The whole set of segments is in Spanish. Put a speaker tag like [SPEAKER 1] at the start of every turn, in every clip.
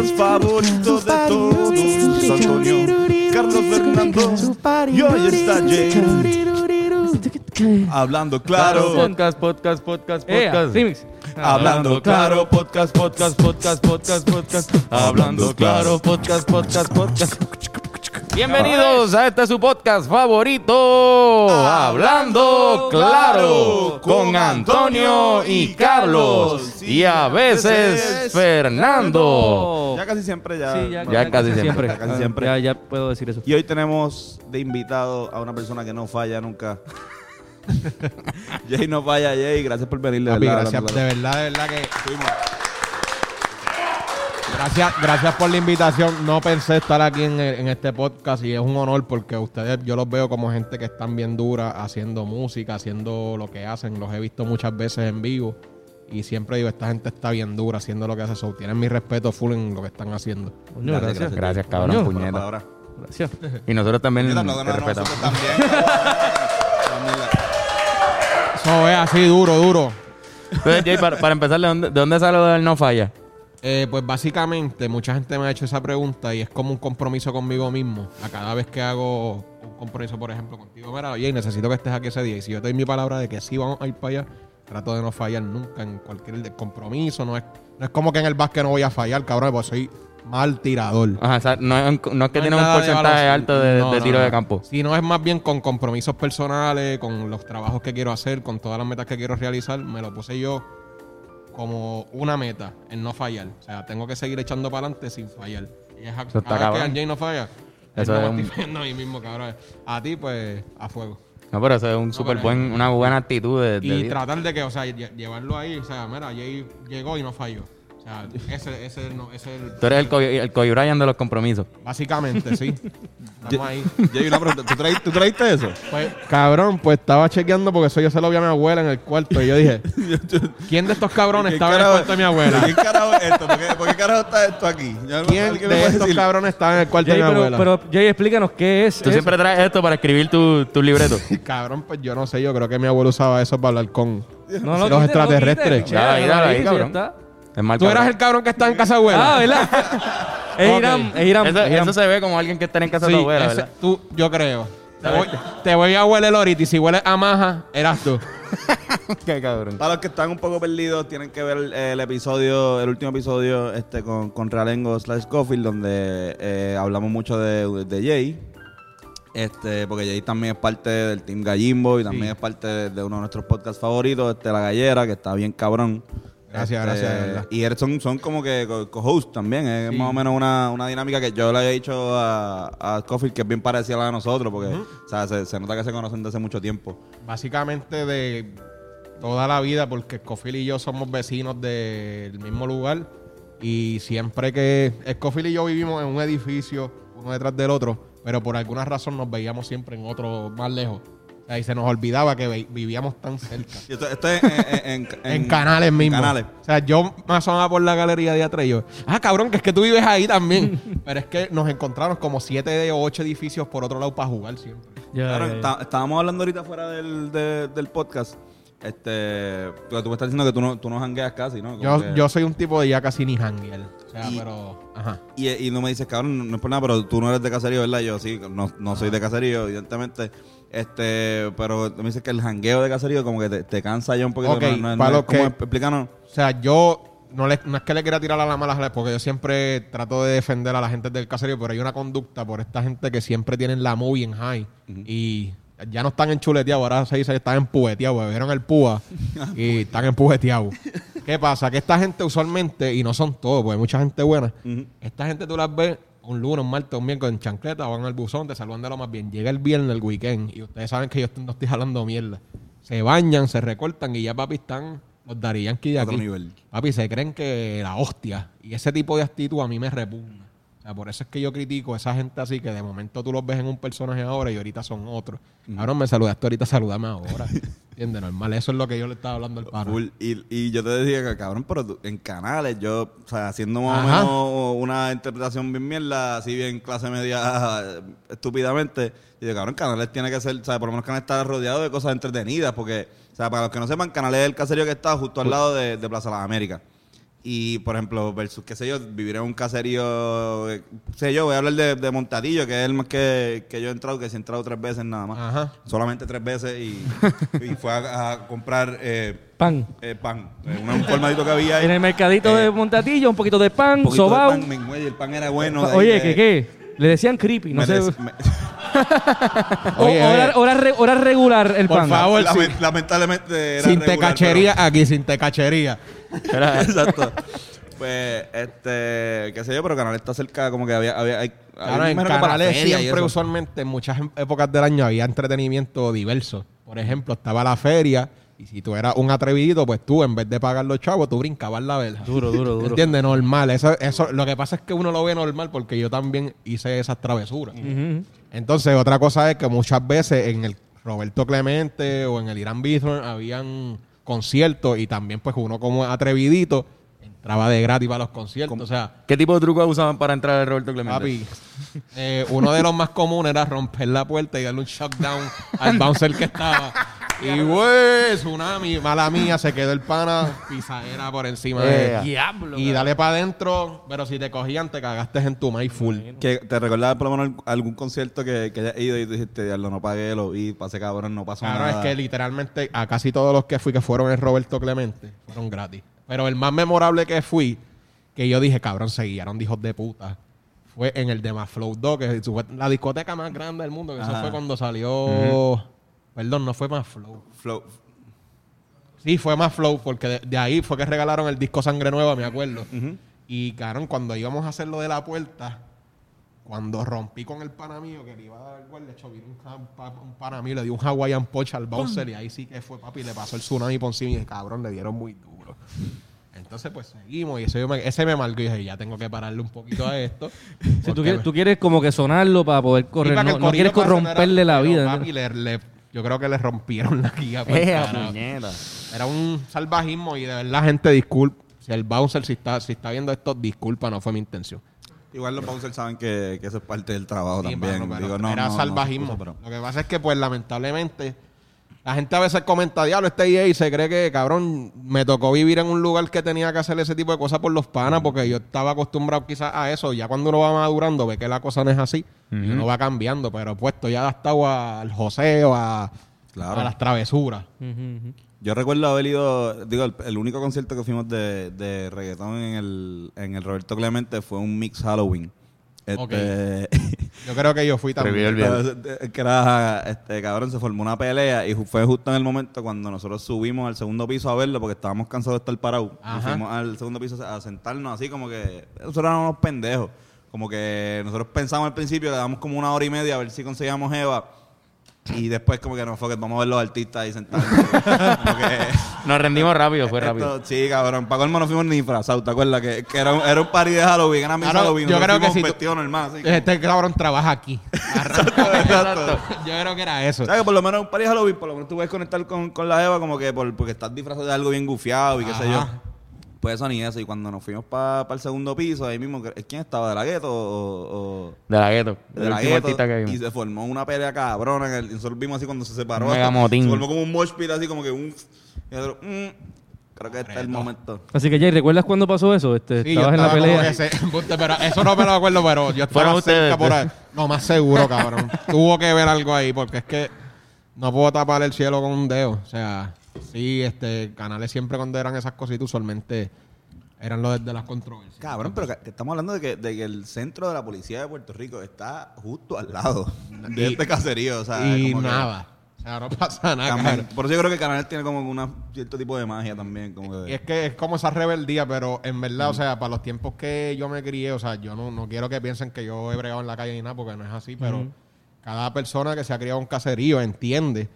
[SPEAKER 1] al podcast favorito de todos. Antonio, Carlos Fernando, y hoy está Jay. Hablando claro,
[SPEAKER 2] Podcast, podcast, podcast, podcast.
[SPEAKER 3] remix.
[SPEAKER 1] hablando claro, podcast, podcast, podcast, podcast, podcast, hablando claro,
[SPEAKER 2] podcast, podcast, podcast. Bienvenidos a este su podcast favorito, Hablando Claro, con Antonio y Carlos, y a veces Fernando.
[SPEAKER 1] Ya casi siempre ya.
[SPEAKER 3] Sí, ya,
[SPEAKER 2] Ya casi siempre.
[SPEAKER 1] Ya casi siempre.
[SPEAKER 3] Ya, ya puedo decir eso.
[SPEAKER 1] Y hoy tenemos de invitado a una persona que no falla nunca. Jay no falla, Jay. Gracias por venir, de
[SPEAKER 4] Papi,
[SPEAKER 1] verdad.
[SPEAKER 4] gracias, de verdad, de verdad que. Gracias, gracias por la invitación. No pensé estar aquí en, en este podcast y es un honor porque ustedes, yo los veo como gente que están bien dura haciendo música, haciendo lo que hacen. Los he visto muchas veces en vivo y siempre digo, esta gente está bien dura haciendo lo que hace. So, tienen mi respeto full en lo que están haciendo.
[SPEAKER 3] Coño,
[SPEAKER 1] Gracias,
[SPEAKER 3] gracias.
[SPEAKER 1] gracias.
[SPEAKER 2] Gracias, cabrón,
[SPEAKER 3] Coño.
[SPEAKER 2] Puñeta.
[SPEAKER 3] Gracias.
[SPEAKER 2] Y nosotros también te
[SPEAKER 1] no, no, no,
[SPEAKER 2] respetamos.
[SPEAKER 1] nosotros también. cabrón.
[SPEAKER 4] Eso es así, duro, duro.
[SPEAKER 2] Entonces, Jay, para, para empezar, ¿de dónde, de dónde sale lo del no falla?
[SPEAKER 4] Eh, pues básicamente mucha gente me ha hecho esa pregunta y es como un compromiso conmigo mismo. A cada vez que hago un compromiso, por ejemplo, contigo, mira, oye, necesito que estés aquí ese día. Y si yo te doy mi palabra de que sí vamos a ir para allá, trato de no fallar nunca en cualquier compromiso. No es, no es como que en el básquet no voy a fallar, cabrón, porque soy mal tirador.
[SPEAKER 2] Ajá, o sea, no, es, un- no es que
[SPEAKER 4] No
[SPEAKER 2] tiene un
[SPEAKER 4] de
[SPEAKER 2] porcentaje alto de,
[SPEAKER 4] No,
[SPEAKER 2] de
[SPEAKER 4] no,
[SPEAKER 2] tiro de campo.
[SPEAKER 4] Si no es más bien con compromisos personales, con los trabajos que quiero hacer, con todas las metas que quiero realizar, me lo puse yo como una meta, en no fallar. O sea, tengo que seguir echando para adelante sin fallar. Y es a-
[SPEAKER 2] Eso está cabrón.
[SPEAKER 4] que Jay no falla.
[SPEAKER 2] Eso
[SPEAKER 4] Eso
[SPEAKER 2] es un-
[SPEAKER 4] estoy a mí mismo, cabrón. A ti, pues, a fuego.
[SPEAKER 2] No, pero eso es un súper
[SPEAKER 4] pero-
[SPEAKER 2] buen, una buena actitud de, de
[SPEAKER 4] Y tratar de que, o sea, lle- llevarlo ahí. O sea, mira, Jay llegó y no falló. O sea, ese, ese, no, ese es el-
[SPEAKER 2] Tú eres el, Kobe- el Kobe Bryant de los compromisos.
[SPEAKER 4] Básicamente, sí. Estamos ahí.
[SPEAKER 1] Jay, una pregunta. ¿Tú, traí- ¿Tú traíste eso?
[SPEAKER 4] Pues, cabrón, pues estaba chequeando porque eso yo se lo vi a mi abuela en el cuarto. Y yo dije, ¿quién de estos cabrones
[SPEAKER 1] ¿Qué
[SPEAKER 4] estaba en el
[SPEAKER 1] carajo-
[SPEAKER 4] cuarto de mi abuela?
[SPEAKER 1] ¿Qué carajo es esto? ¿Por qué, por qué carajo está esto aquí? Ya no-
[SPEAKER 4] ¿Quién
[SPEAKER 1] ¿alguien me
[SPEAKER 4] de
[SPEAKER 1] puede
[SPEAKER 4] estos
[SPEAKER 1] decir?
[SPEAKER 4] cabrones estaba en el cuarto
[SPEAKER 3] Jay,
[SPEAKER 4] de mi
[SPEAKER 3] pero,
[SPEAKER 4] abuela?
[SPEAKER 3] pero, Jay, explícanos qué es.
[SPEAKER 2] Tú
[SPEAKER 3] eso?
[SPEAKER 2] siempre traes esto para escribir tu, tu libreto.
[SPEAKER 4] Cabrón, pues yo no sé, yo creo que mi abuelo usaba eso para hablar con
[SPEAKER 3] No,
[SPEAKER 4] los extraterrestres.
[SPEAKER 2] Dale ahí, dale ahí,
[SPEAKER 3] ya
[SPEAKER 2] cabrón.
[SPEAKER 3] está.
[SPEAKER 2] Es mal
[SPEAKER 4] Tú eras el cabrón que estaba en casa abuela.
[SPEAKER 3] Ah, ¿verdad? es. Irán, es Irán.
[SPEAKER 2] Eso,
[SPEAKER 3] es Irán.
[SPEAKER 2] eso se ve como alguien que está en casa
[SPEAKER 4] Sí,
[SPEAKER 2] de tu abuela,
[SPEAKER 4] ese-
[SPEAKER 2] ¿verdad?
[SPEAKER 4] tú, yo creo. Te voy, te voy a hueler ahorita y si hueles a maja, eras tú.
[SPEAKER 2] Qué cabrón.
[SPEAKER 1] Para los que están un poco perdidos, tienen que ver el, el episodio, el último episodio este con, con Realengo slash Scofield, donde eh, hablamos mucho de, de Jay. Este, porque Jay también es parte del Team Gallimbo y también
[SPEAKER 4] Sí.
[SPEAKER 1] es parte de, de uno de nuestros podcasts favoritos, este La Gallera, que está bien cabrón.
[SPEAKER 4] Gracias,
[SPEAKER 1] Este,
[SPEAKER 4] gracias, de.
[SPEAKER 1] Y eres- son, son como que co- co-host también. Es
[SPEAKER 4] Sí.
[SPEAKER 1] más o menos una, una dinámica que yo le había dicho a, a Scofield que es bien parecida a la de nosotros, porque o sea, se, se nota que se conocen desde hace mucho tiempo.
[SPEAKER 4] Básicamente de toda la vida, porque Escofil y yo somos vecinos del mismo lugar. Y siempre que Escofil y yo vivimos en un edificio, uno detrás del otro, pero por alguna razón nos veíamos siempre en otro más lejos. O y se nos olvidaba que vivíamos tan cerca.
[SPEAKER 1] Y Esto, esto es en, en-
[SPEAKER 4] En, canales mismos.
[SPEAKER 1] Canales.
[SPEAKER 4] O sea, yo me asomaba por la galería de atrás y yo, ah, cabrón, que es que tú vives ahí también. Pero es que nos encontraron como siete de ocho edificios por otro lado para jugar siempre.
[SPEAKER 1] Claro, está- estábamos hablando ahorita fuera del, de- del podcast. Este, tú, tú me estás diciendo que tú no, tú no jangueas casi, ¿no?
[SPEAKER 4] Yo,
[SPEAKER 1] que-
[SPEAKER 4] yo soy un tipo de ya casi ni janguear. O sea,
[SPEAKER 1] Y-
[SPEAKER 4] pero, ajá.
[SPEAKER 1] y, y no me dices, cabrón, no es por nada, pero tú no eres de caserío, ¿verdad? Yo sí, no, no soy de caserío, evidentemente. Este, pero tú me dices que el jangueo de caserío como que te, te cansa ya un poquito.
[SPEAKER 4] Ok,
[SPEAKER 1] no, no- no
[SPEAKER 4] para los
[SPEAKER 1] como-
[SPEAKER 4] que-
[SPEAKER 1] explícanos.
[SPEAKER 4] O sea, yo no, le- no es que le quiera tirar a la mala, porque yo siempre trato de defender a la gente del caserío, pero hay una conducta por esta gente que siempre tienen la movie en high y ya no están enchuleteados, ahora se dice que están empujeteados, bebieron el púa y están empujeteados. ¿Qué pasa? Que esta gente usualmente, y no son todos, porque hay mucha gente buena, esta gente tú las ves un lunes, un martes, un miércoles en chancleta, van al buzón, te saludan de lo más bien. Llega el viernes, el weekend, y ustedes saben que yo no estoy hablando mierda. Se bañan, se recortan y ya papi están los darían que de
[SPEAKER 1] Otro
[SPEAKER 4] aquí.
[SPEAKER 1] nivel.
[SPEAKER 4] Papi, se creen que la hostia. Y ese tipo de actitud a mí me repugna. O sea, por eso es que yo critico a esa gente así que de momento tú los ves en un personaje ahora y ahorita son otros. Ahora me saludaste ahorita, saludame ahora. ¿Entiendes? Normal. Eso es lo que yo le estaba hablando al pana.
[SPEAKER 1] Full. Y, y yo te decía que, cabrón, pero tú- en canales, yo, o sea, haciendo más
[SPEAKER 4] Ajá.
[SPEAKER 1] o menos una interpretación bien mierda, así bien clase media eh, estúpidamente, y de cabrón, canales tiene que ser, o sea, por lo menos canales está rodeado de cosas entretenidas, porque, o sea, para los que no sepan, canales es el caserío que está justo al lado de, de Plaza Las Américas. Y, por ejemplo, versus, qué sé yo, vivir en un caserío, eh, sé yo, voy a hablar de, de Montadillo, que es el más que, que yo he entrado, que sí he entrado tres veces nada más.
[SPEAKER 4] Ajá.
[SPEAKER 1] Solamente tres veces y, y fue a, a comprar eh,
[SPEAKER 3] Pan.
[SPEAKER 1] eh, pan. Eh, un, un colmadito que había ahí.
[SPEAKER 3] En el mercadito
[SPEAKER 1] Eh,
[SPEAKER 3] de Montatillo, un poquito de pan,
[SPEAKER 1] un poquito de
[SPEAKER 3] sobao.
[SPEAKER 1] pan, el pan era bueno. de ahí
[SPEAKER 3] Oye,
[SPEAKER 1] de-
[SPEAKER 3] ¿qué qué? Le decían creepy, no
[SPEAKER 1] me
[SPEAKER 3] sé.
[SPEAKER 1] des- me-
[SPEAKER 3] O-
[SPEAKER 4] Oye,
[SPEAKER 3] hora,
[SPEAKER 4] oye.
[SPEAKER 3] hora re- hora regular el
[SPEAKER 4] Por
[SPEAKER 3] pan.
[SPEAKER 4] favor.
[SPEAKER 1] Lament- lamentablemente era
[SPEAKER 4] Sin
[SPEAKER 1] regular,
[SPEAKER 4] tecachería aquí, sin tecachería.
[SPEAKER 1] Exacto. Pues, este, qué sé yo, pero Canal está cerca, como que había... había hay,
[SPEAKER 4] Claro,
[SPEAKER 1] hay
[SPEAKER 4] en canales siempre, usualmente, en muchas épocas del año había entretenimiento diverso. Por ejemplo, estaba la feria y si tú eras un atrevidito, pues tú, en vez de pagar los chavos, tú brincabas la verja.
[SPEAKER 3] Duro, duro, duro.
[SPEAKER 4] ¿Entiendes? Normal. Eso, eso, lo que pasa es que uno lo ve normal porque yo también hice esas travesuras. Entonces, otra cosa es que muchas veces en el Roberto Clemente o en el Irán Bithorn habían conciertos y también pues uno como atrevidito entraba de gratis para los conciertos. O sea,
[SPEAKER 2] ¿Qué tipo de trucos usaban para entrar al Roberto Clemente?
[SPEAKER 4] papi, eh, uno de los más comunes era romper la puerta y darle un shockdown al bouncer que estaba. Y güey, tsunami, mala mía, se quedó el pana, pisadera por encima de
[SPEAKER 2] Eh,
[SPEAKER 3] Diablo.
[SPEAKER 4] Y dale para adentro, pero si te cogían, te cagaste en tu maíz full.
[SPEAKER 1] Que te recordaba por lo menos algún concierto que, que hayas ido y tú dijiste, diablo, no pagué, lo vi, pasé cabrón, no pasó
[SPEAKER 4] Claro,
[SPEAKER 1] nada.
[SPEAKER 4] es que literalmente a casi todos los que fui que fueron el Roberto Clemente fueron gratis. Pero el más memorable que fui, que yo dije, cabrón, se guiaron de hijos de puta, fue en el de Flow 2, que fue la discoteca más grande del mundo, que eso fue cuando salió... Perdón, no fue más Flow.
[SPEAKER 1] Flow.
[SPEAKER 4] Sí, fue más Flow, porque de, de ahí fue que regalaron el disco Sangre Nueva, me acuerdo. Y, cabrón, cuando íbamos a hacer lo de la puerta, cuando rompí con el pana mío, que le iba a dar el guardia, hecho, vino un, un pana mío, le dio un Hawaiian Punch al bouncer, y ahí sí que fue, papi, le pasó el tsunami por encima y dije, cabrón, le dieron muy duro. Entonces, pues seguimos, y ese, yo me, ese me marcó, y dije, ya tengo que pararle un poquito a esto.
[SPEAKER 3] Si tú quieres,
[SPEAKER 4] me-
[SPEAKER 3] tú quieres como que sonarlo para poder
[SPEAKER 4] Sí,
[SPEAKER 3] correr.
[SPEAKER 4] para
[SPEAKER 3] no, quieres
[SPEAKER 4] pase, no
[SPEAKER 3] romperle
[SPEAKER 4] era-
[SPEAKER 3] la vida.
[SPEAKER 4] papi, le- le- yo creo que le rompieron la guía. por el
[SPEAKER 2] ¡Eh, a
[SPEAKER 4] carajo.
[SPEAKER 2] puñeta!
[SPEAKER 4] Era un salvajismo y de verdad, gente, disculpa. Si el bouncer, si está, si está viendo esto, disculpa, no fue mi intención.
[SPEAKER 1] Igual los bouncers saben que, que eso es parte del trabajo
[SPEAKER 4] Sí,
[SPEAKER 1] también.
[SPEAKER 4] mano, pero
[SPEAKER 1] Digo, no,
[SPEAKER 4] era
[SPEAKER 1] no, no,
[SPEAKER 4] salvajismo.
[SPEAKER 1] pero-
[SPEAKER 4] Lo que pasa es que, pues, lamentablemente, la gente a veces comenta, diablo, este EA y se cree que, cabrón, me tocó vivir en un lugar que tenía que hacer ese tipo de cosas por los panas, porque yo estaba acostumbrado quizás a eso. Ya cuando uno va madurando, ve que la cosa no es así, y uno va cambiando, pero pues estoy adaptado al joseo, a,
[SPEAKER 1] Claro.
[SPEAKER 4] a las travesuras.
[SPEAKER 1] Yo recuerdo haber ido, digo, el, el único concierto que fuimos de, de reggaetón en el, en el Roberto Clemente fue un mix Halloween. Este,
[SPEAKER 4] Yo creo que yo fui también.
[SPEAKER 1] que era, este, cabrón, se formó una pelea y fue justo en el momento cuando nosotros subimos al segundo piso a verlo porque estábamos cansados de estar parados.
[SPEAKER 4] Ajá.
[SPEAKER 1] fuimos al segundo piso a sentarnos así como que nosotros éramos unos pendejos. Como que nosotros pensamos al principio, le damos como una hora y media a ver si conseguíamos Eva. Y después como que no fue que vamos a ver los artistas ahí sentados.
[SPEAKER 2] Nos rendimos rápido, fue
[SPEAKER 1] Esto-
[SPEAKER 2] rápido.
[SPEAKER 1] sí, cabrón. Para colmo no fuimos ni disfrazados, ¿te acuerdas? Que, que era, un, era un party de Halloween, era mi
[SPEAKER 4] Claro,
[SPEAKER 1] Halloween.
[SPEAKER 4] yo creo que
[SPEAKER 1] fuimos
[SPEAKER 4] si tú-
[SPEAKER 1] vestidos normal, así como-
[SPEAKER 4] Este cabrón trabaja aquí.
[SPEAKER 1] Exacto.
[SPEAKER 4] Yo creo que era eso.
[SPEAKER 1] ¿Sabes que por lo menos un party de Halloween, por lo menos tú puedes conectar con, con la Eva como que por, porque estás disfrazado de algo bien gufiado y qué sé yo.
[SPEAKER 4] Ajá.
[SPEAKER 1] Pues eso ni eso. Y cuando nos fuimos para el segundo piso, ahí mismo, ¿quién estaba? ¿De la gueto o...? o
[SPEAKER 2] De la gueto.
[SPEAKER 1] de la gueto,
[SPEAKER 2] que
[SPEAKER 1] y se formó una pelea cabrona. en el- y nosotros vimos así cuando se separó.
[SPEAKER 2] Un mega
[SPEAKER 1] hasta-
[SPEAKER 2] motín.
[SPEAKER 1] Se formó como un mosh pit así como que un... y nosotros, mm, creo que este es el momento.
[SPEAKER 3] Así que, Jay, ¿recuerdas cuándo pasó eso? Este,
[SPEAKER 4] Sí, yo
[SPEAKER 3] estabas en la pelea.
[SPEAKER 4] que pero eso no me lo acuerdo, pero yo estaba cerca
[SPEAKER 2] ustedes.
[SPEAKER 4] por ahí. No, más seguro, cabrón. Tuvo que ver algo ahí, porque es que no puedo tapar el cielo con un dedo. O sea, sí, este, canales siempre cuando eran esas cositas, usualmente eran los de las controversias.
[SPEAKER 1] Cabrón, pero que, estamos hablando de que, de que el centro de la policía de Puerto Rico está justo al lado de
[SPEAKER 4] Y-
[SPEAKER 1] este caserío. O sea,
[SPEAKER 4] y
[SPEAKER 1] como que
[SPEAKER 4] nada. O sea, no pasa nada.
[SPEAKER 1] Por eso yo creo que Canal tiene como un cierto tipo de magia también. Como
[SPEAKER 4] Y
[SPEAKER 1] que,
[SPEAKER 4] es que es como esa rebeldía, pero en verdad, o sea, para los tiempos que yo me crié, o sea, yo no, no quiero que piensen que yo he bregado en la calle ni nada, porque no es así, pero cada persona que se ha criado en un caserío entiende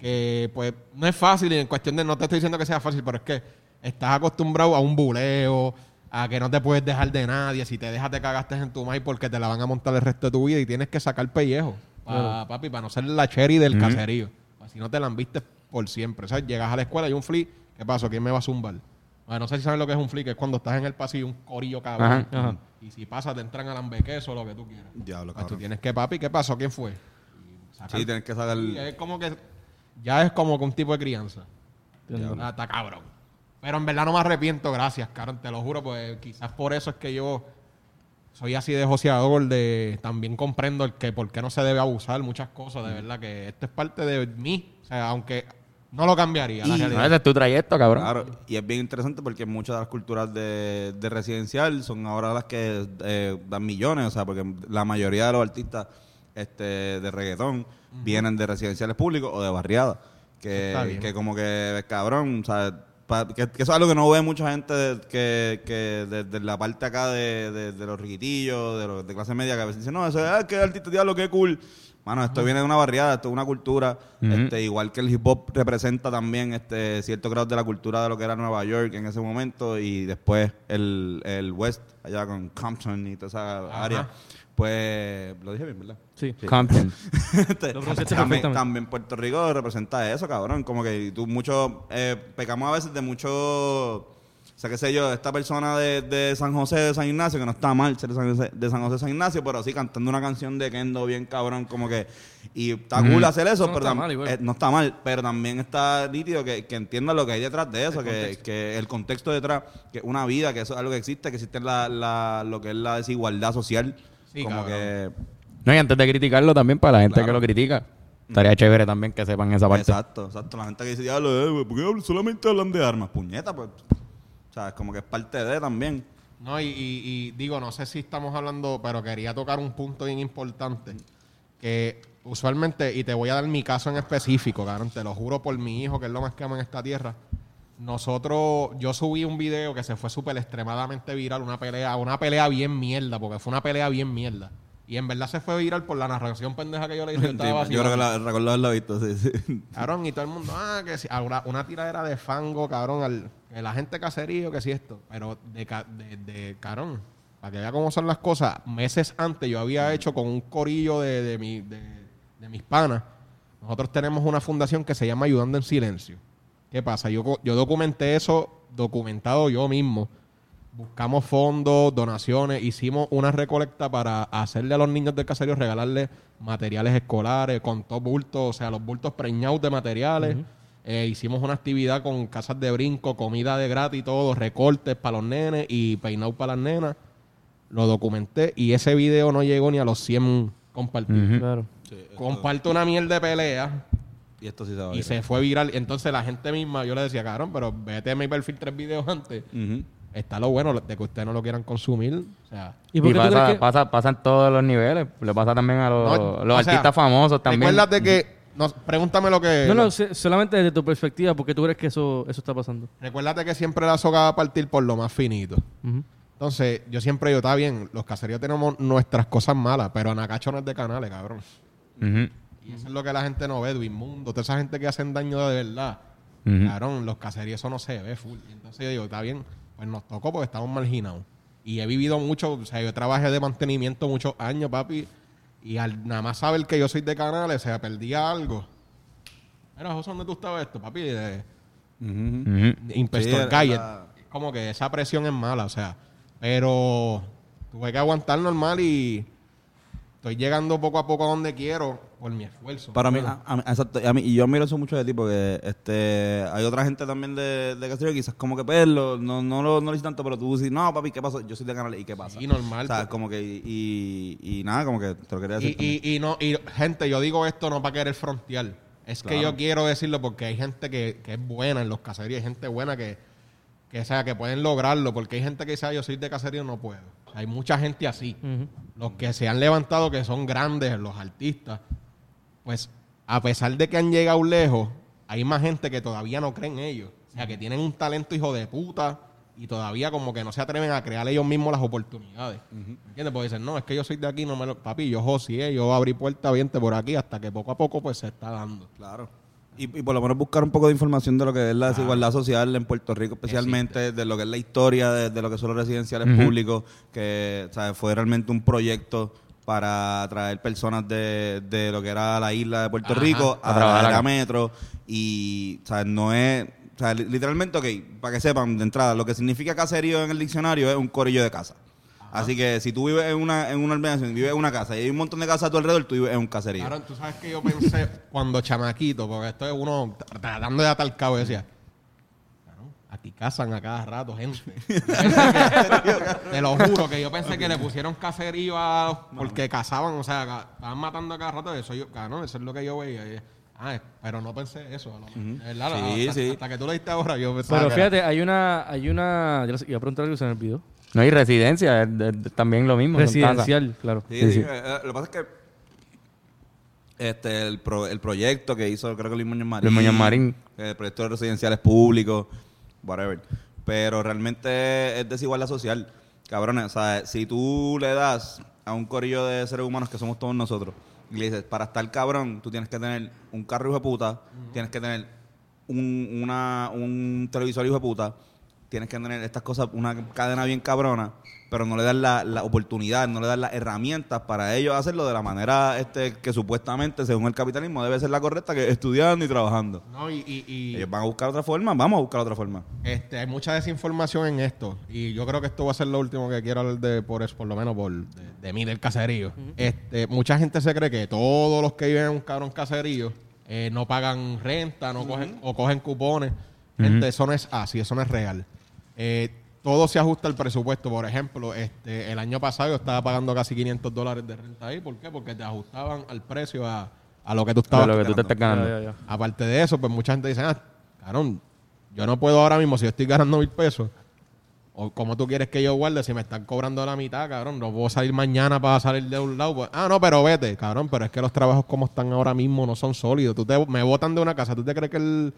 [SPEAKER 4] que, pues, no es fácil, y en cuestión de, no te estoy diciendo que sea fácil, pero es que estás acostumbrado a un buleo, a que no te puedes dejar de nadie. Si te dejas, te cagaste en tu maíz porque te la van a montar el resto de tu vida y tienes que sacar pellejo. Pa- Papi, para no ser la cherry del caserío. Si no te la viste por siempre. O sea, llegas a la escuela y un flip, ¿qué pasó? ¿Quién me va a zumbar? Bueno, no sé si sabes lo que es un flip, que es cuando estás en el pasillo un corillo cabrón.
[SPEAKER 2] Ajá,
[SPEAKER 3] ajá.
[SPEAKER 4] Y si pasa, te entran al hambequeso o lo que tú quieras.
[SPEAKER 1] Diablo,
[SPEAKER 4] Pues tú
[SPEAKER 1] cabrón.
[SPEAKER 4] tienes que, papi, ¿qué pasó? ¿Quién fue? Sacar-
[SPEAKER 1] Sí, tienes que sacar...
[SPEAKER 4] Sí, es como que ya es como que un tipo de crianza. Ah, está cabrón. Pero en verdad no me arrepiento, gracias, cabrón, te lo juro, pues quizás por eso es que yo soy así de joseador, de también comprendo el que por qué no se debe abusar muchas cosas, de verdad que esto es parte de mí, o sea, aunque no lo cambiaría, la
[SPEAKER 1] Y-
[SPEAKER 2] No,
[SPEAKER 4] realidad.
[SPEAKER 2] ese es tu trayecto, cabrón.
[SPEAKER 1] Claro, y es bien interesante porque muchas de las culturas de, de residencial son ahora las que eh, dan millones, o sea, porque la mayoría de los artistas este, de reggaetón vienen de residenciales públicos o de barriadas. Que, que como que, cabrón, o sea, pa- que, que eso es algo que no ve mucha gente de- que, que de, de la parte acá de, de- de los riquitillos, de los de clase media, que a veces dicen, no, eso es, ah, que artista, diablo, qué cool. Mano, esto viene de una barriada, esto es una cultura, este, igual que el hip hop representa también este cierto grado de la cultura de lo que era Nueva York en ese momento y después el, el West, allá con Compton y toda esa área. Pues, lo dije bien, ¿verdad?
[SPEAKER 3] Sí.
[SPEAKER 2] Compton.
[SPEAKER 1] Este, también, también Puerto Rico representa eso, cabrón. Como que tú mucho, eh, pecamos a veces de mucho, o sea, qué sé yo, esta persona de, de San José, de San Ignacio, que no está mal ser de San José, de San José, San Ignacio, pero sí cantando una canción de Kendo bien cabrón, como que, y está cool hacer eso,
[SPEAKER 3] No
[SPEAKER 1] pero
[SPEAKER 3] está mal igual.
[SPEAKER 1] eh, no está mal, pero también está nítido que, que entienda lo que hay detrás de eso, que, que el contexto detrás, que una vida, que eso es algo que existe, que existe la, la, lo que es la desigualdad social.
[SPEAKER 4] Sí,
[SPEAKER 1] como
[SPEAKER 4] cabrón.
[SPEAKER 1] que
[SPEAKER 2] No, y antes de criticarlo también, para la gente
[SPEAKER 1] Claro.
[SPEAKER 2] que lo critica, estaría chévere también que sepan esa parte.
[SPEAKER 1] Exacto, exacto. La gente que dice, diablo, eh, ¿por qué solamente hablan de armas? Puñeta, pues. O sea, es como que es parte de también.
[SPEAKER 4] No, y, y- y digo, no sé si estamos hablando, pero quería tocar un punto bien importante. Que usualmente, y te voy a dar mi caso en específico, cabrón, te lo juro por mi hijo, que es lo más que ama en esta tierra. Nosotros, yo subí un video que se fue súper extremadamente viral, una pelea, una pelea bien mierda, porque fue una pelea bien mierda. Y en verdad se fue viral por la narración pendeja que yo le dije.
[SPEAKER 1] Sí,
[SPEAKER 4] estaba
[SPEAKER 1] yo creo que la, visto, sí, sí.
[SPEAKER 4] Cabrón, y todo el mundo, ah, que si, ahora una tiradera de fango, cabrón, al, que la gente caserío, que si esto. Pero de, de, de cabrón, para que vea cómo son las cosas, meses antes yo había hecho con un corillo de, de, mi, de, de mis panas. Nosotros tenemos una fundación que se llama Ayudando en Silencio. ¿Qué pasa? Yo, yo documenté eso documentado yo mismo. Buscamos fondos, donaciones, hicimos una recolecta para hacerle a los niños del caserío, regalarles materiales escolares, con todo bulto, o sea, los bultos preñados de materiales. Eh, hicimos una actividad con casas de brinco, comida de gratis, todo, recortes para los nenes y peinados para las nenas. Lo documenté y ese video no llegó ni a los 100 compartidos.
[SPEAKER 3] Claro.
[SPEAKER 1] Sí,
[SPEAKER 4] Comparto una mierda de pelea
[SPEAKER 1] y esto sí se va a
[SPEAKER 4] y se fue viral. Entonces la gente misma, yo le decía, cabrón, pero vete a mi perfil tres videos antes. Está lo bueno de que ustedes no lo quieran consumir. O sea,
[SPEAKER 3] ¿Y
[SPEAKER 2] Y, pasa,
[SPEAKER 3] crees que-
[SPEAKER 2] pasa, pasa en todos los niveles. Le pasa también a los,
[SPEAKER 4] no,
[SPEAKER 2] los
[SPEAKER 4] sea,
[SPEAKER 2] artistas famosos también.
[SPEAKER 4] Recuérdate que. no, pregúntame lo que.
[SPEAKER 3] No, no, se- solamente desde tu perspectiva, porque tú crees que eso, eso está pasando.
[SPEAKER 4] Recuérdate que siempre la soga va a partir por lo más finito. Entonces, yo siempre digo, está bien, los caseríos tenemos nuestras cosas malas, pero Anacacho no es de canales, cabrón.
[SPEAKER 2] Ujú,
[SPEAKER 4] Y eso es lo que la gente no ve, Duismundo, toda esa gente que hacen daño de verdad.
[SPEAKER 2] ujú.
[SPEAKER 4] Cabrón, los caseríos eso no se ve full. Y entonces yo digo, está bien, pues nos tocó porque estamos marginados. Y he vivido mucho, o sea, yo trabajé de mantenimiento muchos años, papi. Y al nada más saber que yo soy de canales, o sea, perdía algo. Mira, José, ¿dónde tú estabas esto, papi? De,
[SPEAKER 1] Ujú.
[SPEAKER 2] Ujú.
[SPEAKER 4] de Impestor
[SPEAKER 1] Sí, era-
[SPEAKER 4] Como que esa presión es mala, o sea. Pero tuve que aguantar normal y estoy llegando poco a poco a donde quiero por mi esfuerzo.
[SPEAKER 1] Para mí, a, a mí- exacto, a mí- y yo admiro eso mucho de ti porque este, hay otra gente también de, de Castillo que quizás como que perlo, no, no lo no lo hice tanto, pero tú dices, no, papi, ¿qué pasó? Yo soy de canal y ¿qué pasa?
[SPEAKER 4] Sí, normal,
[SPEAKER 1] O sea,
[SPEAKER 4] pues.
[SPEAKER 1] como que, y, y nada, como que te lo quería decir.
[SPEAKER 4] Y, y, y no, y gente, yo digo esto no para querer frontear. Es que yo quiero decirlo porque hay gente que, que es buena en los caseríos, hay gente buena que, que, o sea, que pueden lograrlo, porque hay gente que dice, "Ah, yo soy de caserío, no puedo. Hay mucha gente así. Los que se han levantado, que son grandes, los artistas, pues a pesar de que han llegado lejos, hay más gente que todavía no creen en ellos. O sea, que tienen un talento hijo de puta y todavía como que no se atreven a crear ellos mismos las oportunidades. ¿Me entiendes? Porque dicen, no, es que yo soy de aquí, no me lo... Papi, yo josié, yo abrí puerta, viente por aquí, hasta que poco a poco pues se está dando.
[SPEAKER 1] Claro. Y, y por lo menos buscar un poco de información de lo que es la desigualdad social en Puerto Rico, especialmente de lo que es la historia de, de lo que son los residenciales públicos, que ¿sabes? fue realmente un proyecto para traer personas de, de lo que era la isla de Puerto
[SPEAKER 4] Ajá.
[SPEAKER 1] Rico
[SPEAKER 2] A
[SPEAKER 1] a,
[SPEAKER 2] trabajar
[SPEAKER 1] la
[SPEAKER 2] acá.
[SPEAKER 1] metro y ¿sabes? no es... O sea, li- literalmente, ok, para que sepan de entrada, lo que significa caserío en el diccionario es un corillo de casa. Así que si tú vives en una, en una urbanización, vives en una casa y hay un montón de casas a tu alrededor, tú vives en un caserío.
[SPEAKER 4] Claro, tú sabes que yo pensé cuando chamaquito, porque esto es uno tra- tratando de atar el cabo y decía, "Claro, aquí cazan a cada rato gente. Lo juro que yo pensé que le pusieron caserío a los- porque cazaban, o sea, estaban matando a cada rato. Eso yo, claro, eso es lo que yo veía. Ah, pero no pensé eso. lo mejor. ¿Verdad?
[SPEAKER 1] Sí,
[SPEAKER 4] hasta,
[SPEAKER 1] sí.
[SPEAKER 4] hasta que tú lo diste ahora, yo pensaba
[SPEAKER 3] Pero fíjate, hay una, hay una, yo no iba a preguntar algo se me olvidó.
[SPEAKER 2] No, y residencia, es, es también lo mismo.
[SPEAKER 3] Residencial, claro.
[SPEAKER 1] Sí,
[SPEAKER 2] Sí,
[SPEAKER 1] sí,
[SPEAKER 2] sí.
[SPEAKER 1] eh, eh, lo que pasa es que este, el, pro- el proyecto que hizo, creo que Luis Muñoz Marín.
[SPEAKER 2] Luis Muñoz Marín.
[SPEAKER 1] El proyecto de residenciales públicos, whatever. Pero realmente es desigualdad social. Cabrones, o sea, si tú le das a un corillo de seres humanos que somos todos nosotros y le dices, para estar cabrón, tú tienes que tener un carro hijo de puta, tienes que tener un, una, un televisor hijo de puta, tienes que tener estas cosas, una cadena bien cabrona, pero no le das la, la oportunidad, no le das las herramientas para ellos hacerlo de la manera este que supuestamente, según el capitalismo, debe ser la correcta, que es estudiando y trabajando.
[SPEAKER 4] No, y, y- y-
[SPEAKER 1] Ellos van a buscar otra forma, vamos a buscar otra forma.
[SPEAKER 4] Este, hay mucha desinformación en esto y yo creo que esto va a ser lo último que quiero hablar de por eso, por lo menos por de, de mí del caserío. Este, mucha gente se cree que todos los que viven en un cabrón caserío eh, no pagan renta, no cogen o cogen cupones. Gente, eso no es así, eso no es real. Eh, todo se ajusta al presupuesto. Por ejemplo, este, el año pasado yo estaba pagando casi 500 dólares de renta ahí. ¿Por qué? Porque te ajustaban al precio a, a lo que tú estabas
[SPEAKER 2] lo que tú te estás ganando.
[SPEAKER 3] ya, ya.
[SPEAKER 4] Aparte de eso, pues mucha gente dice, ah, cabrón, yo no puedo ahora mismo, si yo estoy ganando mil pesos, o como tú quieres que yo guarde, si me están cobrando la mitad, cabrón, no puedo salir mañana para salir de un lado. pues, ah, no, pero vete, cabrón, pero es que los trabajos como están ahora mismo no son sólidos. Tú te, me botan de una casa, ¿tú te crees que el,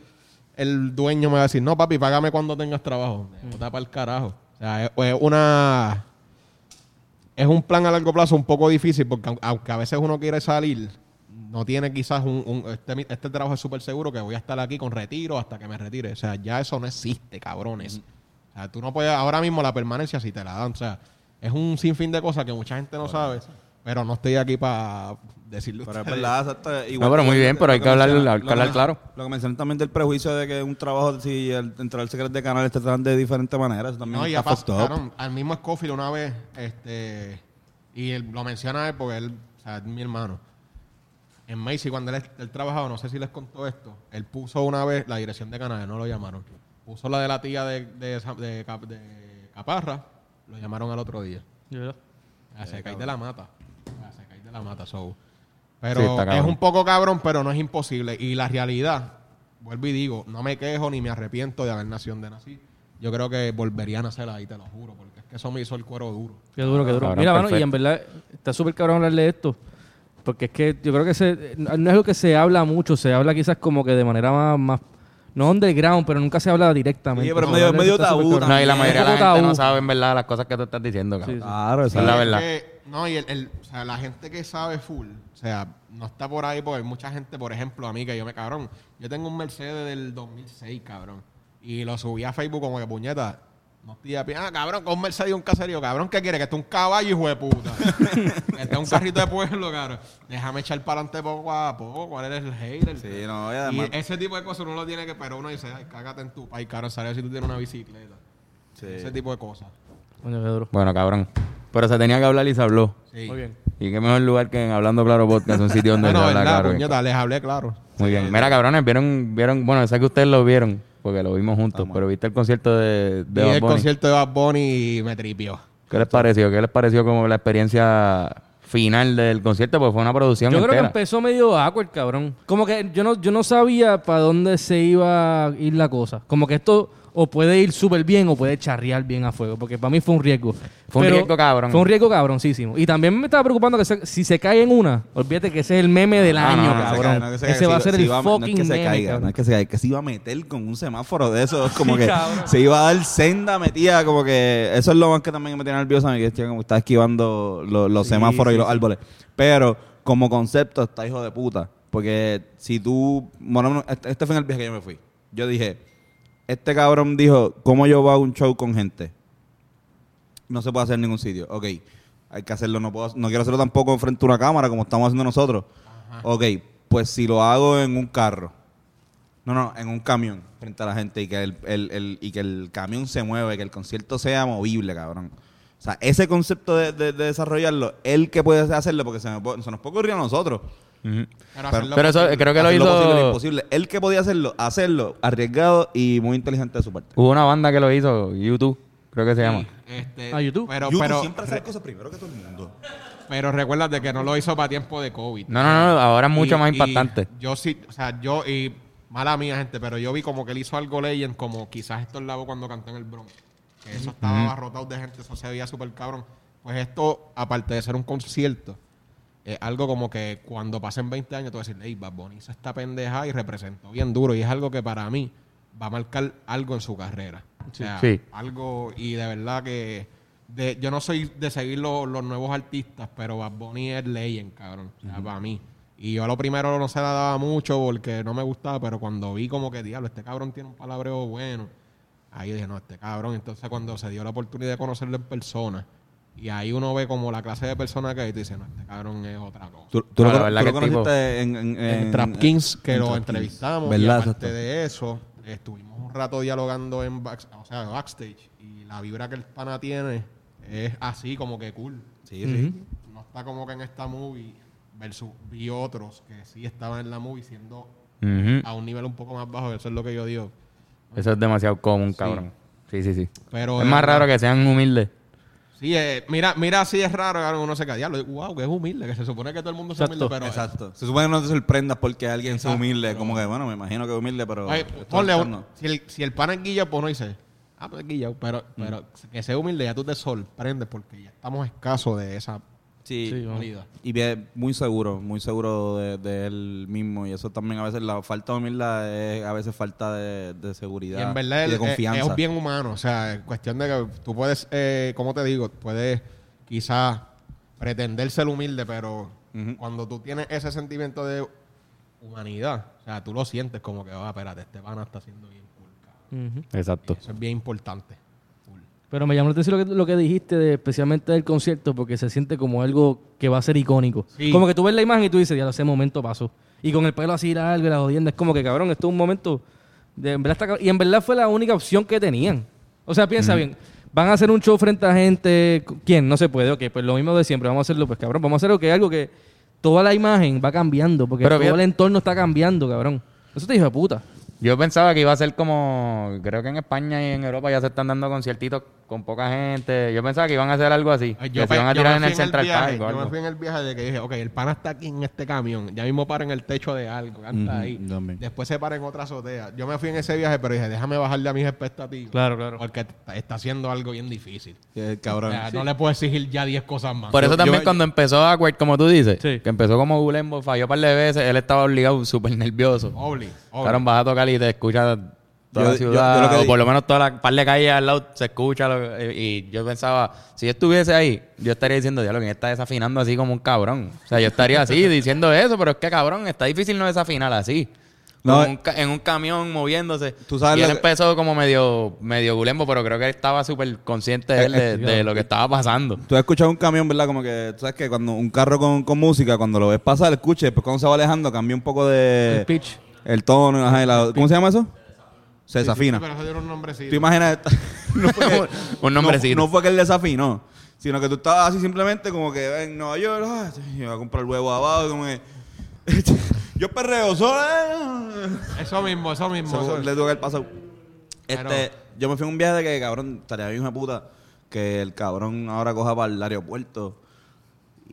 [SPEAKER 4] el dueño me va a decir, no, papi, págame cuando tengas trabajo? Bota para el carajo. O sea, es, una... Es un plan a largo plazo un poco difícil porque aun- aunque a veces uno quiere salir, no tiene quizás un... un- este, este trabajo es súper seguro que voy a estar aquí con retiro hasta que me retire. O sea, ya eso no existe, cabrones. O sea, tú no puedes... Ahora mismo la permanencia si te la dan. O sea, es un sinfín de cosas que mucha gente no sabe. Pero no estoy aquí para decirle a
[SPEAKER 1] Pero es verdad, exacto, igual
[SPEAKER 2] No, pero muy bien, pero hay que hablar- hay que hablar claro.
[SPEAKER 1] Lo que mencionan también del prejuicio de que un trabajo, si al entrar al secreto de canales te tratan de diferente manera, eso también
[SPEAKER 4] No, y
[SPEAKER 1] está
[SPEAKER 4] pasaron al mismo Scofield una vez, este, y él, lo menciona él porque él, o sea, es mi hermano. En Macy, cuando él, él trabajaba, no sé si les contó esto, él puso una vez la dirección de canales, no lo llamaron. Puso la de la tía de, de, Sa- de Cap- de Caparra, lo llamaron al otro día. A se cae de la mata. A se cae de la mata, so.
[SPEAKER 2] Sí,
[SPEAKER 4] Pero
[SPEAKER 2] está
[SPEAKER 4] es un poco cabrón, pero no es imposible. Y la realidad, vuelvo y digo, no me quejo ni me arrepiento de haber nacido donde nací. Yo creo que volvería a nacer ahí, te lo juro, porque es que eso me hizo el cuero duro.
[SPEAKER 3] Qué duro, qué duro.
[SPEAKER 2] Cabrón,
[SPEAKER 3] Mira, mano, y en verdad está súper cabrón hablarle de esto. Porque es que yo creo que se, no es algo que se habla mucho, se habla quizás como que de manera más, más no underground, pero nunca se habla directamente.
[SPEAKER 1] Sí, pero medio- tabú.
[SPEAKER 2] No, y la mayoría de la gente no sabe en verdad las cosas que tú estás diciendo, cabrón.
[SPEAKER 3] Sí, sí.
[SPEAKER 1] Claro,
[SPEAKER 2] Esa es la
[SPEAKER 1] exacto.
[SPEAKER 2] verdad.
[SPEAKER 4] que- no, y el, el- o sea, la gente que sabe full, o sea, no está por ahí porque hay mucha gente, por ejemplo, a mí que yo me cabrón. Yo tengo un Mercedes del 2006, cabrón. Y lo subí a Facebook como que puñeta. No estoy a pie. Ah, cabrón, con un Mercedes y un caserío. Cabrón, ¿qué quiere? Que esté un caballo, hijo de puta. que esté un carrito de pueblo, cabrón. Déjame echar para adelante poco a poco. ¿Cuál eres el hater?
[SPEAKER 1] Sí, no, y
[SPEAKER 4] y
[SPEAKER 1] además-
[SPEAKER 4] ese tipo de cosas uno lo tiene que... Pero uno dice, ay, cágate en tu país, cabrón. Sabes si tú tienes una bicicleta.
[SPEAKER 1] Sí.
[SPEAKER 4] Ese tipo de cosas.
[SPEAKER 2] Bueno, cabrón. Pero se tenía que hablar y se habló.
[SPEAKER 4] Sí.
[SPEAKER 3] Muy bien.
[SPEAKER 2] Y qué mejor lugar que en Hablando Claro Podcast, un sitio donde
[SPEAKER 4] Bueno,
[SPEAKER 2] se habla
[SPEAKER 4] verdad,
[SPEAKER 2] claro.
[SPEAKER 4] puñeta, les hablé claro.
[SPEAKER 2] Muy bien. Mira, cabrones, vieron, vieron, bueno, sé que ustedes lo vieron, porque lo vimos juntos, pero viste el concierto de,
[SPEAKER 4] Vi
[SPEAKER 2] de Bad
[SPEAKER 4] el
[SPEAKER 2] Bunny?
[SPEAKER 4] concierto de Bad Bunny y me tripió.
[SPEAKER 2] ¿Qué les pareció? ¿Qué les pareció como la experiencia final del concierto? Porque fue una producción
[SPEAKER 3] Yo creo que
[SPEAKER 2] entera.
[SPEAKER 3] empezó medio awkward, cabrón. Como que yo no, yo no sabía para dónde se iba a ir la cosa. Como que esto o puede ir súper bien o puede charrear bien a fuego. Porque para mí fue un riesgo.
[SPEAKER 2] Fue un riesgo cabrón.
[SPEAKER 3] Fue un riesgo cabroncísimo. Y también me estaba preocupando que se- si se cae en una, olvídate que ese es el meme del
[SPEAKER 2] No,
[SPEAKER 3] año,
[SPEAKER 2] no,
[SPEAKER 3] cabrón.
[SPEAKER 1] caiga,
[SPEAKER 3] ese va a ser
[SPEAKER 1] si
[SPEAKER 3] el
[SPEAKER 1] va-
[SPEAKER 3] fucking
[SPEAKER 1] No es que se
[SPEAKER 3] meme,
[SPEAKER 1] caiga,
[SPEAKER 3] cabrón.
[SPEAKER 1] no es que se caiga, que se iba a meter con un semáforo de eso. Es como
[SPEAKER 3] Sí,
[SPEAKER 1] que
[SPEAKER 3] cabrón.
[SPEAKER 1] se iba a dar senda metida, como que eso es lo más que también me tiene nervioso, que estoy como está esquivando lo- los
[SPEAKER 3] Sí,
[SPEAKER 1] semáforos
[SPEAKER 3] sí,
[SPEAKER 1] y los árboles. Pero como concepto está hijo de puta. Porque si tú... Bueno, este, este fue en el viaje que yo me fui. Yo dije, este cabrón dijo, ¿cómo yo voy a un show con gente? No se puede hacer en ningún sitio. Ok, hay que hacerlo. No, puedo, no quiero hacerlo tampoco frente a una cámara como estamos haciendo nosotros. Ok, pues si lo hago en un carro. No, no, en un camión frente a la gente y que el, el- el- y que el camión se mueve, que el concierto sea movible, cabrón. O sea, ese concepto de, de- de desarrollarlo, él que puede hacerlo, porque se, me se nos puede ocurrir a nosotros.
[SPEAKER 4] Pero,
[SPEAKER 1] Pero-
[SPEAKER 4] hacerlo
[SPEAKER 2] Pero eso creo que lo hizo...
[SPEAKER 1] posible imposible. Él que podía hacerlo, hacerlo, arriesgado y muy inteligente de su parte.
[SPEAKER 2] Hubo una banda que lo hizo, YouTube, creo que se llama.
[SPEAKER 4] Este,
[SPEAKER 3] Ah, YouTube.
[SPEAKER 4] Pero,
[SPEAKER 1] YouTube
[SPEAKER 4] pero,
[SPEAKER 1] siempre hace cosas primero que todo el mundo.
[SPEAKER 4] pero recuérdate que no lo hizo para tiempo de COVID.
[SPEAKER 2] No, no, no, ahora es mucho
[SPEAKER 4] Y-
[SPEAKER 2] más impactante.
[SPEAKER 4] Yo sí, o sea, yo, y mala mía, gente, pero yo vi como que él hizo algo Legend, como quizás esto es lavo cuando cantó en el Bronx. Que eso estaba abarrotado de gente, eso se veía súper cabrón. Pues esto, aparte de ser un concierto, es algo como que cuando pasen 20 años, tú vas a decir, hey, Bad Bunny hizo esta pendeja y representó bien duro. Y es algo que para mí va a marcar algo en su carrera. O sea,
[SPEAKER 2] Sí.
[SPEAKER 4] algo, y de verdad que de, yo no soy de seguir los, los nuevos artistas, pero Bad Bunny es legend, cabrón. O sea, para mí. Y yo a lo primero no se la daba mucho porque no me gustaba, pero cuando vi como que, diablo, este cabrón tiene un palabreo bueno, ahí dije, no, este cabrón. Entonces cuando se dio la oportunidad de conocerlo en persona, y ahí uno ve como la clase de persona que hay, y tú dices, no, este cabrón es otra cosa.
[SPEAKER 1] Tú, tú
[SPEAKER 2] No,
[SPEAKER 1] lo,
[SPEAKER 2] la verdad
[SPEAKER 1] tú lo conociste en, en,
[SPEAKER 4] En
[SPEAKER 1] en-
[SPEAKER 4] Trap Kings, que
[SPEAKER 1] en
[SPEAKER 4] lo
[SPEAKER 1] Trap
[SPEAKER 4] entrevistamos.
[SPEAKER 1] Kings.
[SPEAKER 4] Y aparte
[SPEAKER 1] Exacto.
[SPEAKER 4] de eso, estuvimos un rato dialogando en back- o sea, backstage. Y la vibra que el pana tiene es así, como que cool.
[SPEAKER 1] Sí, sí.
[SPEAKER 4] No está como que en esta movie versus vi otros que sí estaban en la movie siendo a un nivel un poco más bajo. Eso es lo que yo digo.
[SPEAKER 2] Eso es demasiado común, cabrón. Sí, sí, sí.
[SPEAKER 4] Pero
[SPEAKER 2] es más raro que sean humildes.
[SPEAKER 4] Sí, eh, mira, mira si es raro, cabrón, uno se diablo, wow, que es humilde, que se supone que todo el mundo es humilde, pero...
[SPEAKER 1] Exacto. Se supone que no te sorprendas porque alguien sea humilde.
[SPEAKER 4] pero-
[SPEAKER 1] Como que, bueno, me imagino que es humilde, pero...
[SPEAKER 4] Oye,
[SPEAKER 1] esto
[SPEAKER 4] ponle un- si, el, si el pana es guilla, pues uno dice, ah, pues es guilla, pero,
[SPEAKER 1] Mm.
[SPEAKER 4] pero que sea humilde ya tú te sorprendes porque ya estamos escasos de esa
[SPEAKER 1] Sí,
[SPEAKER 3] Sí, bueno.
[SPEAKER 1] y bien, muy seguro, muy seguro de, de él mismo. Y eso también a veces, la falta de humildad es a veces falta de, de seguridad
[SPEAKER 4] Y en verdad
[SPEAKER 1] y de
[SPEAKER 4] es-
[SPEAKER 1] confianza.
[SPEAKER 4] es bien humano, o sea, en cuestión de que tú puedes, eh, ¿cómo te digo? Puedes quizás pretender ser humilde, pero cuando tú tienes ese sentimiento de humanidad, o sea, tú lo sientes como que, ah, espérate, este pana está haciendo bien cool.
[SPEAKER 2] Exacto.
[SPEAKER 4] Eso es bien importante.
[SPEAKER 3] Pero me llamó la atención lo que, lo que dijiste, de, especialmente del concierto, porque se siente como algo que va a ser icónico.
[SPEAKER 4] Sí.
[SPEAKER 3] Como que tú ves la imagen y tú dices, ya ese momento pasó. Y con el pelo así largo y la jodienda, es como que cabrón, esto es un momento. De, en verdad y en verdad fue la única opción que tenían. O sea, piensa bien, van a hacer un show frente a gente. ¿Quién? No se puede. Ok, pues lo mismo de siempre, vamos a hacerlo, pues cabrón, vamos a hacer que algo que toda la imagen va cambiando, porque
[SPEAKER 2] Pero
[SPEAKER 3] todo el entorno está cambiando, cabrón. Eso te dijo de puta.
[SPEAKER 2] Yo pensaba que iba a ser como, creo que en España y en Europa ya se están dando conciertitos con poca gente. Yo pensaba que iban a hacer algo así.
[SPEAKER 4] Ay,
[SPEAKER 2] que se iban a
[SPEAKER 4] yo
[SPEAKER 2] tirar en el Central Park
[SPEAKER 4] Yo me fui en el viaje de que dije, ok, el pana está aquí en este camión, ya mismo para en el techo de algo, canta ahí.
[SPEAKER 1] también.
[SPEAKER 4] Después se para en otra azotea. Yo me fui en ese viaje, pero dije, déjame bajarle a mis expectativas.
[SPEAKER 3] Claro, claro.
[SPEAKER 4] Porque está, haciendo algo bien difícil.
[SPEAKER 1] Que,
[SPEAKER 4] O
[SPEAKER 1] cabrón.
[SPEAKER 4] sea, No le puedo exigir ya 10 cosas más.
[SPEAKER 2] Por eso
[SPEAKER 1] Yo-
[SPEAKER 2] también
[SPEAKER 1] yo-
[SPEAKER 2] cuando empezó Awkward, como tú dices,
[SPEAKER 3] Sí.
[SPEAKER 2] que empezó como Gulembo, falló un par de veces, él estaba obligado, súper nervioso.
[SPEAKER 4] Obli, obli.
[SPEAKER 2] Claro, vas a tocar y te escucha toda
[SPEAKER 1] Yo-
[SPEAKER 2] la ciudad,
[SPEAKER 1] yo lo que
[SPEAKER 2] o por lo menos toda la par de calles al lado se escucha. lo- y, y yo pensaba, si yo estuviese ahí, yo estaría diciendo, diablo, que está desafinando así como un cabrón. O sea, yo estaría así diciendo eso, pero es que cabrón, está difícil no desafinar así.
[SPEAKER 1] No,
[SPEAKER 2] Como
[SPEAKER 1] eh,
[SPEAKER 2] un en un camión moviéndose.
[SPEAKER 1] Tú sabes
[SPEAKER 2] y él empezó como medio, medio gulembo, pero creo que él estaba súper consciente de, él de, de lo que estaba pasando.
[SPEAKER 1] Tú has escuchado un camión, ¿verdad? Como que, tú sabes que cuando un carro con, con música, cuando lo ves pasar, escuche, después cuando se va alejando, cambia un poco de...
[SPEAKER 3] el pitch.
[SPEAKER 1] El tono, ajá, y la- ¿cómo se llama eso? Se desafina.
[SPEAKER 4] Pero eso un nombrecito.
[SPEAKER 1] Tú imaginas... esta- no, fue que,
[SPEAKER 2] Un nombrecito.
[SPEAKER 1] No, no fue que él desafinó, sino que tú estabas así simplemente como que en Nueva York, ah, yo voy a comprar el huevo abajo, como que... yo perreo solo. eh.
[SPEAKER 4] Eso mismo, eso mismo.
[SPEAKER 1] Eso
[SPEAKER 4] eso-
[SPEAKER 1] le que haber pasado.
[SPEAKER 4] Pero-
[SPEAKER 1] Este, yo me fui en un viaje de que, cabrón, estaría bien de puta que el cabrón ahora coja para el aeropuerto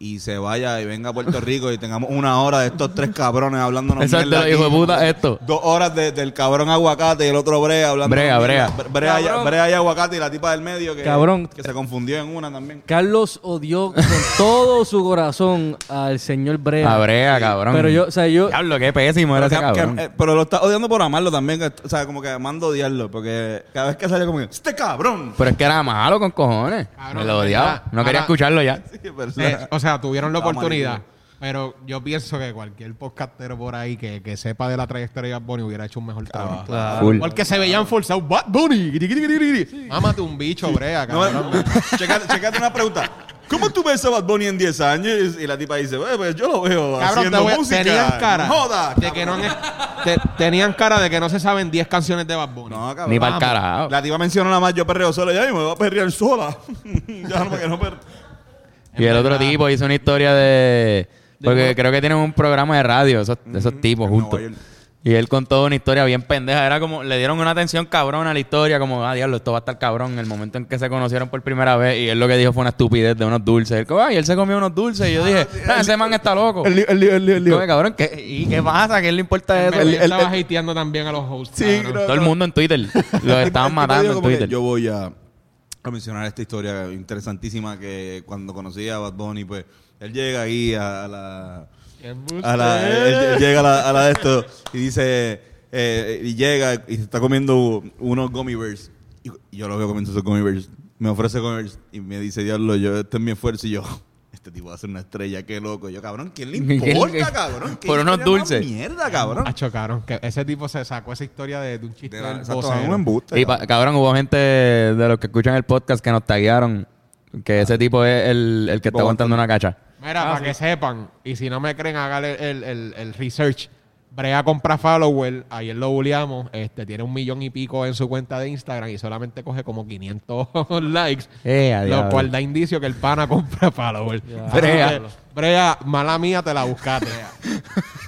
[SPEAKER 1] y se vaya y venga a Puerto Rico y tengamos una hora de estos tres cabrones hablándonos
[SPEAKER 2] Exacto,
[SPEAKER 1] mierda
[SPEAKER 2] hijo de puta, esto.
[SPEAKER 1] Dos horas de- del cabrón aguacate y el otro brea hablando.
[SPEAKER 2] Brea, brea.
[SPEAKER 1] Brea, y-
[SPEAKER 3] Cabrón.
[SPEAKER 1] brea y aguacate y la tipa del medio que,
[SPEAKER 3] Cabrón.
[SPEAKER 1] que se confundió en una también.
[SPEAKER 3] Carlos odió con todo su corazón al señor Brea.
[SPEAKER 2] A Brea, cabrón.
[SPEAKER 3] Pero yo, o sea, yo.
[SPEAKER 2] Diablo, qué pésimo era
[SPEAKER 1] Pero,
[SPEAKER 2] ese
[SPEAKER 1] que-
[SPEAKER 2] cabrón.
[SPEAKER 1] que- eh, pero lo está odiando por amarlo también. O sea, como que amando odiarlo. Porque cada vez que sale como que, ¡este cabrón!
[SPEAKER 2] Pero es que era malo con cojones.
[SPEAKER 4] Cabrón,
[SPEAKER 2] Me lo odiaba. No quería escucharlo ya.
[SPEAKER 1] Sí, pero,
[SPEAKER 4] Eh, o sea, tuvieron la oportunidad. Pero yo pienso que cualquier podcastero por ahí que, que sepa de la trayectoria de Bad Bunny hubiera hecho un mejor trabajo.
[SPEAKER 2] Full.
[SPEAKER 4] Porque se veían forzados. Bad Bunny. Giri. Mámate un bicho, brea,
[SPEAKER 1] No,
[SPEAKER 4] cabrón.
[SPEAKER 1] chécate, chécate una pregunta. ¿Cómo tú ves a Bad Bunny en 10 años? Y la tipa dice, "Eh, pues yo lo veo
[SPEAKER 4] Cabrón, te
[SPEAKER 1] haciendo
[SPEAKER 4] voy a-
[SPEAKER 1] música.
[SPEAKER 4] tenían cara
[SPEAKER 1] No joda,
[SPEAKER 4] de que no han- te- tenían cara de que no se saben 10 canciones de Bad Bunny.
[SPEAKER 1] No, cabrón.
[SPEAKER 2] Ni para el carajo.
[SPEAKER 1] La tipa mencionó nada más, yo perreo sola. Ya, y me voy a perrear sola. ya no, que no per...
[SPEAKER 2] Y el otro tipo hizo una historia de... Porque creo que tienen un programa de radio, esos, esos tipos
[SPEAKER 1] en
[SPEAKER 2] juntos. Y él contó una historia bien pendeja. Era como... Le dieron una atención cabrona a la historia. Como, ah, diablo, esto va a estar cabrón. En el momento en que se conocieron por primera vez. Y él lo que dijo fue una estupidez de unos dulces. Él, como, ay, él se comió unos dulces. Y yo dije, ah, ese man está loco.
[SPEAKER 1] El lío, el lío, el lío, el lío.
[SPEAKER 2] Como, cabrón, ¿qué, ¿y qué pasa? ¿A quién le importa eso?
[SPEAKER 4] Él, estaba hateando también a los hosts.
[SPEAKER 1] Sí, no,
[SPEAKER 2] Todo el mundo en Twitter. Lo estaban matando en Twitter.
[SPEAKER 1] Yo voy a, a mencionar esta historia interesantísima que cuando conocí a Bad Bunny, pues él llega ahí a, la... A la, él, él llega a la, a la de esto y dice, eh, y llega y se está comiendo unos gummy bears. Y y yo lo veo comiendo esos gummy bears. Me ofrece gummy bears y me dice, diablo, yo, este es mi esfuerzo. Y yo, este tipo va a ser una estrella, qué loco. Yo, cabrón, ¿quién le
[SPEAKER 2] ¿Quién-
[SPEAKER 1] importa,
[SPEAKER 2] qué?
[SPEAKER 1] cabrón? ¿Qué
[SPEAKER 2] Por unos dulces.
[SPEAKER 1] Mierda, cabrón.
[SPEAKER 4] Ah, chocaron. Que ese tipo se sacó esa historia de, de un chiste
[SPEAKER 1] De la- exacto, un embuste.
[SPEAKER 2] Y pa- cabrón, hubo gente de los que escuchan el podcast que nos taguearon que ese tipo es el, el que está aguantando una cacha.
[SPEAKER 4] Mira,
[SPEAKER 3] Ah,
[SPEAKER 4] para que sepan, y si no me creen, hagan el, el, el, el research. Brea compra follower, ayer lo bulleamos, este, tiene un millón y pico en su cuenta de Instagram y solamente coge como 500 likes,
[SPEAKER 2] Eh,
[SPEAKER 4] lo cual da indicio que el pana compra follower.
[SPEAKER 2] Brea.
[SPEAKER 4] que, Brea, mala mía, te la buscaste.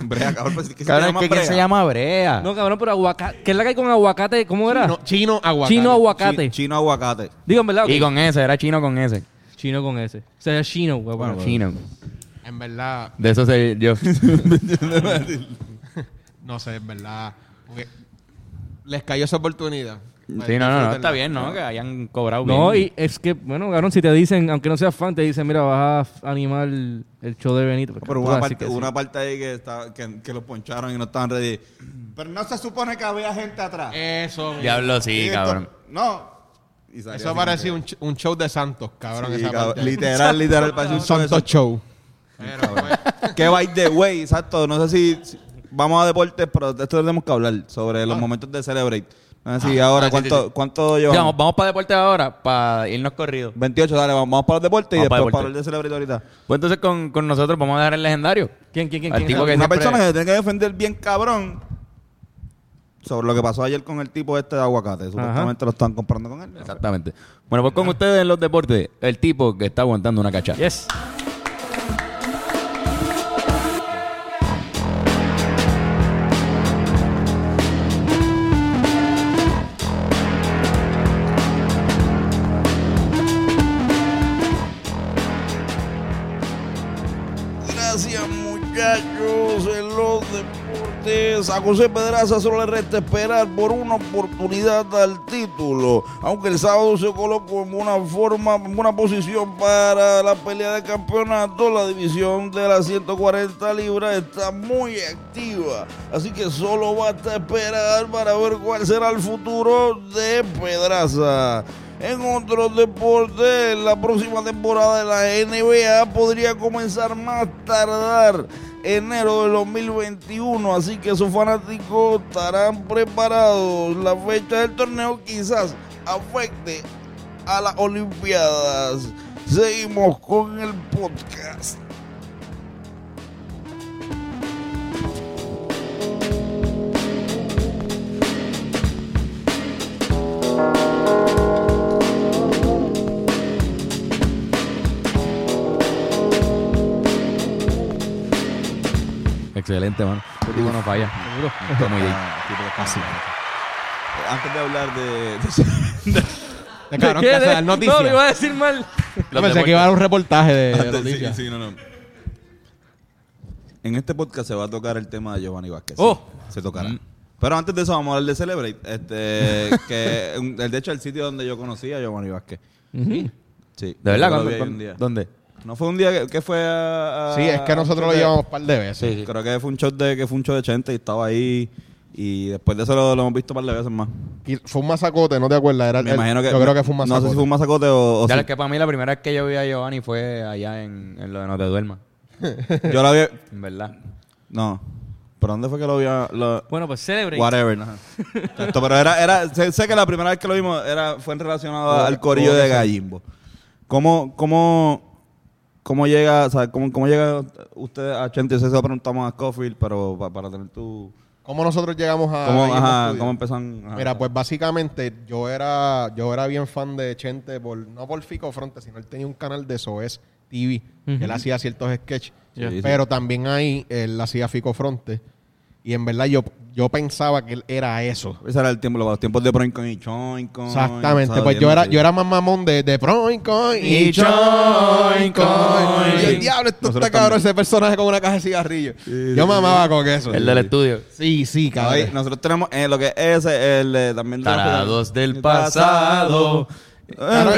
[SPEAKER 1] Brea, cabrón, pues, ¿qué se llama
[SPEAKER 2] ¿qué, qué
[SPEAKER 1] Brea?
[SPEAKER 2] se llama Brea?
[SPEAKER 3] No, cabrón, pero aguacate. ¿Qué es la que hay con aguacate? ¿Cómo era?
[SPEAKER 4] Chino, chino aguacate.
[SPEAKER 3] Chino aguacate.
[SPEAKER 1] Chi- Chino aguacate.
[SPEAKER 3] Digo, en verdad.
[SPEAKER 2] Y con ese, era chino con ese.
[SPEAKER 3] Chino con ese. O sea, chino, güey. Bueno,
[SPEAKER 2] chino.
[SPEAKER 4] En verdad,
[SPEAKER 2] De eso sé yo.
[SPEAKER 4] No sé, en verdad. porque les cayó esa oportunidad.
[SPEAKER 2] Sí, no, no, no, está bien, ¿no? Que hayan cobrado
[SPEAKER 3] No,
[SPEAKER 2] bien.
[SPEAKER 3] y es que, bueno, cabrón, si te dicen, aunque no seas fan, te dicen, mira, vas a animar el show de Benito.
[SPEAKER 1] Pero una parte,
[SPEAKER 3] que sí.
[SPEAKER 1] una parte ahí que, está, que, que los poncharon y no estaban ready. Pero no se supone que había gente atrás.
[SPEAKER 4] Eso.
[SPEAKER 2] Diablo, sí,
[SPEAKER 1] esto-
[SPEAKER 2] cabrón.
[SPEAKER 1] No.
[SPEAKER 4] Eso parecía un, un show de Santos, cabrón.
[SPEAKER 1] Sí,
[SPEAKER 4] esa
[SPEAKER 1] cabrón,
[SPEAKER 4] parte.
[SPEAKER 1] literal, literal. parecía un show
[SPEAKER 4] Santos Show. Pero, pues,
[SPEAKER 1] Que by the way, exacto. No sé si, si- vamos a deportes, pero de esto tenemos que hablar sobre los momentos de Celebrate. No sé si ahora,
[SPEAKER 2] ah,
[SPEAKER 1] ¿cuánto,
[SPEAKER 2] sí, sí.
[SPEAKER 1] ¿cuánto llevamos?
[SPEAKER 2] vamos, vamos para deporte ahora, para irnos corridos.
[SPEAKER 1] 28, dale, vamos, vamos para los deportes y
[SPEAKER 2] Vamos
[SPEAKER 1] después para hablar de Celebrate ahorita.
[SPEAKER 2] Pues entonces con, con nosotros vamos a dejar el legendario.
[SPEAKER 3] ¿Quién, quién, quién?
[SPEAKER 2] Al
[SPEAKER 3] quién?
[SPEAKER 2] tipo que
[SPEAKER 1] Una
[SPEAKER 2] siempre-
[SPEAKER 1] persona que tiene que defender bien cabrón sobre lo que pasó ayer con el tipo este de aguacate. Supuestamente lo están comprando con él.
[SPEAKER 2] Exactamente. Bueno, pues con ustedes en los deportes, el tipo que está aguantando una cacha.
[SPEAKER 3] Yes.
[SPEAKER 1] A José Pedraza solo le resta esperar por una oportunidad al título. Aunque el sábado se colocó en una forma, en una posición para la pelea de campeonato, la división de las 140 libras está muy activa. Así que solo basta esperar para ver cuál será el futuro de Pedraza. En otros deportes, la próxima temporada de la NBA podría comenzar más tardar enero del 2021, así que sus fanáticos estarán preparados. La fecha del torneo quizás afecte a las Olimpiadas. Seguimos con el podcast.
[SPEAKER 2] Excelente, mano. Este tipo no falla. Como Jay.
[SPEAKER 1] Antes de hablar de, de-
[SPEAKER 4] de cabrón,
[SPEAKER 3] No, lo iba a decir mal.
[SPEAKER 4] Yo pensé que iba a dar un reportaje de,
[SPEAKER 1] Antes-
[SPEAKER 4] noticias.
[SPEAKER 1] sí, sí, no, no. En este podcast se va a tocar el tema de Giovanni Vázquez.
[SPEAKER 3] Oh.
[SPEAKER 1] sí, se tocará. Pero antes de eso vamos a hablar de Celebrate. Este, que el- de hecho el sitio donde yo conocí a Giovanni Vázquez. Sí.
[SPEAKER 2] ¿De verdad?
[SPEAKER 1] Yo lo
[SPEAKER 2] ¿Cuándo-
[SPEAKER 1] vi ahí
[SPEAKER 2] cuándo-
[SPEAKER 1] un día.
[SPEAKER 2] ¿Dónde?
[SPEAKER 1] No fue un día que, que fue a, a-
[SPEAKER 4] Sí, es que nosotros lo
[SPEAKER 1] de-
[SPEAKER 4] llevamos un par de veces.
[SPEAKER 1] Creo que fue un show de que fue un show de Chente y estaba ahí y después de eso lo, lo hemos visto un par de veces más.
[SPEAKER 4] Y fue un masacote, ¿no te acuerdas? Era
[SPEAKER 1] Me
[SPEAKER 4] el-
[SPEAKER 1] imagino que
[SPEAKER 4] Yo creo que fue un
[SPEAKER 1] No
[SPEAKER 4] masacote.
[SPEAKER 1] sé si fue un masacote o, o
[SPEAKER 2] Ya es que para mí la primera vez que yo vi a Giovanni fue allá en, en lo de No te duermas.
[SPEAKER 1] Yo la vi.
[SPEAKER 2] En verdad.
[SPEAKER 1] No. ¿Pero dónde fue que lo vi? Lo,
[SPEAKER 3] Bueno, pues celebre.
[SPEAKER 1] whatever. pero era, era sé, sé que la primera vez que lo vimos era, fue en relacionado al corillo de Gallimbo. ¿Cómo, cómo, cómo llega, o sea, cómo, cómo llega usted a Chente? Eso se lo preguntamos a Scofield, pero pa- para tener tu...
[SPEAKER 4] ¿Cómo nosotros llegamos a...
[SPEAKER 1] ¿Cómo, ajá, cómo empezan? ajá.
[SPEAKER 4] Mira, pues básicamente yo era yo era bien fan de Chente, por, no por Fico Fronte, sino él tenía un canal de SOS TV, él hacía ciertos sketches,
[SPEAKER 1] Sí, sí.
[SPEAKER 4] pero también ahí él hacía Fico Fronte. Y en verdad yo, yo pensaba que él era eso.
[SPEAKER 1] Ese era el tiempo, los tiempos de Proincon y Choincon.
[SPEAKER 4] Exactamente,
[SPEAKER 1] ¿sabes?
[SPEAKER 4] pues yo era, yo era más mamón de, de Proincoin y
[SPEAKER 2] Y
[SPEAKER 4] Choincoin.
[SPEAKER 2] Choincoin.
[SPEAKER 4] Y el diablo, esto
[SPEAKER 1] Nosotros
[SPEAKER 4] está cabrón,
[SPEAKER 1] también.
[SPEAKER 4] ese personaje con una caja de cigarrillos.
[SPEAKER 1] Sí,
[SPEAKER 4] yo
[SPEAKER 1] sí,
[SPEAKER 4] mamaba con eso.
[SPEAKER 2] El del estudio.
[SPEAKER 4] Sí, sí, cabrón.
[SPEAKER 1] nosotros tenemos eh, lo que es ese, el eh, también... de los-
[SPEAKER 2] Tarados del pasado.
[SPEAKER 4] Claro,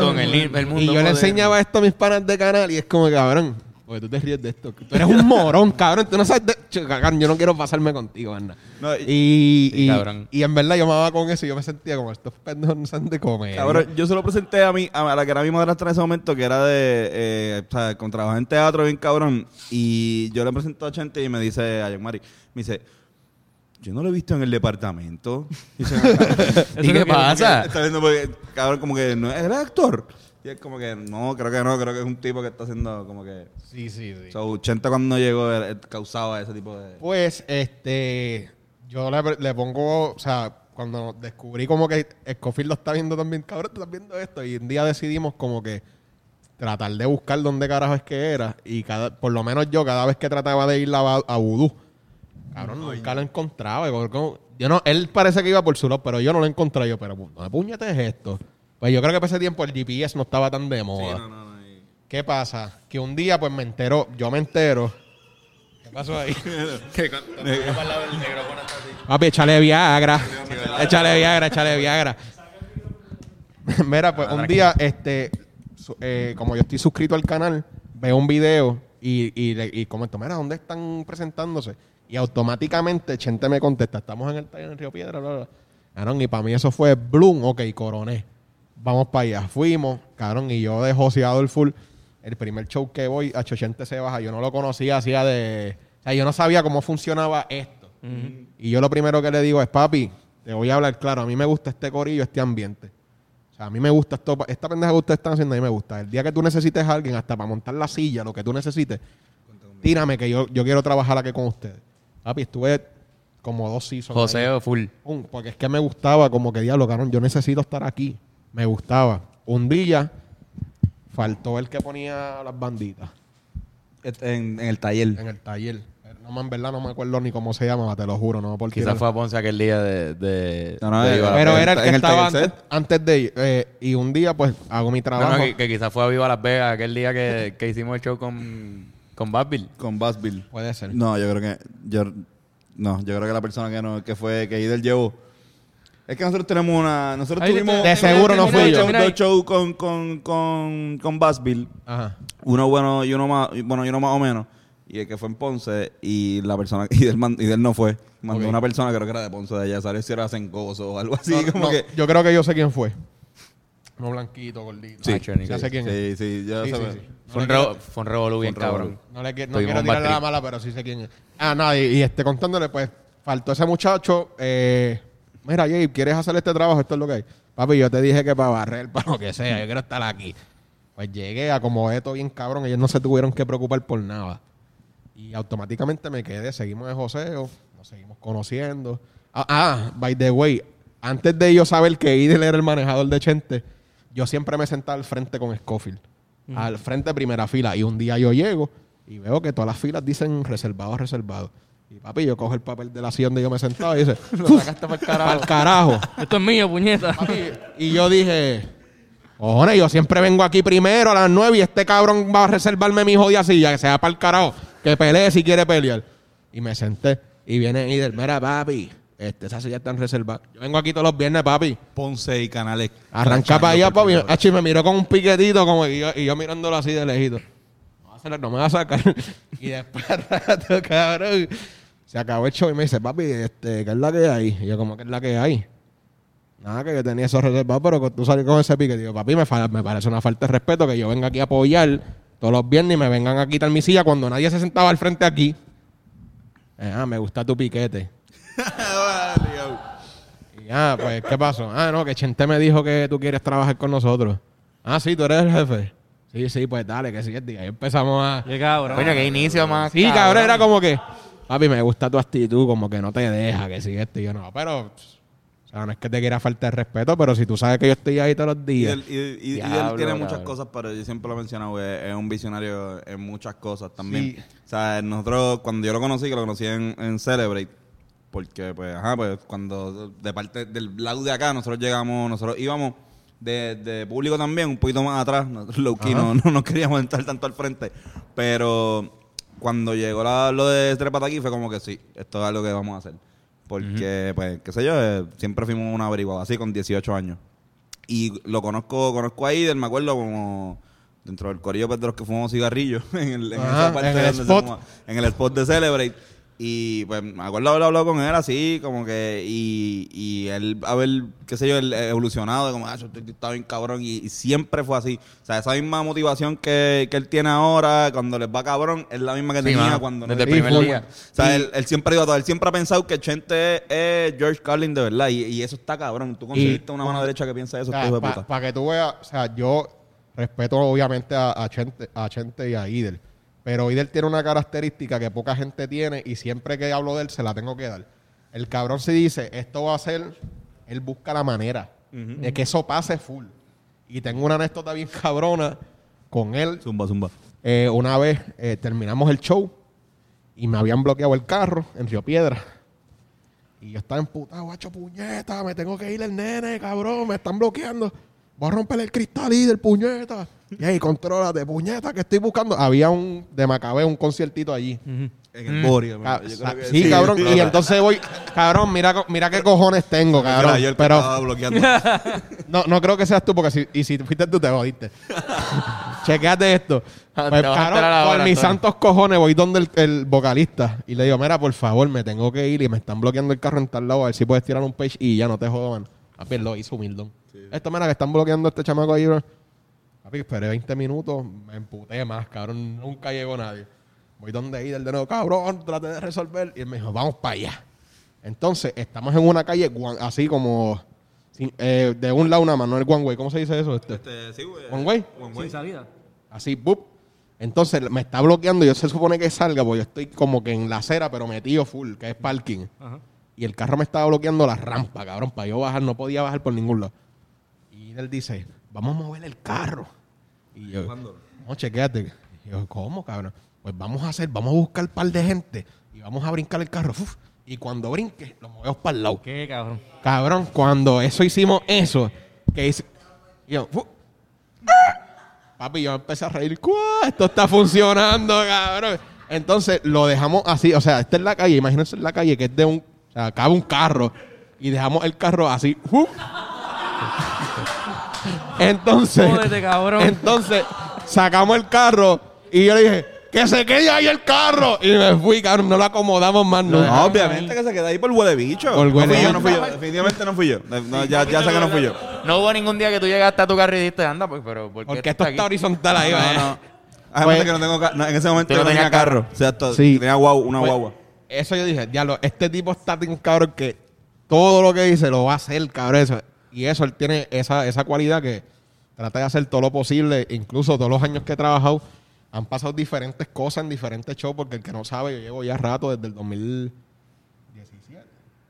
[SPEAKER 2] con el, el mundo
[SPEAKER 4] Y yo le enseñaba esto a mis panas de canal y es como, cabrón, porque tú te ríes de esto. Tú eres un morón, cabrón. Tú no sabes de... Ch- cabrón, yo no quiero pasarme contigo, anda.
[SPEAKER 1] No, y-
[SPEAKER 4] Y,
[SPEAKER 2] Sí, cabrón.
[SPEAKER 4] y en verdad yo mamaba con eso y yo me sentía como estos pendejos no saben de comer.
[SPEAKER 1] Cabrón, yo se lo presenté a mí, a la que era mi madrastra en ese momento, que era de, eh, o sea, con trabajo en teatro, bien cabrón. Y yo le presento a Chente y me dice, a Mari, me dice, yo no lo he visto en el departamento. Y dice,
[SPEAKER 2] ¿Y qué pasa?
[SPEAKER 1] Está viendo porque, cabrón, como que no era actor. Y es como que, no, creo que no, creo que es un tipo que está haciendo como que...
[SPEAKER 4] Sí, sí, sí.
[SPEAKER 1] So, Chente cuando llegó él- él causaba ese tipo de...
[SPEAKER 4] Pues, este, yo le, le pongo, o sea, cuando descubrí como que Scofield lo está viendo también, cabrón, tú estás viendo esto, y un día decidimos como que tratar de buscar dónde carajo es que era, y cada, por lo menos yo, cada vez que trataba de ir a, a Vudú, cabrón, nunca lo encontraba. y como- como- yo no, él parece que iba por su lado, pero yo no lo encontré, yo, pero, ¿dónde puñete es esto? Pues yo creo que para ese tiempo el GPS no estaba tan de moda.
[SPEAKER 1] Sí, no, no, no, y-
[SPEAKER 4] ¿Qué pasa? Que un día, pues me entero, yo me entero. ¿Qué pasó ahí? Papi, échale Viagra. échale Viagra, échale Viagra. Mira, pues un día, este, su- eh, como yo estoy suscrito al canal, veo un video y, y, y comento, mira, ¿dónde están presentándose? Y automáticamente Chente me contesta, estamos en el taller en Río Piedra, bla, bla, bla. Cabrón, y para mí eso fue Bloom, ok, coroné. Vamos para allá. Fuimos, cabrón, y yo de joseado el full. El primer show que voy, a Chochente se baja, yo no lo conocía, hacía de... O sea, yo no sabía cómo funcionaba esto. Y yo lo primero que le digo es, papi, te voy a hablar claro, a mí me gusta este corillo, este ambiente. O sea, a mí me gusta esto, esta pendeja que ustedes están haciendo, a mí me gusta. El día que tú necesites a alguien, hasta para montar la silla, lo que tú necesites, tírame que yo, yo quiero trabajar aquí con ustedes. Papi, estuve como dos seasons. ahí.
[SPEAKER 2] Joseo full.
[SPEAKER 4] Pum, porque es que me gustaba, como que diablo, cabrón, yo necesito estar aquí. Me gustaba. Un día faltó el que ponía las banditas
[SPEAKER 1] En, en el taller.
[SPEAKER 4] en el taller. No, me- en verdad no me acuerdo ni cómo se llamaba, te lo juro, no por tirar-
[SPEAKER 2] Quizás fue a Ponce aquel día de... de,
[SPEAKER 1] No, no,
[SPEAKER 2] de Viva la
[SPEAKER 4] Pero
[SPEAKER 2] Vegas.
[SPEAKER 4] era el que
[SPEAKER 1] en
[SPEAKER 4] estaba antes, antes de eh, y un día, pues, hago mi trabajo.
[SPEAKER 2] no, que, que quizás fue a Viva Las Vegas aquel día que, que hicimos el show con, con Basville.
[SPEAKER 1] Con Bassville.
[SPEAKER 4] Puede ser.
[SPEAKER 1] No, yo creo que. Yo, no, yo creo que la persona que, no, que fue que Idel llevó. Es que nosotros tenemos una. Nosotros
[SPEAKER 3] Ahí
[SPEAKER 1] tuvimos.
[SPEAKER 4] de seguro no fui
[SPEAKER 1] dos
[SPEAKER 4] yo.
[SPEAKER 1] Dos shows con, con, con, con Bassville.
[SPEAKER 4] Ajá.
[SPEAKER 1] Uno bueno y uno más. y- Bueno, y uno más o menos. Y el que fue en Ponce. Y la persona. Idel, man- Idel no fue. Mandó
[SPEAKER 4] Ok.
[SPEAKER 1] una persona, creo que era de Ponce de allá. Salió si era Sencoso o algo así.
[SPEAKER 4] No,
[SPEAKER 1] como
[SPEAKER 4] no,
[SPEAKER 1] que.
[SPEAKER 4] Yo creo que yo sé quién fue. No blanquito, gordito.
[SPEAKER 1] Sí,
[SPEAKER 2] Macho, ni
[SPEAKER 4] ya sé quién es.
[SPEAKER 1] Sí, sí,
[SPEAKER 4] Sí, sí, sí.
[SPEAKER 2] Fue un,
[SPEAKER 4] No
[SPEAKER 2] fue un revolú bien
[SPEAKER 1] Fue un
[SPEAKER 2] cabrón.
[SPEAKER 4] No, le, no quiero tirarle la mala, pero sí sé quién es. Ah, nada, y, y, este, contándole, pues, faltó ese muchacho. Eh, Mira, Jay, ¿quieres hacer este trabajo? Esto es lo que hay. Papi, yo te dije que para barrer, para lo que sea, yo quiero estar aquí. Pues llegué, acomodé todo bien cabrón. Ellos no se tuvieron que preocupar por nada. Y automáticamente me quedé. Seguimos de joseo, nos seguimos conociendo. Ah, ah, by the way, antes de yo saber que Idel era el manejador de Chente, yo siempre me sentaba al frente con Scofield. Al frente de primera fila. Y un día yo llego y veo que todas las filas dicen reservado, reservado. Y papi, yo cojo el papel de la silla donde yo me sentaba y dice,
[SPEAKER 3] Lo sacaste para el
[SPEAKER 4] para
[SPEAKER 3] carajo.
[SPEAKER 4] el carajo.
[SPEAKER 3] Esto es mío, puñeta.
[SPEAKER 4] Papi, y yo dije, cojones, yo siempre vengo aquí primero a las nueve y este cabrón va a reservarme mi jodida silla, que sea para el carajo, que pelee si quiere pelear. Y me senté y viene Idel, mira papi, este, esa silla está en reserva. Yo vengo aquí todos los viernes, papi.
[SPEAKER 1] Ponce y Canales.
[SPEAKER 4] Arranca para allá, papi. Hachi, me miró con un piquetito como y yo, y yo mirándolo así de lejito. No, no me va a sacar. y después, rato, cabrón, se acabó el show y me dice, papi, este, ¿qué es la que hay? Y yo, como, ¿qué es la que hay? Nada, que yo tenía eso reservado, pero que tú salís con ese pique. Digo, papi, me, me parece una falta de respeto que yo venga aquí a apoyar todos los viernes y me vengan a quitar mi silla cuando nadie se sentaba al frente aquí. Eh, ah, me gusta tu piquete. Y ah, pues, ¿qué pasó? Ah, no, que Chente me dijo que tú quieres trabajar con nosotros. Ah, sí, tú eres el jefe. Sí, sí, pues dale, que sí. Y ahí empezamos a...
[SPEAKER 3] Qué cabrón.
[SPEAKER 2] Coño, qué inicio más.
[SPEAKER 4] Sí, cabrón, era como que, papi, me gusta tu actitud, como que no te deja, que sí, esto y yo no. Pero, o sea, no es que te quiera faltar respeto, pero si tú sabes que yo estoy ahí todos los
[SPEAKER 1] Y
[SPEAKER 4] días.
[SPEAKER 1] él, y- y- y él tiene muchas
[SPEAKER 2] cabrón.
[SPEAKER 1] cosas, pero yo siempre lo he mencionado, es, es un visionario en muchas cosas también.
[SPEAKER 4] Sí.
[SPEAKER 1] O sea, nosotros, cuando yo lo conocí, que lo conocí en, en Celebrate, porque, pues, ajá, pues, cuando de parte del lado de acá, nosotros llegamos, nosotros íbamos de, de público también, un poquito más atrás, nosotros low key, no, no nos queríamos entrar tanto al frente, pero cuando llegó la- lo de Trepata aquí fue como que sí, esto es algo que vamos a hacer. Porque, pues, qué sé yo, eh, siempre fuimos una averiguada así con 18 años. Y lo conozco, conozco a Ider, me acuerdo como dentro del corillo pues, de los que fumamos cigarrillos en, el, en
[SPEAKER 4] Ajá,
[SPEAKER 1] esa parte
[SPEAKER 4] en el
[SPEAKER 1] donde se
[SPEAKER 4] spot.
[SPEAKER 1] fuma- en el spot de Celebrate. Y pues me acuerdo haber hablado con él así, como que, y, y él haber, qué sé yo, él evolucionado, de como, ah, yo estoy- estaba bien cabrón, y, y siempre fue así. O sea, esa misma motivación que, que él tiene ahora, cuando les va cabrón, es la misma que
[SPEAKER 2] Sí,
[SPEAKER 1] tenía
[SPEAKER 2] mano,
[SPEAKER 1] cuando
[SPEAKER 2] desde el primer día.
[SPEAKER 1] o sea, él, él siempre ha ido a todo. Él siempre ha pensado que Chente es George Carlin de verdad. Y, y eso está cabrón. Tú conseguiste una mano derecha que piensa eso,
[SPEAKER 4] O sea, Para que tú veas, o sea, yo respeto obviamente a, a, Chente, a Chente y a Idel, pero Idel tiene una característica que poca gente tiene y siempre que hablo de él se la tengo que dar. El cabrón se dice, esto va a ser, él busca la manera de que eso pase full. Y tengo una anécdota bien cabrona con él.
[SPEAKER 1] Zumba, zumba.
[SPEAKER 4] Eh, una vez eh, terminamos el show y me habían bloqueado el carro en Río Piedra. Y yo estaba emputado, guacho, puñeta, me tengo que ir el nene, cabrón, me están bloqueando. Voy a romper el cristal y del puñeta. Y ahí, contrólate, puñeta, que estoy buscando. Había un de Macabeo, un conciertito allí.
[SPEAKER 1] En el Borio.
[SPEAKER 4] Ca-
[SPEAKER 1] yo creo que
[SPEAKER 4] sí, cabrón. Y entonces voy, cabrón, mira, mira qué cojones tengo, cabrón.
[SPEAKER 1] Era yo el que estaba bloqueando.
[SPEAKER 4] no, no creo que seas tú, porque si, y si fuiste tú, te jodiste. Chequéate esto.
[SPEAKER 2] Te
[SPEAKER 4] Pues,
[SPEAKER 2] a
[SPEAKER 4] cabrón, por mis santos cojones voy donde el, el vocalista y le digo, mira, por favor, me tengo que ir y me están bloqueando el carro en tal lado, a ver si puedes tirar un page y ya no te jodan. Papi, él lo hizo humildón. Esto, mira, que están bloqueando a este chamaco ahí, bro. Papi, esperé 20 minutos, me emputé más, cabrón, nunca llegó nadie. Voy donde ir, el de nuevo, cabrón, traté de resolver. Y él me dijo, vamos para allá. Entonces, estamos en una calle así como sin- eh, de un lado una mano, el one way. ¿Cómo se dice eso? Este?
[SPEAKER 1] Este, sí, güey.
[SPEAKER 4] One way.
[SPEAKER 1] One
[SPEAKER 3] Sin
[SPEAKER 1] way.
[SPEAKER 3] salida.
[SPEAKER 4] Así, ¡bup! Entonces me está bloqueando. Yo se supone que salga, porque yo estoy como que en la acera, pero metido full, que es parking.
[SPEAKER 3] Ajá.
[SPEAKER 4] Y el carro me estaba bloqueando la rampa, cabrón. Para yo bajar, no podía bajar por ningún lado. Y él dice, vamos a mover el carro. Y yo, no, chequéate. Y yo, ¿cómo, cabrón? Pues vamos a hacer, vamos a buscar un par de gente y vamos a brincar el carro. Uf. Y cuando brinque, lo movemos para el lado.
[SPEAKER 3] Qué cabrón.
[SPEAKER 4] Cabrón, cuando eso hicimos eso, que hice. y yo, Papi, yo empecé a reír. "Cuá, Esto está funcionando, cabrón. Entonces lo dejamos así. O sea, esta es la calle. Imagínense la calle que es de un. O sea, cabe un carro. Y dejamos el carro así. Entonces.
[SPEAKER 3] Jódete, cabrón.
[SPEAKER 4] Entonces, sacamos el carro. Y yo le dije, ¡que se quede ahí el carro! Y me fui, cabrón. No lo acomodamos más nunca.
[SPEAKER 1] No, obviamente que se queda ahí por huele bicho.
[SPEAKER 4] Por
[SPEAKER 1] no
[SPEAKER 4] huele
[SPEAKER 1] yo,
[SPEAKER 4] bicho.
[SPEAKER 1] no fui yo. Definitivamente no fui yo. No, ya, ya sé que no fui yo.
[SPEAKER 2] No hubo ningún día que tú llegaste a tu carro y dijiste, anda, pues, pero ¿por qué
[SPEAKER 4] Porque esto
[SPEAKER 2] está aquí?
[SPEAKER 4] horizontal ahí,
[SPEAKER 1] No,
[SPEAKER 4] ¿verdad?
[SPEAKER 1] no. Además
[SPEAKER 4] Pues-
[SPEAKER 1] de que no tengo ca- no, en ese momento
[SPEAKER 2] Tú
[SPEAKER 1] yo
[SPEAKER 2] no
[SPEAKER 1] tenía carro.
[SPEAKER 2] carro.
[SPEAKER 1] O sea, esto-
[SPEAKER 4] Sí.
[SPEAKER 1] tenía guau, una
[SPEAKER 4] Pues,
[SPEAKER 1] guagua.
[SPEAKER 4] Eso yo dije, diablo, este tipo está tan cabrón que todo lo que dice lo va a hacer, cabrón. Eso. Y eso, él tiene esa, esa cualidad que trata de hacer todo lo posible. Incluso todos los años que he trabajado, han pasado diferentes cosas en diferentes shows, porque el que no sabe, yo llevo ya rato desde el 2017.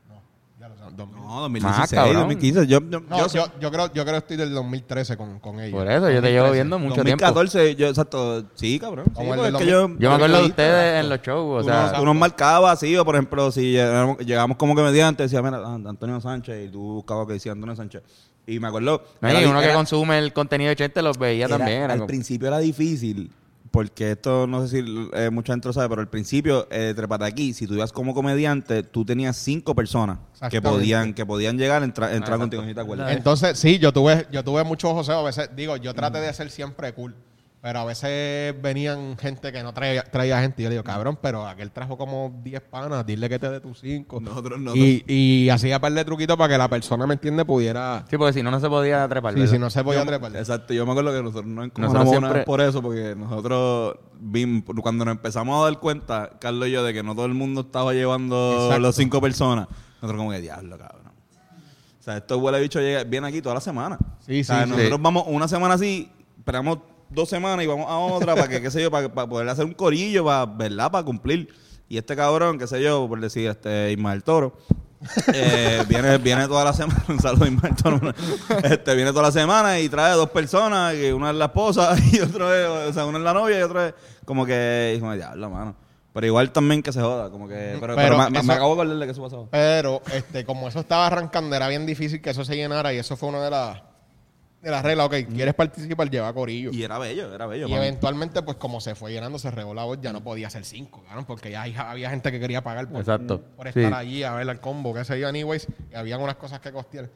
[SPEAKER 4] No, ya lo saben, 2000.
[SPEAKER 1] No, 2016,
[SPEAKER 2] cabrón.
[SPEAKER 1] 2015. Yo, yo,
[SPEAKER 4] No,
[SPEAKER 1] yo-
[SPEAKER 4] yo, yo creo, yo creo que estoy del 2013 con, con ellos.
[SPEAKER 2] Por eso, yo te llevo
[SPEAKER 4] 2013.
[SPEAKER 2] viendo mucho tiempo.
[SPEAKER 1] 2014, yo, exacto. Sí, cabrón. Sí,
[SPEAKER 4] el
[SPEAKER 1] yo,
[SPEAKER 2] Yo me acuerdo de ustedes en los shows, o
[SPEAKER 1] Tú,
[SPEAKER 2] sea...
[SPEAKER 1] nos, tú nos marcabas así, o por ejemplo, si llegamos, llegamos como que mediante, decía, mira, ah, Antonio Sánchez, y tú buscabas que decía Antonio Sánchez. Y me acuerdo.
[SPEAKER 2] No, y uno que consume el contenido de Chente los veía
[SPEAKER 1] era-
[SPEAKER 2] también. Era
[SPEAKER 1] al
[SPEAKER 2] como-
[SPEAKER 1] principio era difícil, porque esto no sé si eh, mucha gente lo sabe, pero al principio, eh, aquí, si tú ibas como comediante, tú tenías cinco personas que podían, que podían llegar a entrar, entrar
[SPEAKER 2] exacto.
[SPEAKER 1] contigo, ¿sí te acuerdas?
[SPEAKER 4] Entonces, sí, yo tuve, yo tuve muchos joseos. A veces, digo, yo traté de ser siempre cool. Pero a veces venían gente que no traía, traía gente. Y yo le digo, cabrón, pero aquel trajo como 10 panas, dile que te dé tus 5.
[SPEAKER 1] Nosotros no.
[SPEAKER 4] Y, y hacía par de truquitos para que la persona, ¿me entiende? Pudiera...
[SPEAKER 2] Sí, porque si no, no se podía trepar.
[SPEAKER 4] Sí,
[SPEAKER 2] ¿verdad?
[SPEAKER 4] si no se podía trepar.
[SPEAKER 1] Exacto, yo me acuerdo que nosotros nos
[SPEAKER 2] Nosotros
[SPEAKER 1] encojonamos una
[SPEAKER 2] siempre-
[SPEAKER 1] por eso, porque nosotros vimos, cuando nos empezamos a dar cuenta, Carlos y yo, de que no todo el mundo estaba llevando
[SPEAKER 4] Exacto.
[SPEAKER 1] los cinco personas, nosotros como que diablo, cabrón. O sea, estos huele bicho llega, viene aquí toda la semana.
[SPEAKER 4] Sí,
[SPEAKER 1] o sea,
[SPEAKER 4] sí,
[SPEAKER 1] nosotros
[SPEAKER 2] sí.
[SPEAKER 1] vamos una semana así, esperamos dos semanas y vamos a otra para que, qué sé yo, para, para poder hacer un corillo, para, ¿verdad? Para cumplir. Y este cabrón, qué sé yo, por decir, este Ismael Toro, eh, viene, viene toda la semana, un saludo a Ismael Toro, este, viene toda la semana y trae dos personas, que una es la esposa y otro es, o sea, una es la novia y otra es como que, hijo de diablo, mano. Pero igual también que se joda, como que, pero,
[SPEAKER 4] Pero
[SPEAKER 1] pero me,
[SPEAKER 4] eso-
[SPEAKER 1] acabo de acordar de que eso pasó.
[SPEAKER 4] Pero, este, como eso estaba arrancando, era bien difícil que eso se llenara y eso fue una de las de las reglas. Ok, ¿quieres participar? Lleva corillo.
[SPEAKER 1] Y era bello, era bello.
[SPEAKER 4] Y eventualmente, pues como se fue llenando, se regó la voz, ya no podía ser cinco, claro, porque ya había gente que quería pagar por,
[SPEAKER 2] Exacto.
[SPEAKER 4] por
[SPEAKER 2] Sí.
[SPEAKER 4] estar allí a ver el combo, que se yo, anyways, y habían unas cosas que costear.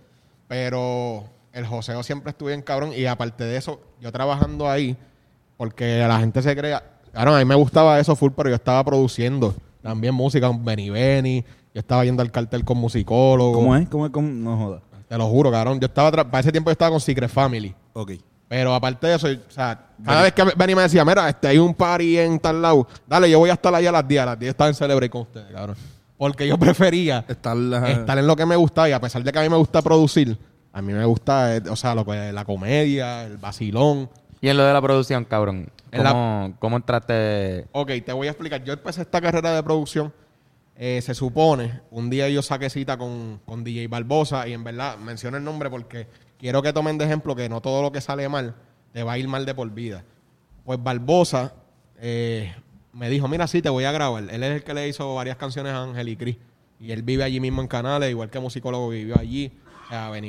[SPEAKER 4] Pero el joseo siempre estuvo bien cabrón, y aparte de eso, yo trabajando ahí, porque la gente se crea, claro, a mí me gustaba eso full, pero yo estaba produciendo también música con Benny Benny, yo estaba yendo al cartel con musicólogos.
[SPEAKER 1] ¿Cómo es? ¿Cómo es? ¿Cómo? No joda.
[SPEAKER 4] Te lo juro, cabrón. Yo estaba, tra- para ese tiempo yo estaba con Secret Family.
[SPEAKER 1] Ok.
[SPEAKER 4] Pero aparte de eso, o sea, cada vez que Benny me decía, mira, este, hay un party en tal lado, dale, yo voy a estar allá a las 10, a las 10 estaba en Celebrate con ustedes, cabrón. Porque yo prefería
[SPEAKER 1] Estar, la-
[SPEAKER 4] estar en lo que me gustaba y a pesar de que a mí me gusta producir, a mí me gusta, eh, o sea, lo que la comedia, el vacilón.
[SPEAKER 2] Y en lo de la producción, cabrón.
[SPEAKER 4] En la-
[SPEAKER 2] ¿Cómo, cómo entraste?
[SPEAKER 4] Ok, te voy a explicar. Yo empecé esta carrera de producción. Eh, se supone, un día yo saqué cita con, con DJ Barbosa y en verdad menciono el nombre porque quiero que tomen de ejemplo que no todo lo que sale mal te va a ir mal de por vida. Pues Barbosa eh, me dijo, mira, sí, te voy a grabar. Él es el que le hizo varias canciones a Ángel y Cris. Y él vive allí mismo en Canales, igual que musicólogo vivió allí.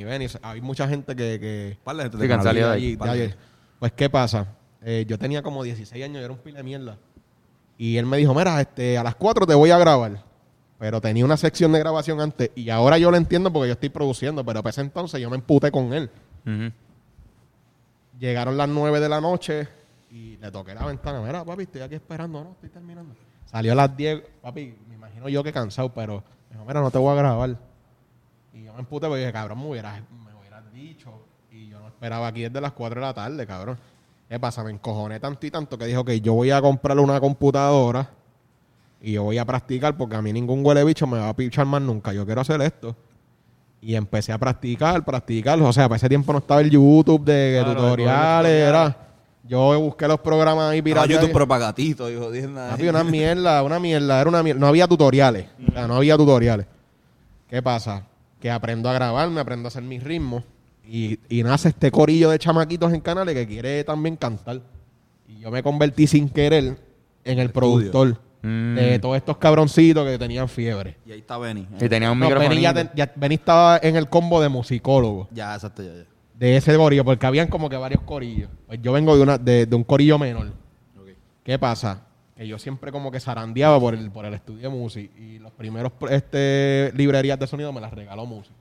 [SPEAKER 4] Benny. O sea, hay mucha gente que... que
[SPEAKER 2] Sí,
[SPEAKER 1] de
[SPEAKER 4] allí,
[SPEAKER 1] de-.
[SPEAKER 4] Pues, ¿qué pasa? Eh, yo tenía como 16 años y era un pile de mierda. Y él me dijo, mira, este, a las 4 te voy a grabar. Pero tenía una sección de grabación antes. Y ahora yo lo entiendo porque yo estoy produciendo. Pero para ese entonces yo me emputé con él. Llegaron las 9 de la noche y le toqué la ventana. Mira, papi, estoy aquí esperando. No, estoy terminando. Salió a las 10. Papi, me imagino yo que cansado, pero me dijo, mira, no te voy a grabar. Y yo me emputé porque dije, cabrón, me hubieras, me hubieras dicho. Y yo no esperaba aquí desde las 4 de la tarde, cabrón. ¿Qué pasa? Me encojoné tanto y tanto que dijo que yo voy a comprarle una computadora y yo voy a practicar porque a mí ningún huele bicho me va a pichar más nunca. Yo quiero hacer esto. Y empecé a practicar, practicar. O sea, para ese tiempo no estaba el YouTube de
[SPEAKER 3] Claro,
[SPEAKER 4] tutoriales. Era, yo busqué los programas ahí piratas.
[SPEAKER 1] YouTube pero para gatito, hijo de
[SPEAKER 4] una mierda, una mierda, era una mierda. No había tutoriales. O sea, no había tutoriales. ¿Qué pasa? Que aprendo a grabarme, aprendo a hacer mis ritmos. Y, y nace este corillo de chamaquitos en canales que quiere también cantar. Y yo me convertí sin querer en el productor
[SPEAKER 2] Mm.
[SPEAKER 4] de todos estos cabroncitos que tenían fiebre.
[SPEAKER 1] Y ahí está Benny.
[SPEAKER 2] Y tenía un
[SPEAKER 4] No,
[SPEAKER 2] micrófono.
[SPEAKER 4] Benny, ya, te- ya- Benny estaba en el combo de musicólogo
[SPEAKER 1] Ya, exacto, ya, ya.
[SPEAKER 4] de ese corillo, porque habían como que varios corillos. Pues yo vengo de, una, de, de un corillo menor. ¿Qué pasa? Que yo siempre como que zarandeaba por el, por el estudio de música y los primeros este, librerías de sonido me las regaló música.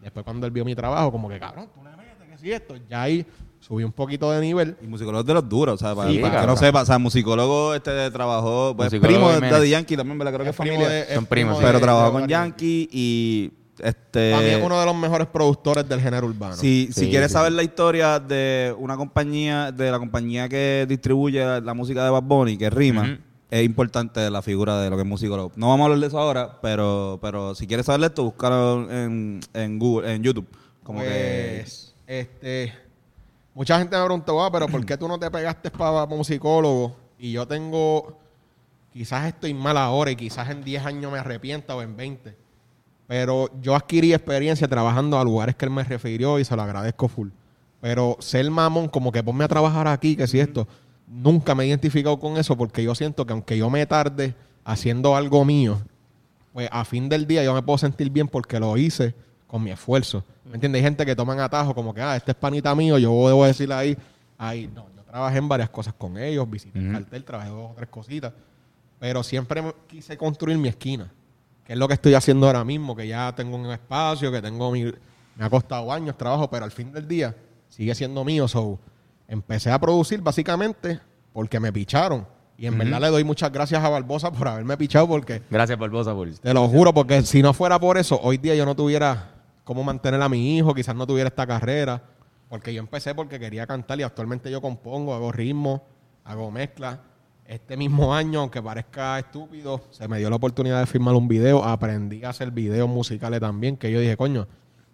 [SPEAKER 4] Después cuando él vio mi trabajo, como que cabrón, tú le metes, que si esto, ya ahí subí un poquito de nivel.
[SPEAKER 1] Y musicólogo es de los duros, o sea, para,
[SPEAKER 4] Sí,
[SPEAKER 1] para que no sepa, o sea, musicólogo este trabajó, pues, primo de. Daddy Yankee también, ¿verdad? Creo que es
[SPEAKER 4] primo
[SPEAKER 1] familia.
[SPEAKER 4] de- es
[SPEAKER 2] Son primos,
[SPEAKER 1] pero
[SPEAKER 4] de-
[SPEAKER 1] trabajó con Yankee y este
[SPEAKER 4] Para mí es uno de los mejores productores del género urbano.
[SPEAKER 1] si,
[SPEAKER 2] Sí,
[SPEAKER 1] si quieres
[SPEAKER 2] sí.
[SPEAKER 1] saber la historia de una compañía, de la compañía que distribuye la música de Bad Bunny, que rima, es importante la figura de lo que es musicólogo. No vamos a hablar de eso ahora, pero, pero si quieres saber esto, búscalo en, en Google, en YouTube. Como que
[SPEAKER 4] Pues, este, mucha gente me preguntó, ah, pero ¿por qué tú no te pegaste para musicólogo? Y yo tengo, quizás estoy mal ahora y quizás en 10 años me arrepienta o en 20. Pero yo adquirí experiencia trabajando a lugares que él me refirió y se lo agradezco full. Pero ser mamón, como que ponme a trabajar aquí, que si esto, nunca me he identificado con eso porque yo siento que aunque yo me tarde haciendo algo mío, pues a fin del día yo me puedo sentir bien porque lo hice con mi esfuerzo. ¿Me entiendes? Hay gente que toman atajo como que, ah, este es panita mío, yo debo decirle ahí, ahí, no, yo trabajé en varias cosas con ellos, visité el
[SPEAKER 2] Ujú.
[SPEAKER 4] cartel, trabajé dos o tres cositas, pero siempre quise construir mi esquina, que es lo que estoy haciendo ahora mismo, que ya tengo un espacio, que tengo mi, me ha costado años trabajo, pero al fin del día sigue siendo mío, so, empecé a producir básicamente porque me picharon. Y en verdad le doy muchas gracias a Barbosa por haberme pichado porque
[SPEAKER 2] Gracias, Barbosa, por
[SPEAKER 4] te lo juro, porque si no fuera por eso, hoy día yo no tuviera cómo mantener a mi hijo, quizás no tuviera esta carrera. Porque yo empecé porque quería cantar y actualmente yo compongo, hago ritmo, hago mezcla. Este mismo año, aunque parezca estúpido, se me dio la oportunidad de filmar un video. Aprendí a hacer videos musicales también, que yo dije, coño,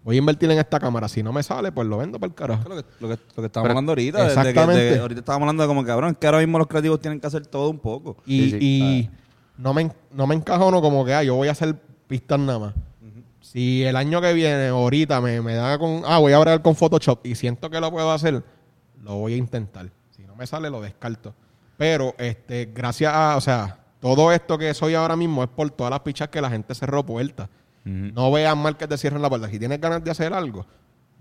[SPEAKER 4] voy a invertir en esta cámara. Si no me sale, pues lo vendo para el carajo.
[SPEAKER 1] Lo que, lo que, lo que estábamos hablando ahorita. de- de que- de-
[SPEAKER 4] Exactamente.
[SPEAKER 1] ahorita estábamos hablando de como cabrón, que ahora mismo los creativos tienen que hacer todo un poco.
[SPEAKER 4] Y,
[SPEAKER 2] Sí, sí.
[SPEAKER 4] y no, me, no me encajono como que ah, yo voy a hacer pistas nada más. Si el año que viene, ahorita, me, me da con. Ah, voy a hablar con Photoshop y siento que lo puedo hacer, lo voy a intentar. Si no me sale, lo descarto. Pero, este, gracias a. O sea, todo esto que soy ahora mismo es por todas las pichas que la gente cerró puertas. No veas mal que te cierren la puerta. Si tienes ganas de hacer algo,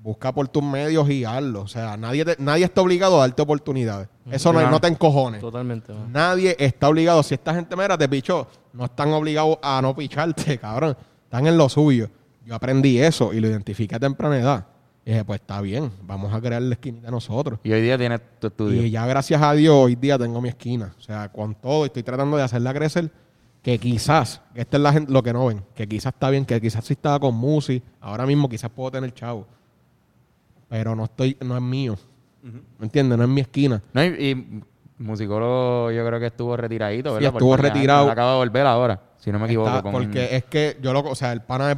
[SPEAKER 4] busca por tus medios y hazlo. O sea, nadie, te- nadie está obligado a darte oportunidades. Eso no,
[SPEAKER 2] Claro.
[SPEAKER 4] no te encojones.
[SPEAKER 3] Totalmente.
[SPEAKER 4] Nadie está obligado. Si esta gente mera te pichó, no están obligados a no picharte, cabrón. Están en lo suyo. Yo aprendí eso y lo identifiqué a temprana edad. Y dije, pues está bien, vamos a crear la esquinita nosotros.
[SPEAKER 2] Y hoy día tienes tu estudio.
[SPEAKER 4] Y ya gracias a Dios hoy día tengo mi esquina. O sea, con todo estoy tratando de hacerla crecer. Que quizás, que esta es la gente, lo que no ven, que quizás está bien, que quizás si estaba con Musi, ahora mismo quizás puedo tener chavo. Pero no estoy, no es mío. ¿Me entiendes? No es mi esquina.
[SPEAKER 2] No, y, y musicólogo yo creo que estuvo retiradito,
[SPEAKER 4] Sí,
[SPEAKER 2] ¿verdad? Por
[SPEAKER 4] estuvo
[SPEAKER 2] de años.
[SPEAKER 4] retirado.
[SPEAKER 2] Acaba de volver ahora, si no me equivoco.
[SPEAKER 4] Está-
[SPEAKER 2] con-
[SPEAKER 4] porque es que yo lo, o sea, el pana es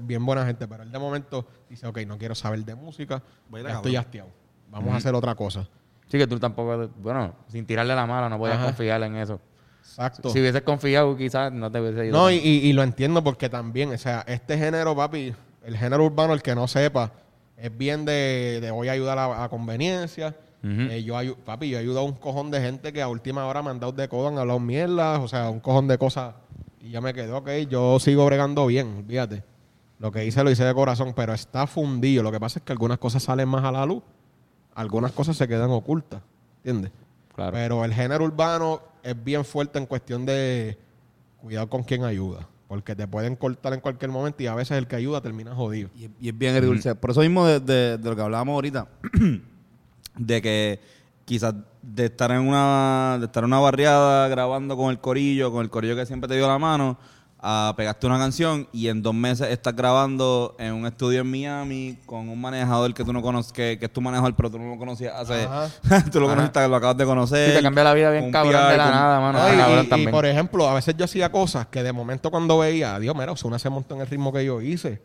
[SPEAKER 4] bien buena gente, pero él de momento dice, ok, no quiero saber de música,
[SPEAKER 1] Voy
[SPEAKER 4] ya estoy hastiado. Vamos a hacer otra cosa.
[SPEAKER 2] Sí, que tú tampoco, bueno, sin tirarle la mala, no podías
[SPEAKER 4] Ajá.
[SPEAKER 2] confiar en eso.
[SPEAKER 4] Exacto.
[SPEAKER 2] Si hubieses confiado, quizás no te hubiese ido.
[SPEAKER 4] No, y, y- y lo entiendo porque también, o sea, este género, papi, el género urbano, el que no sepa, es bien de, de voy a ayudar a, a conveniencia. Eh, yo papi, yo he ayudado a un cojón de gente que a última hora me han dado de codo, han hablado mierdas, o sea, un cojón de cosas. Y ya me quedé, ok, yo sigo bregando bien, fíjate. Lo que hice lo hice de corazón, pero está fundido. Lo que pasa es que algunas cosas salen más a la luz, algunas cosas se quedan ocultas, ¿entiendes?
[SPEAKER 2] Claro.
[SPEAKER 4] Pero el género urbano es bien fuerte en cuestión de cuidado con quién ayuda. Porque te pueden cortar en cualquier momento y a veces el que ayuda termina jodido.
[SPEAKER 1] Y, es- y es bien agridulce. Por eso mismo de, de- de lo que hablábamos ahorita, de que quizás de estar en una de estar en una barriada grabando con el corillo, con el corillo que siempre te dio la mano, a pegarte una canción y en dos meses estás grabando en un estudio en Miami con un manejador que tú no conoces, que, que es tu manejador, pero tú no lo conocías hace... tú lo
[SPEAKER 2] Ajá.
[SPEAKER 1] conociste, lo acabas de conocer.
[SPEAKER 2] Sí, te cambia la vida bien cabrón
[SPEAKER 1] PR,
[SPEAKER 2] de la
[SPEAKER 1] con-
[SPEAKER 2] nada, mano.
[SPEAKER 4] Y, y- y, por ejemplo, a veces yo hacía cosas que de momento cuando veía, adiós, mira, Osuna se montó en el ritmo que yo hice.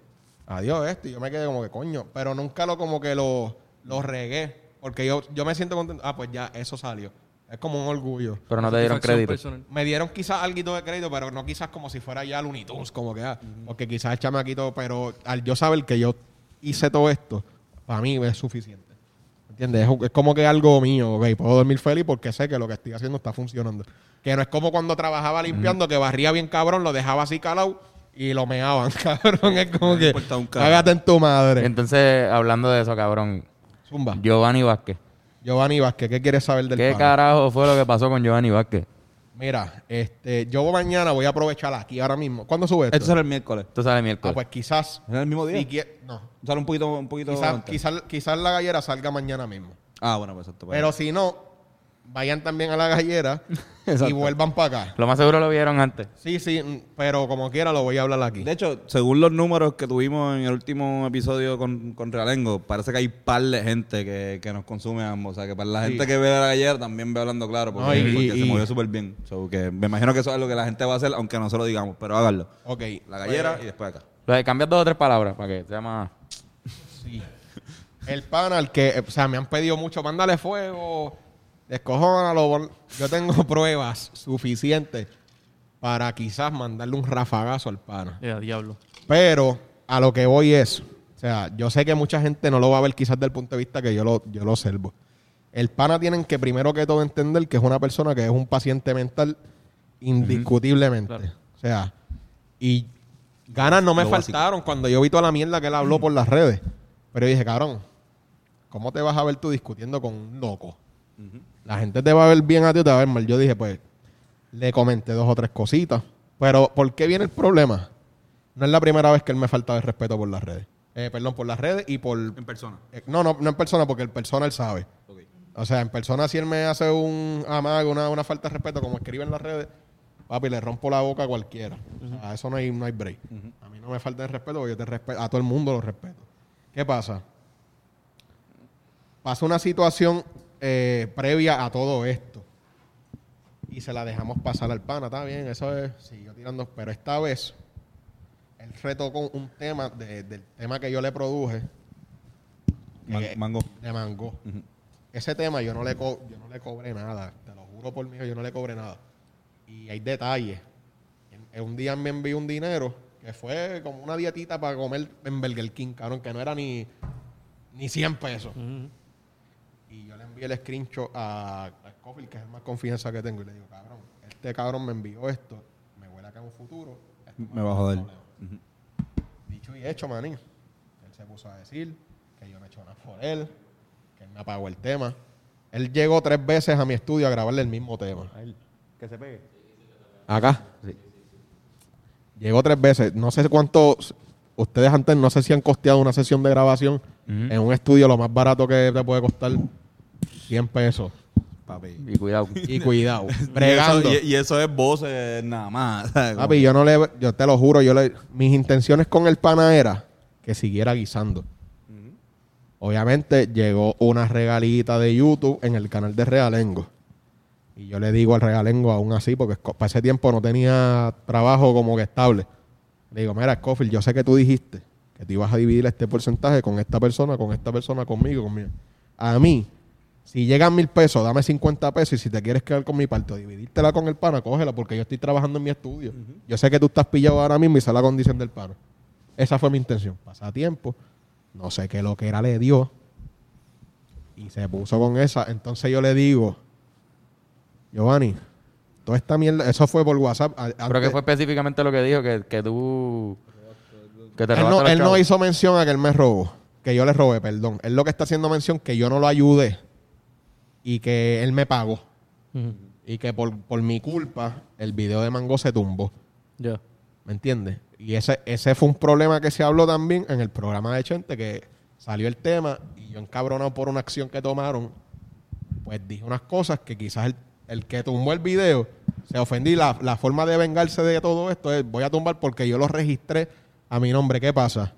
[SPEAKER 4] Adiós esto. Y yo me quedé como que coño. Pero nunca lo como que lo, lo regué. Porque yo, yo me siento contento. Ah, pues ya, eso salió. Es como un orgullo.
[SPEAKER 2] Pero no te dieron crédito.
[SPEAKER 3] personal.
[SPEAKER 4] Me dieron quizás algo de crédito, pero no quizás como si fuera ya Looney Tunes, como que, ah, porque quizás el chamaquito, pero al yo saber que yo hice todo esto, para mí es suficiente. ¿Entiendes? Es, es como que algo mío, ok, puedo dormir feliz porque sé que lo que estoy haciendo está funcionando. Que no es como cuando trabajaba limpiando, que barría bien cabrón, lo dejaba así calado y lo meaban, cabrón. Es como
[SPEAKER 1] No
[SPEAKER 4] que,
[SPEAKER 1] importa un carajo.
[SPEAKER 4] hágate en tu madre.
[SPEAKER 2] Entonces, hablando de eso, cabrón,
[SPEAKER 4] Zumba.
[SPEAKER 2] Giovanni Vázquez.
[SPEAKER 4] Giovanni Vázquez, ¿qué quieres saber del
[SPEAKER 2] ¿Qué
[SPEAKER 4] pana?
[SPEAKER 2] carajo fue lo que pasó con Giovanni Vázquez?
[SPEAKER 4] Mira, este, yo mañana voy a aprovechar aquí ahora mismo. ¿Cuándo sube esto?
[SPEAKER 1] Esto será el miércoles.
[SPEAKER 2] Tú sabes
[SPEAKER 4] Ah,
[SPEAKER 2] miércoles.
[SPEAKER 4] pues quizás.
[SPEAKER 1] ¿Es el mismo día?
[SPEAKER 4] si quie- no.
[SPEAKER 1] Sale un poquito, un poquito
[SPEAKER 4] Quizás
[SPEAKER 1] antes.
[SPEAKER 4] quizás quizás la gallera salga mañana mismo.
[SPEAKER 1] Ah, bueno, pues exacto. pues.
[SPEAKER 4] Pero si no, vayan también a la gallera y vuelvan para acá.
[SPEAKER 2] Lo más seguro lo vieron antes.
[SPEAKER 4] Sí, sí, pero como quiera lo voy a hablar aquí.
[SPEAKER 1] De hecho, según los números que tuvimos en el último episodio con, con Realengo, parece que hay par de gente que, que nos consume ambos. O sea, que para la
[SPEAKER 4] Sí.
[SPEAKER 1] gente que ve la gallera también ve hablando claro, porque,
[SPEAKER 4] No, y-
[SPEAKER 1] porque
[SPEAKER 4] y-
[SPEAKER 1] se
[SPEAKER 4] y-
[SPEAKER 1] movió súper bien. So, que me imagino que eso es lo que la gente va a hacer, aunque no se lo digamos, pero háganlo.
[SPEAKER 4] Ok.
[SPEAKER 1] La gallera
[SPEAKER 4] Pues,
[SPEAKER 1] y después acá.
[SPEAKER 2] Lo de cambiar dos o tres palabras para que sea más...
[SPEAKER 4] sí. El pana, al que, o sea, me han pedido mucho, mándale fuego, descojónalo. Yo tengo pruebas suficientes para quizás mandarle un rafagazo al pana.
[SPEAKER 3] Ya, diablo.
[SPEAKER 4] Pero a lo que voy es, o sea, yo sé que mucha gente no lo va a ver quizás del punto de vista que yo lo, yo lo observo. El pana tienen que primero que todo entender que es una persona que es un paciente mental indiscutiblemente. O sea, y ganas no me
[SPEAKER 1] Lo básico.
[SPEAKER 4] faltaron cuando yo vi toda la mierda que él habló por las redes. Pero yo dije, cabrón, ¿cómo te vas a ver tú discutiendo con un loco? La gente te va a ver bien a ti o te va a ver mal. Yo dije, pues, le comenté dos o tres cositas. Pero, ¿por qué viene el problema? No es la primera vez que él me falta de respeto por las redes. Eh, perdón, por las redes y por...
[SPEAKER 1] En persona.
[SPEAKER 4] eh, no, no, no en persona, porque el persona él sabe. O sea, en persona si él me hace un amago, una, una falta de respeto, como escribe en las redes, papi, le rompo la boca a cualquiera. A eso no hay, no hay break. A mí no me falta el respeto porque yo te respeto, a todo el mundo lo respeto. ¿Qué pasa? Pasa una situación eh, previa a todo esto. Y se la dejamos pasar al pana, está bien, eso es, siguió tirando, pero esta vez él retocó un tema de- del tema que yo le produje
[SPEAKER 1] Man-
[SPEAKER 4] Eh,
[SPEAKER 1] mango.
[SPEAKER 4] de mango. Ese tema yo no le co- yo no le cobré nada, te lo juro por mí, yo no le cobré nada. Y hay detalles. En- en un día me envió un dinero que fue como una dietita para comer en Burger King, cabrón, que no era ni, ni 100 pesos. Le envié el screenshot a, a Scofield, que es el más confianza que tengo, y le digo, cabrón, este cabrón me envió esto, me huele acá en un futuro. esto
[SPEAKER 1] Me va a joder.
[SPEAKER 4] problema". Dicho y hecho, manín. Él se puso a decir que yo no he hecho nada por él, que él me apagó el tema. Él llegó tres veces a mi estudio a grabarle el mismo tema.
[SPEAKER 1] Que se pegue.
[SPEAKER 4] Acá. Llegó tres veces. No sé cuántos. Ustedes antes no sé si han costeado una sesión de grabación en un estudio, lo más barato que te puede costar 100 pesos.
[SPEAKER 1] Papi.
[SPEAKER 2] Y cuidado.
[SPEAKER 4] Y cuidado,
[SPEAKER 1] Y eso,
[SPEAKER 4] bregando.
[SPEAKER 1] y, y eso es voces nada más.
[SPEAKER 4] Papi, yo no le, yo te lo juro, yo le, mis intenciones con el pana era que siguiera guisando. Obviamente llegó una regalita de YouTube en el canal de Realengo. Y yo le digo al Realengo aún así, porque para ese tiempo no tenía trabajo como que estable. Le digo, mira, Scofield, yo sé que tú dijiste que te ibas a dividir este porcentaje con esta persona, con esta persona, conmigo, conmigo. A mí, si llegan mil pesos, dame 50 pesos y si te quieres quedar con mi parte o dividírtela con el pana, cógela porque yo estoy trabajando en mi estudio. Yo sé que tú estás pillado ahora mismo y esa es la condición del pana. Esa fue mi intención. Pasa tiempo, no sé qué lo que era le dio y se puso con esa. Entonces yo le digo, Giovanni, toda esta mierda, eso fue por WhatsApp.
[SPEAKER 2] Creo que fue específicamente lo que dijo, que, que tú... Que te
[SPEAKER 4] él no, él no hizo mención a que él me robó, que yo le robé, perdón. Él lo que está haciendo mención que yo no lo ayudé y que él me pagó. Y que por, por mi culpa el video de Mango se tumbó.
[SPEAKER 3] Ya.
[SPEAKER 4] ¿Me entiendes? Y ese, ese fue un problema que se habló también en el programa de Chente, que salió el tema y yo encabronado por una acción que tomaron, pues dije unas cosas que quizás el, el que tumbó el video se ofendí. La, la forma de vengarse de todo esto es, voy a tumbar porque yo lo registré a mi nombre. ¿Qué pasa?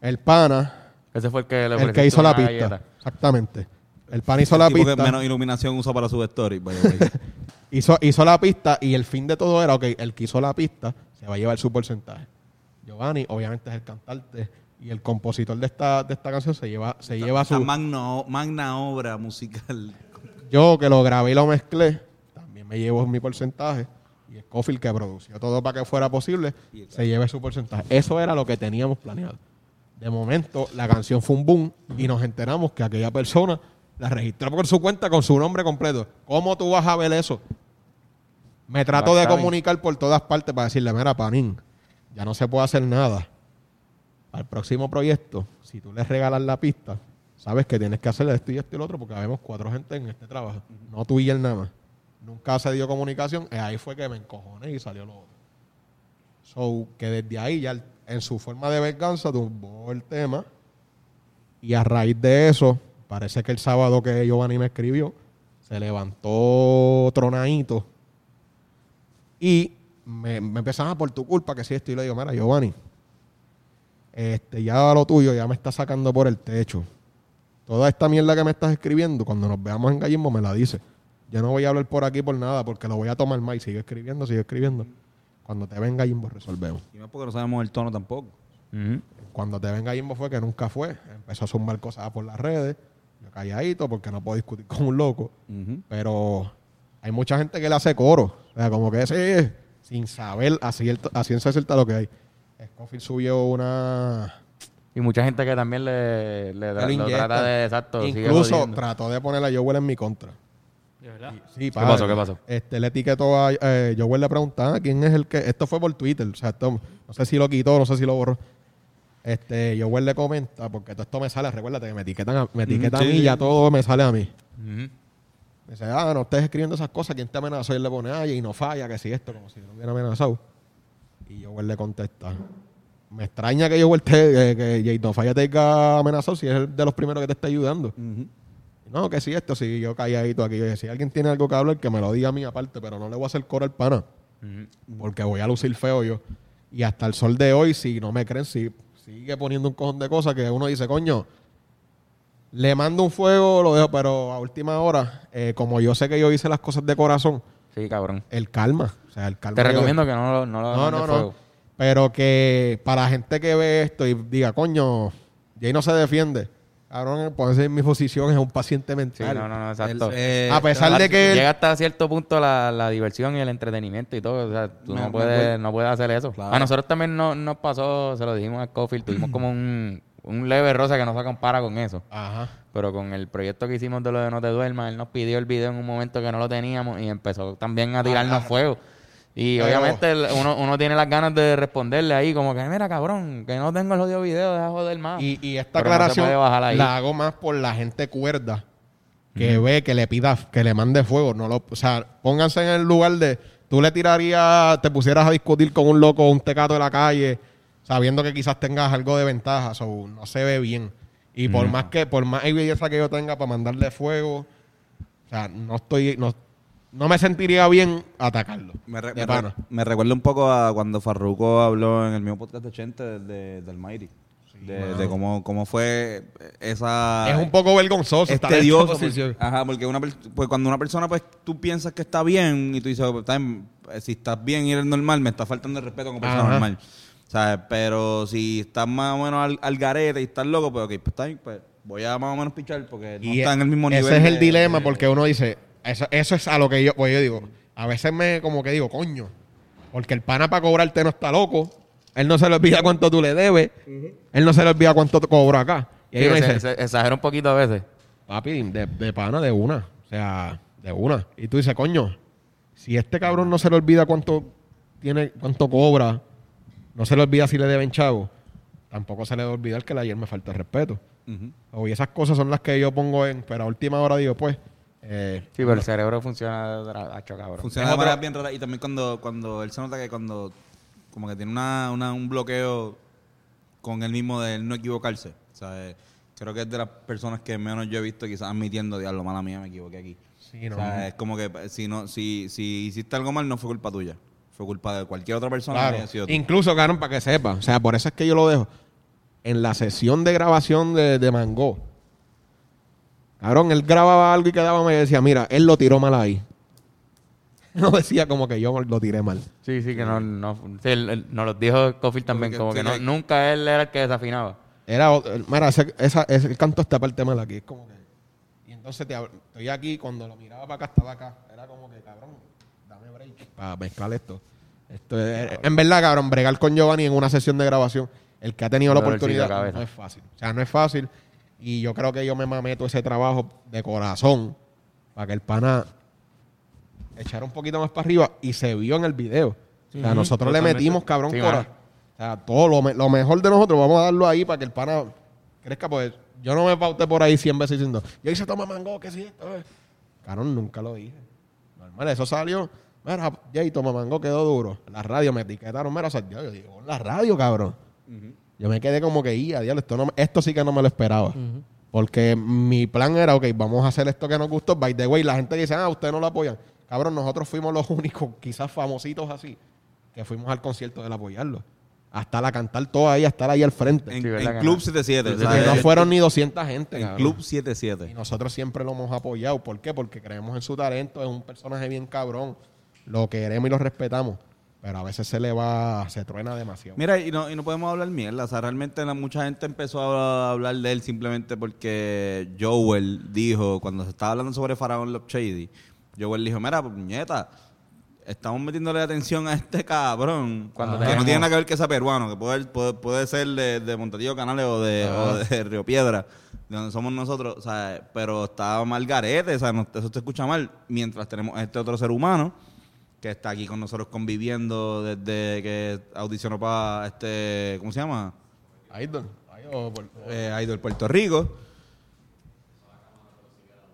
[SPEAKER 4] El pana,
[SPEAKER 2] Ese fue el que le
[SPEAKER 4] el que hizo la pista.
[SPEAKER 2] galleta.
[SPEAKER 4] Exactamente. El pana hizo la
[SPEAKER 1] tipo que
[SPEAKER 4] pista.
[SPEAKER 1] menos iluminación usa para su story. by the way.
[SPEAKER 4] Hizo, hizo la pista y el fin de todo era, ok, el que hizo la pista se va a llevar su porcentaje. Giovanni, obviamente, es el cantante y el compositor de esta, de esta canción se lleva, se lleva
[SPEAKER 1] Esa
[SPEAKER 4] su...
[SPEAKER 1] magna, magna obra musical.
[SPEAKER 4] Yo que lo grabé y lo mezclé, también me llevo mi porcentaje. Y Scofield, que produció todo para que fuera posible, se lleve su porcentaje. Eso era lo que teníamos planeado. De momento, la canción fue un boom y nos enteramos que aquella persona la registró por su cuenta con su nombre completo. ¿Cómo tú vas a ver eso? Me trato de comunicar por todas partes para decirle, mira, Panín, ya no se puede hacer nada. Al próximo proyecto, si tú le regalas la pista, sabes que tienes que hacerle esto y esto y lo otro porque habemos cuatro gente en este trabajo. No tú y él nada más. Nunca se dio comunicación. y ahí fue que me encojoné y salió lo otro. So, que desde ahí ya en su forma de venganza tumbó el tema. Y a raíz de eso, parece que el sábado que Giovanni me escribió, se levantó tronadito. Y me, me empezaron a por tu culpa que sí esto. Y le digo, mira, Giovanni, este, ya lo tuyo ya me está sacando por el techo. Toda esta mierda que me estás escribiendo, cuando nos veamos en Gallimbo, me la dice. Yo no voy a hablar por aquí por nada, porque lo voy a tomar más y sigue escribiendo, sigue escribiendo. Cuando te venga Gallimbo, resolvemos.
[SPEAKER 1] Y no es porque no sabemos el tono tampoco.
[SPEAKER 4] Cuando te venga Jimbo fue que nunca fue. Empezó a zumbar cosas por las redes. Yo calladito porque no puedo discutir con un loco. Pero hay mucha gente que le hace coro. O sea, como que sí, sin saber a, cierta- a ciencia cierta lo que hay. Scofield subió una...
[SPEAKER 2] Y mucha gente que también le, le tra- lo trata de exacto.
[SPEAKER 4] Incluso trató de ponerle a Joel en mi contra.
[SPEAKER 3] ¿De verdad?
[SPEAKER 4] Sí,
[SPEAKER 2] ¿Qué pasó? ¿Qué pasó?
[SPEAKER 4] Este, le etiquetó a eh, Joel le preguntaba "Ah, quién es el que. Esto fue por Twitter. O sea, esto, no sé si lo quitó, no sé si lo borró. Este, Joel le comenta, porque todo esto me sale, recuérdate que me etiquetan a, me etiquetan a
[SPEAKER 1] sí,
[SPEAKER 4] mí y ya todo me sale a mí.
[SPEAKER 2] Ujú.
[SPEAKER 4] Dice, ah, no estés escribiendo esas cosas, ¿quién te amenazó? Y él le pone, ay, y no falla, que si esto, como si no hubiera amenazado. Y Joel le contesta, me extraña que Joel te, que, que Jay no falla te haya amenazado si es el de los primeros que te está ayudando.
[SPEAKER 1] Ujú.
[SPEAKER 4] No, que si esto, si yo calladito aquí. Yo si alguien tiene algo que hablar, que me lo diga a mí aparte, pero no le voy a hacer coro al pana. Porque voy a lucir feo yo. Y hasta el sol de hoy, si no me creen, si sigue poniendo un cojón de cosas que uno dice, coño, le mando un fuego, lo dejo, pero a última hora, eh, como yo sé que yo hice las cosas de corazón,
[SPEAKER 2] Sí, cabrón.
[SPEAKER 4] el calma. O sea, el calma.
[SPEAKER 2] Te
[SPEAKER 4] que yo-
[SPEAKER 2] recomiendo que no lo no lo
[SPEAKER 4] no, no, no.
[SPEAKER 2] fuego.
[SPEAKER 4] Pero que para la gente que ve esto y diga, coño, Jay no se defiende. Cabrón, puede ser mi posición, es un paciente
[SPEAKER 2] Sí,
[SPEAKER 4] mental.
[SPEAKER 2] no, no, no, exacto.
[SPEAKER 1] El- eh,
[SPEAKER 4] A pesar de que
[SPEAKER 2] Llega hasta cierto punto la, la diversión y el entretenimiento y todo. O sea, tú
[SPEAKER 1] Me-
[SPEAKER 2] no, puedes, no puedes hacer eso.
[SPEAKER 1] Claro.
[SPEAKER 2] A nosotros también no- nos pasó, se lo dijimos a Scofield, tuvimos como un, un leve rosa que no se compara con eso.
[SPEAKER 4] Ajá.
[SPEAKER 2] Pero con el proyecto que hicimos de lo de No Te Duermas, él nos pidió el video en un momento que no lo teníamos y empezó también a tirarnos fuego. Y
[SPEAKER 4] Pero-
[SPEAKER 2] obviamente uno, uno tiene las ganas de responderle ahí como que, mira cabrón, que no tengo el audio video, deja joder más.
[SPEAKER 4] Y, y esta
[SPEAKER 2] Pero
[SPEAKER 4] aclaración la hago más por la gente cuerda que ve que le pida, que le mande fuego. No lo, o sea, pónganse en el lugar de tú le tirarías, te pusieras a discutir con un loco o un tecato de la calle, sabiendo que quizás tengas algo de ventaja, so, no se ve bien. Y por más que, por más evidencia que yo tenga para mandarle fuego, o sea, no estoy, no, no me sentiría bien atacarlo.
[SPEAKER 1] Me, re-
[SPEAKER 4] de
[SPEAKER 1] me
[SPEAKER 4] pana.
[SPEAKER 1] re- me recuerda un poco a cuando Farruko habló en el mismo podcast de 80 de, de- del Mighty. de, de cómo, cómo fue esa...
[SPEAKER 4] es un poco vergonzoso
[SPEAKER 1] es
[SPEAKER 4] estar en posición.
[SPEAKER 1] porque- ajá, porque una, pues cuando una persona, pues tú piensas que está bien y tú dices, "Pues, está bien, eh, si estás bien y eres normal, me está faltando el respeto como persona
[SPEAKER 4] Ajá.
[SPEAKER 1] normal. ¿Sabes? Pero si estás más o menos al, al garete y estás loco, pues ok, pues está bien, pues voy a más o menos pichar porque no
[SPEAKER 4] Y
[SPEAKER 1] está en el mismo nivel.
[SPEAKER 4] Ese es el dilema porque uno dice, eso, eso es a lo que yo, pues yo digo, a veces me como que digo, coño, porque el pana para cobrarte no está loco, él no se le olvida cuánto tú le debes, él no se le olvida cuánto te cobra acá. Y
[SPEAKER 2] Sí, se-
[SPEAKER 4] dice,
[SPEAKER 2] se exagera un poquito a veces.
[SPEAKER 4] papi, de, de pana, de una, o sea, de una. Y tú dices, coño, si este cabrón no se le olvida cuánto tiene, cuánto cobra, no se le olvida si le deben chavo, tampoco se le debe olvidar que ayer me falta el respeto.
[SPEAKER 1] Ujú.
[SPEAKER 4] O, y esas cosas son las que yo pongo en, pero a última hora digo, pues, eh,
[SPEAKER 2] Sí, pero el cerebro funciona de hacho, cabrón.
[SPEAKER 1] Funciona de manera bien rara. Y también cuando, cuando él se nota que cuando como que tiene una, una- un bloqueo con él mismo de él no equivocarse. O sea, eh, creo que es de las personas que menos yo he visto quizás admitiendo, diablo, mala mía, me equivoqué aquí.
[SPEAKER 4] Sí, no.
[SPEAKER 1] O sea, es como que eh, si no si, si hiciste algo mal no fue culpa tuya. Fue culpa de cualquier otra persona
[SPEAKER 4] Claro.
[SPEAKER 1] que haya sido tú.
[SPEAKER 4] Incluso, Cabrón, para que sepa. O sea, por eso es que yo lo dejo. En la sesión de grabación de, de Mango, cabrón, él grababa algo y quedaba me decía, mira, él lo tiró mal ahí. No decía como que yo lo tiré mal.
[SPEAKER 2] Sí, sí, que no, no, sí, él- él- nos lo dijo Cofield también,
[SPEAKER 1] Porque
[SPEAKER 2] como que no, nunca él era el que desafinaba.
[SPEAKER 4] Era, mira, ese, esa, ese canto esta parte mal aquí. Es como que. Y entonces te estoy aquí, cuando lo miraba para acá, estaba acá. Era como que, cabrón, dame break para mezclar esto. esto es- en verdad, cabrón, bregar con Giovanni en una sesión de grabación, el que ha tenido la
[SPEAKER 2] Dolorcito de
[SPEAKER 4] oportunidad,
[SPEAKER 2] cabeza.
[SPEAKER 4] no es fácil. O sea, no es fácil. Y yo creo que yo me mamé todo ese trabajo de corazón para que el pana echara un poquito más para arriba y se vio en el video. O sea, nosotros le metimos, cabrón,
[SPEAKER 2] Sí,
[SPEAKER 4] cora. O sea, todo lo, me- lo mejor de nosotros vamos a darlo ahí para que el pana crezca. Pues yo no me pauté por ahí 100 veces diciendo, yo hice toma mango, que sí, esto es. Cabrón, nunca lo dije. Normal, eso salió. Mira, Jay, toma mango, quedó duro. La radio me etiquetaron, mira, o sea, yo, yo digo, la radio, cabrón. Yo me quedé como que, "Ya, diablo, esto, no, esto sí que no me lo esperaba. Porque mi plan era, ok, vamos a hacer esto que nos gustó. By the way, la gente dice, ah, ustedes no lo apoyan. Cabrón, nosotros fuimos los únicos, quizás famositos así, que fuimos al concierto del apoyarlo. Hasta la cantar todo ahí, a estar ahí al frente.
[SPEAKER 1] En,
[SPEAKER 2] Sí, ¿verdad
[SPEAKER 1] en
[SPEAKER 2] que
[SPEAKER 1] Club
[SPEAKER 2] no?
[SPEAKER 1] 77.
[SPEAKER 2] Sí,
[SPEAKER 1] o sea,
[SPEAKER 4] no fueron ni 200 gente.
[SPEAKER 1] En
[SPEAKER 4] cabrón.
[SPEAKER 1] Club
[SPEAKER 4] Y
[SPEAKER 1] 77.
[SPEAKER 4] nosotros siempre lo hemos apoyado. ¿Por qué? Porque creemos en su talento. Es un personaje bien cabrón. Lo queremos y lo respetamos. Pero a veces se le va, se truena demasiado.
[SPEAKER 1] Mira, y no, y no podemos hablar mierda. O sea, realmente la- mucha gente empezó a hablar de él simplemente porque Joel dijo, cuando se estaba hablando sobre Faraón Love Shady, Joel dijo, mira, pues, puñeta, estamos metiéndole atención a este cabrón.
[SPEAKER 2] Cuando
[SPEAKER 1] que no tiene nada que ver que sea peruano, que puede, puede, puede ser de, de Montatillo Canales o de, o de Río Piedra, de donde somos nosotros, o sea, pero está mal garete, o sea, no- eso te escucha mal, mientras tenemos a este otro ser humano que está aquí con nosotros conviviendo desde que audicionó para este, ¿cómo se llama?
[SPEAKER 4] Idol.
[SPEAKER 1] Eh, Idol Puerto Rico.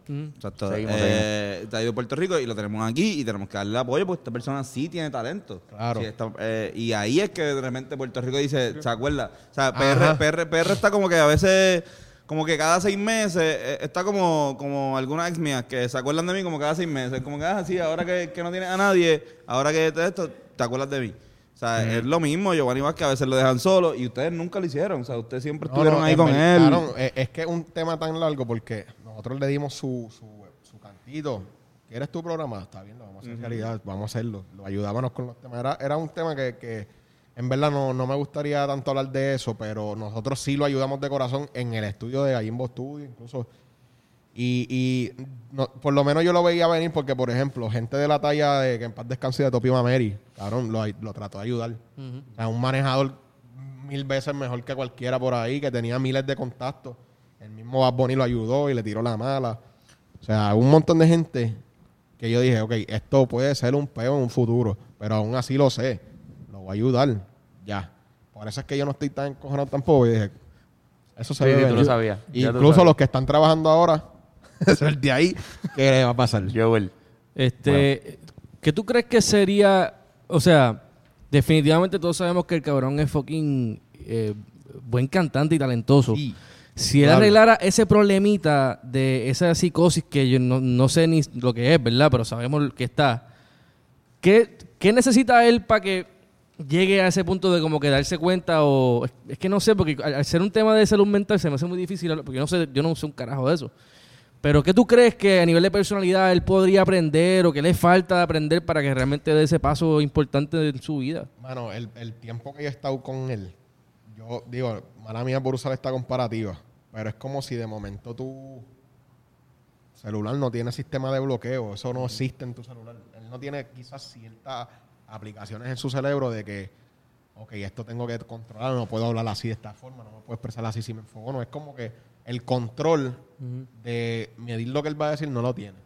[SPEAKER 1] Exacto.
[SPEAKER 2] Seguimos,
[SPEAKER 1] Eh, está Idol Puerto Rico y lo tenemos aquí y tenemos que darle apoyo porque esta persona sí tiene talento.
[SPEAKER 4] Claro.
[SPEAKER 1] Sí, está- eh, y ahí es que de repente Puerto Rico dice, ¿se acuerda? O sea. PR, PR, PR está como que a veces como que cada seis meses, eh, está como, como algunas ex mías que se acuerdan de mí como cada seis meses. Como que, ah, sí, ahora que, que no tienes a nadie, ahora que te esto, te acuerdas de mí. O sea, es lo mismo, Giovanni Vázquez a veces lo dejan solo y ustedes nunca lo hicieron. O sea, ustedes siempre
[SPEAKER 4] No,
[SPEAKER 1] estuvieron
[SPEAKER 4] no,
[SPEAKER 1] ahí con él.
[SPEAKER 4] no, es, es que es un tema tan largo porque nosotros le dimos su, su, su cantito. ¿Quieres tu programa? Está bien, lo vamos a hacer realidad, vamos a hacerlo. Lo ayudábamos con los temas. Era, era un tema que, que en verdad no, no me gustaría tanto hablar de eso, pero nosotros sí lo ayudamos de corazón en el estudio de Gallimbo Studio, incluso. Y, y no- por lo menos yo lo veía venir porque, por ejemplo, gente de la talla de que en paz descanse de Topi Mameri, cabrón, lo, lo trató de ayudar. O sea, un manejador mil veces mejor que cualquiera por ahí, que tenía miles de contactos. El mismo Bad Bunny lo ayudó y le tiró la mala. O sea, un montón de gente que yo dije, ok, esto puede ser un peo en un futuro, pero aún así lo sé. Voy a ayudar. Ya. Por eso es que yo no estoy tan encojonado tampoco. Y dije, eso se
[SPEAKER 2] Sí,
[SPEAKER 4] ve
[SPEAKER 2] sí, tú lo sabías.
[SPEAKER 4] Incluso los que están trabajando ahora, eso es de ahí que le va a pasar.
[SPEAKER 2] Joel.
[SPEAKER 3] Este, ¿qué tú crees que sería, o sea, definitivamente todos sabemos que el cabrón es fucking eh, buen cantante y talentoso.
[SPEAKER 4] Sí.
[SPEAKER 3] Si él
[SPEAKER 4] Claro.
[SPEAKER 3] arreglara ese problemita de esa psicosis que yo no, no sé ni lo que es, ¿verdad? Pero sabemos que está. ¿Qué, qué necesita él para que llegue a ese punto de como que darse cuenta o... Es, que no sé, porque al, al ser un tema de salud mental se me hace muy difícil, porque yo no sé, yo no sé un carajo de eso. Pero ¿qué tú crees que a nivel de personalidad él podría aprender o qué le falta de aprender para que realmente dé ese paso importante en su vida?
[SPEAKER 4] Mano, el, el tiempo que yo he estado con él, yo digo, mala mía por usar esta comparativa, pero es como si de momento tu celular no tiene sistema de bloqueo, eso no existe en tu celular. Él no tiene quizás ciertas aplicaciones en su cerebro de que, ok, esto tengo que controlar, no puedo hablar así de esta forma, no me puedo expresar así si me enfoco. No, es como que el control de medir lo que él va a decir no lo tiene.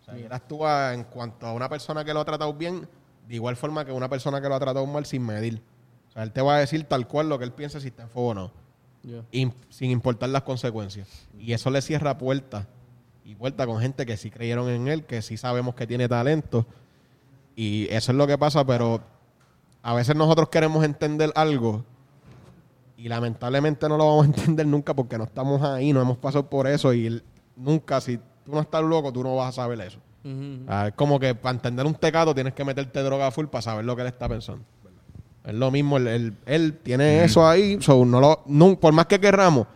[SPEAKER 4] O sea, él actúa en cuanto a una persona que lo ha tratado bien, de igual forma que una persona que lo ha tratado mal sin medir. O sea, él te va a decir tal cual lo que él piensa si está en fuego o no, sin importar las consecuencias. Y eso le cierra puertas y puertas con gente que sí creyeron en él, que sí sabemos que tiene talento. Y eso es lo que pasa, pero a veces nosotros queremos entender algo y lamentablemente no lo vamos a entender nunca porque no estamos ahí, no hemos pasado por eso y él- nunca, si tú no estás loco, tú no vas a saber eso. Ah, es como que para entender un tecato tienes que meterte droga full para saber lo que él está pensando. Es lo mismo, él, él- él tiene eso ahí, so, no lo, no- por más que querramos,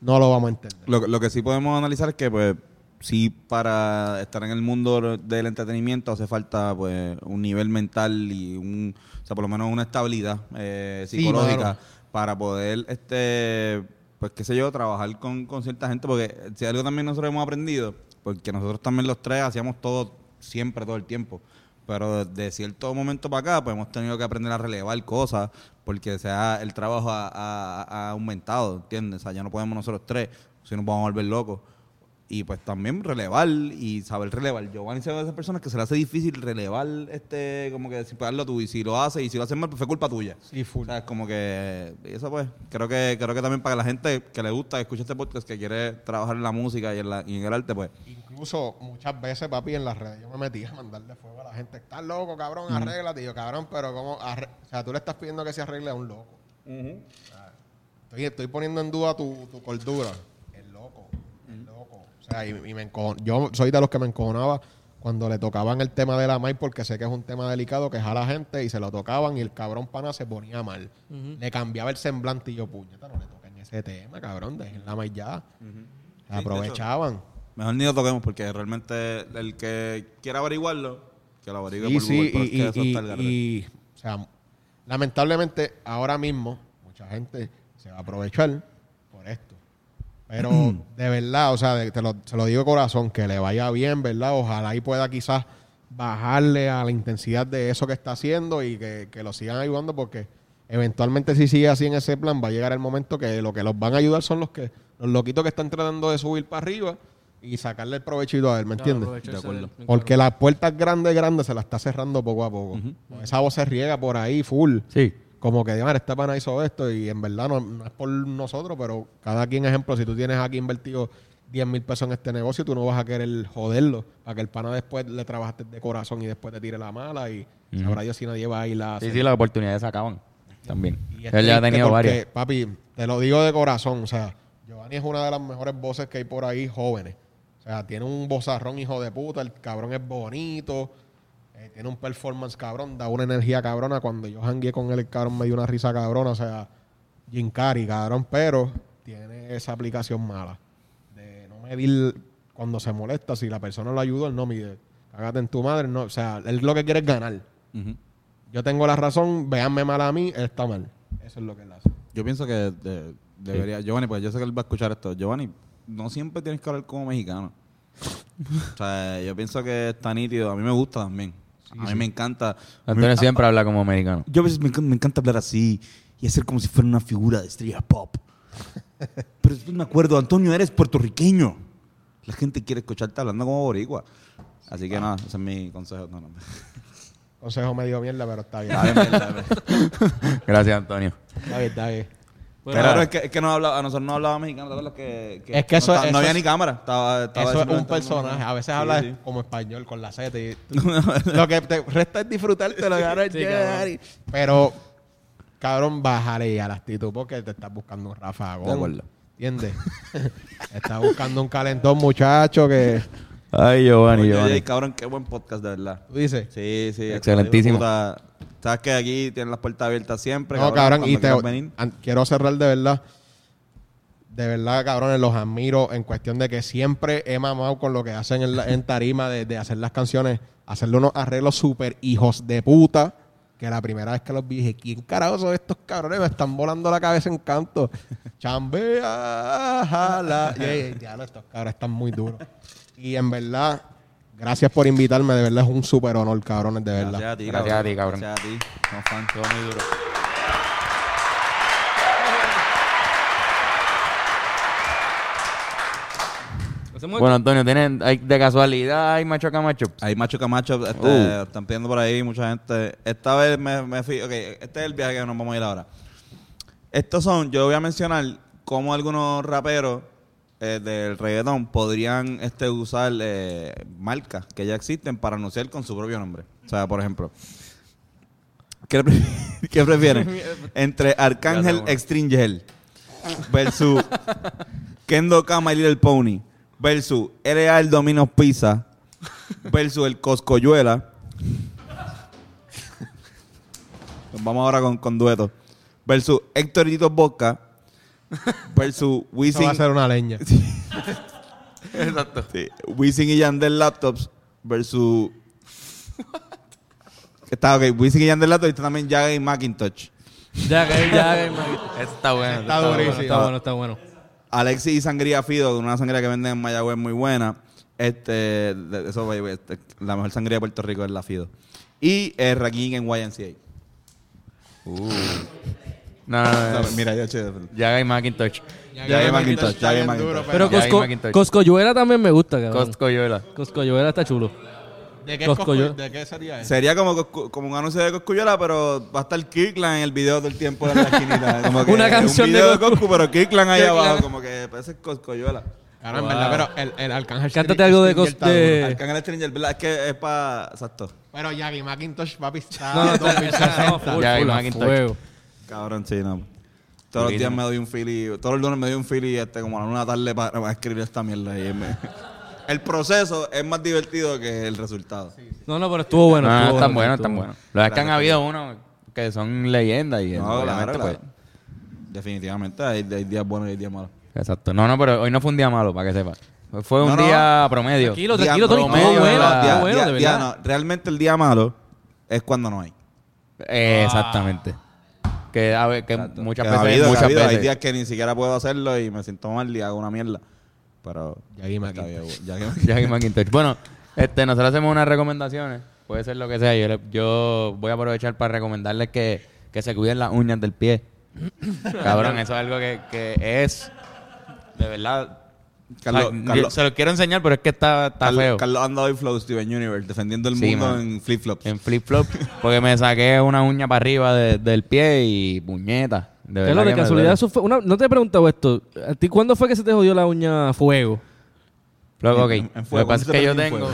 [SPEAKER 4] no lo vamos a entender.
[SPEAKER 1] Lo, lo que sí podemos analizar es que, pues, sí para estar en el mundo del entretenimiento hace falta, pues, un nivel mental y un, o sea, por lo menos una estabilidad eh,
[SPEAKER 4] Sí,
[SPEAKER 1] psicológica para poder, este, pues, qué sé yo, trabajar con, con cierta gente, porque si algo también nosotros hemos aprendido, porque nosotros también los tres hacíamos todo siempre, todo el tiempo. Pero de cierto momento para acá, pues hemos tenido que aprender a relevar cosas porque sea el trabajo ha, ha- ha aumentado, ¿entiendes? O sea, ya no podemos nosotros tres, si nos vamos a volver locos. Y pues también relevar y saber relevar. Giovanni es de esas personas que se le hace difícil relevar, este, como que sin pagarlo tú. Y si lo hace y si lo haces mal, pues fue culpa tuya.
[SPEAKER 4] Sí, full.
[SPEAKER 1] O sea, es como que y eso pues, creo que creo que también para la gente que le gusta, que escucha este podcast, que quiere trabajar en la música y en, la, y en el arte, pues
[SPEAKER 4] Incluso muchas veces, papi, en las redes yo me metí a mandarle fuego a la gente. Estás loco, cabrón, arréglate. Y yo, cabrón, pero arre-?" O sea, tú le estás pidiendo que se arregle a un loco. O sea, estoy, estoy poniendo en duda tu, tu cordura. El loco, el loco. O sea, y, y me encojon- yo soy de los que me encojonaba cuando le tocaban el tema de la MAI porque sé que es un tema delicado que es a la gente y se lo tocaban y el cabrón pana se ponía mal. Le cambiaba el semblante y yo, puñeta, no le toquen ese tema, cabrón, dejen la MAI ya. Aprovechaban.
[SPEAKER 1] mejor ni lo toquemos porque realmente el que quiera averiguarlo, que lo averigüe
[SPEAKER 4] Sí,
[SPEAKER 1] por
[SPEAKER 4] sí,
[SPEAKER 1] Google,
[SPEAKER 4] y, y-
[SPEAKER 1] eso
[SPEAKER 4] y-
[SPEAKER 1] está
[SPEAKER 4] y, o sea, lamentablemente ahora mismo mucha gente se va a aprovechar. Pero de verdad, o sea, de- te lo, se lo digo de corazón, que le vaya bien, ¿verdad? Ojalá y pueda quizás bajarle a la intensidad de eso que está haciendo y que, que lo sigan ayudando porque eventualmente si sigue así en ese plan va a llegar el momento que lo que los van a ayudar son los que los loquitos que están tratando de subir para arriba y sacarle el provechito a él, ¿me entiendes?
[SPEAKER 1] De acuerdo.
[SPEAKER 4] Porque las puertas grandes, grandes se las está cerrando poco a poco. Esa voz se riega por ahí full.
[SPEAKER 2] Sí.
[SPEAKER 4] Como que, "Mira, este pana hizo esto y en verdad no, no es por nosotros, pero cada quien, ejemplo, si tú tienes aquí invertido 10 mil pesos en este negocio, tú no vas a querer joderlo para que el pana después le trabajaste de corazón y después te tire la mala y sabrá Dios si nadie va a ir a
[SPEAKER 2] Sí, sí, las oportunidades se acaban. También.
[SPEAKER 4] y
[SPEAKER 2] Él ya ha tenido
[SPEAKER 4] porque,
[SPEAKER 2] varias.
[SPEAKER 4] Papi, te lo digo de corazón, o sea, Giovanni es una de las mejores voces que hay por ahí, jóvenes. O sea, tiene un vozarrón hijo de puta, el cabrón es bonito, eh, tiene un performance cabrón, da una energía cabrona. Cuando yo jangué con él, el cabrón me dio una risa cabrona. O sea, Jim Carrey, cabrón, pero tiene esa aplicación mala de no medir cuando se molesta. Si la persona lo ayudó, él no mide. Cágate en tu madre, no. O sea, él lo que quiere es ganar. Yo tengo la razón, véanme mal a mí, él está mal. Eso es lo que él hace.
[SPEAKER 1] Yo pienso que de- debería... Giovanni, pues yo sé que él va a escuchar esto. Giovanni, no siempre tienes que hablar como mexicano. o sea, yo pienso que está nítido. A mí me gusta también. A mí me encanta.
[SPEAKER 2] Antonio siempre habla como americano.
[SPEAKER 1] Yo a veces me encanta, me encanta hablar así y hacer como si fuera una figura de estrella pop. Pero después me acuerdo, Antonio, eres puertorriqueño. La gente quiere escucharte hablando como boricua. Así que nada, ese es mi consejo. No, no.
[SPEAKER 4] Consejo medio mierda, pero está bien.
[SPEAKER 1] Está bien, está bien.
[SPEAKER 2] Gracias, Antonio.
[SPEAKER 4] Está bien, está bien.
[SPEAKER 1] Pero ahora es que, es que no hablaba, a nosotros no hablaba mexicano, ¿te acuerdas que, que
[SPEAKER 4] Es que
[SPEAKER 1] no,
[SPEAKER 4] eso-
[SPEAKER 1] no
[SPEAKER 4] eso
[SPEAKER 1] había
[SPEAKER 4] es-
[SPEAKER 1] ni cámara? Estaba, estaba
[SPEAKER 4] Eso es un personaje. A veces
[SPEAKER 1] Sí,
[SPEAKER 4] habla
[SPEAKER 1] sí.
[SPEAKER 4] como español con la Z. Y lo que te resta es disfrutarte lo que. Pero, cabrón, bájale ya la actitud porque te estás buscando un.
[SPEAKER 1] De acuerdo.
[SPEAKER 4] ¿Entiendes? estás buscando un calentón, muchacho, que...
[SPEAKER 2] Ay, Giovanni, Giovanni.
[SPEAKER 1] oye, cabrón, qué buen podcast, de verdad.
[SPEAKER 4] Tú dices...
[SPEAKER 1] Sí, sí.
[SPEAKER 2] Excelentísimo.
[SPEAKER 1] Sabes que aquí tienen las puertas abiertas siempre.
[SPEAKER 4] No, cabrón, y te,
[SPEAKER 1] venir.
[SPEAKER 4] quiero cerrar de verdad. De verdad, cabrones, los admiro en cuestión de que siempre he mamado con lo que hacen en, la- en tarima de, de hacer las canciones, hacerle unos arreglos súper hijos de puta. Que la primera vez que los vi dije, ¿quién carajo son estos cabrones? Me están volando la cabeza en canto. Chambea, jala. Y, y, diablo, estos cabrones están muy duros. Y en verdad, gracias por invitarme. De verdad es un súper honor, cabrones, de verdad.
[SPEAKER 1] Gracias a ti,
[SPEAKER 2] Gracias a ti, cabrón.
[SPEAKER 1] Gracias a ti. Somos fans.
[SPEAKER 2] Todo muy duro. Bueno, Antonio, ¿tienen, hay, de casualidad hay macho camacho?
[SPEAKER 1] Hay macho camacho, este,
[SPEAKER 2] Uh.
[SPEAKER 1] están pidiendo por ahí mucha gente. Esta vez me, me fui, ok, este es el viaje que nos vamos a ir ahora. Estos son, yo voy a mencionar cómo algunos raperos eh, del reggaetón podrían este, usar eh, marcas que ya existen para anunciar con su propio nombre. O sea, por ejemplo, ¿qué, pre- qué prefieren? Entre Arcángel Extreme Gel versus Kendo Kama y Little Pony versus Real Domino's Pizza versus el Coscoyuela. Vamos ahora con, con dueto. Versus Héctor Tito Boca versus
[SPEAKER 4] Eso
[SPEAKER 1] Wisin,
[SPEAKER 4] va a ser una leña.
[SPEAKER 2] Exacto.
[SPEAKER 1] sí, Wisin y Yandel Laptops versus... Está ok, Wisin y Yandel Laptops y está también Jagger y Macintosh.
[SPEAKER 3] Ya, que-
[SPEAKER 2] Eso está bueno.
[SPEAKER 4] Está
[SPEAKER 2] bueno.
[SPEAKER 4] durísimo.
[SPEAKER 3] Está bueno, está bueno.
[SPEAKER 1] Alexis y Sangría Fido, una sangría que venden en Mayagüez muy buena. Este, de- eso, este, la mejor sangría de Puerto Rico es la Fido. Y eh, en YNCA.
[SPEAKER 2] No, no, no.
[SPEAKER 1] No, mira, ya chévere.
[SPEAKER 2] Jaga y Macintosh.
[SPEAKER 1] Jagger Macintosh,
[SPEAKER 4] está
[SPEAKER 1] Jagger
[SPEAKER 4] bien
[SPEAKER 1] Macintosh.
[SPEAKER 4] duro,
[SPEAKER 3] Pero
[SPEAKER 2] Ya,
[SPEAKER 3] Cosco,
[SPEAKER 2] Macintosh.
[SPEAKER 3] Coscoyuela también me gusta, cabrón.
[SPEAKER 2] Costcoyola.
[SPEAKER 3] Coscoyuela está chulo.
[SPEAKER 4] ¿De qué,
[SPEAKER 3] Cosco,
[SPEAKER 4] Cosco-
[SPEAKER 3] yo-
[SPEAKER 4] ¿De qué sería eso?
[SPEAKER 1] Sería como, como un anuncio de Coscuyola, pero va a estar Kirkland en el video del tiempo de la esquinita. Como que
[SPEAKER 3] Una canción
[SPEAKER 1] un
[SPEAKER 3] de
[SPEAKER 1] video de
[SPEAKER 3] Coscu.
[SPEAKER 1] Pero Kirkland ahí
[SPEAKER 3] Kirkland.
[SPEAKER 1] abajo, como que parece Coscoyola.
[SPEAKER 4] Claro, en verdad, pero el, el Arcángel
[SPEAKER 3] Cántate algo de
[SPEAKER 4] Stringer
[SPEAKER 3] cos-
[SPEAKER 4] está
[SPEAKER 3] de-
[SPEAKER 4] duro.
[SPEAKER 1] Arcángel Stranger, ¿verdad? Es que es para... Exacto.
[SPEAKER 4] Pero Yagi Macintosh, papi,
[SPEAKER 3] No, no, está-
[SPEAKER 4] 2060.
[SPEAKER 3] no, full,
[SPEAKER 2] Ya, y
[SPEAKER 3] full, a
[SPEAKER 2] Macintosh.
[SPEAKER 1] Cabrón, sí, no. Todos los días me doy un fili, todos los lunes me doy un fili este, como a la una tarde para, para escribir esta mierda. Y me- el proceso es más divertido que el resultado.
[SPEAKER 3] No, no, pero estuvo bueno.
[SPEAKER 2] No,
[SPEAKER 3] estuvo
[SPEAKER 2] están
[SPEAKER 3] bueno,
[SPEAKER 2] buenos, están
[SPEAKER 3] bueno.
[SPEAKER 2] buenos. Lo es que han habido unos que son leyendas y
[SPEAKER 1] No, claro,
[SPEAKER 2] pues,
[SPEAKER 1] claro. Definitivamente hay, hay días buenos y hay días malos.
[SPEAKER 2] Exacto. No, no, pero hoy no fue un día malo, para que sepa. Fue un
[SPEAKER 1] No, no.
[SPEAKER 2] día promedio.
[SPEAKER 3] Tranquilo, tranquilo, Tony.
[SPEAKER 2] promedio,
[SPEAKER 1] Día-
[SPEAKER 3] bueno,
[SPEAKER 1] día-
[SPEAKER 3] de
[SPEAKER 1] día
[SPEAKER 3] verdad.
[SPEAKER 1] no. Realmente el día malo es cuando no hay.
[SPEAKER 2] Eh, exactamente. Que, a ver, que muchas
[SPEAKER 1] Que
[SPEAKER 2] veces,
[SPEAKER 1] ha habido, que ha
[SPEAKER 2] muchas
[SPEAKER 1] habido. Hay
[SPEAKER 2] veces.
[SPEAKER 1] días que ni siquiera puedo hacerlo y me siento mal y hago una mierda. Pero... Está ya que-
[SPEAKER 2] Jackie McIntosh. Bueno, este, nosotros hacemos unas recomendaciones. Puede ser lo que sea. Yo, le- yo voy a aprovechar para recomendarles que, que se cuiden las uñas del pie. Cabrón, eso es algo que, que es de verdad.
[SPEAKER 1] Carlos- Carlos-
[SPEAKER 2] se lo quiero enseñar, pero es que está, está
[SPEAKER 1] Carlos-
[SPEAKER 2] feo.
[SPEAKER 1] Carlos anda hoy Flow Steven Universe defendiendo el
[SPEAKER 2] Sí,
[SPEAKER 1] mundo
[SPEAKER 2] man.
[SPEAKER 1] en flip-flops.
[SPEAKER 2] En flip flop. Porque me saqué una uña para arriba de- del pie y puñeta. De verdad
[SPEAKER 3] de casualidad, eso fue una- no te he preguntado esto. ¿A ti cuándo fue que se te jodió la uña a fuego?
[SPEAKER 2] Luego, ok.
[SPEAKER 1] En- en
[SPEAKER 2] Lo
[SPEAKER 1] fuego,
[SPEAKER 2] que pasa es que yo
[SPEAKER 1] en
[SPEAKER 2] tengo.
[SPEAKER 1] fuego.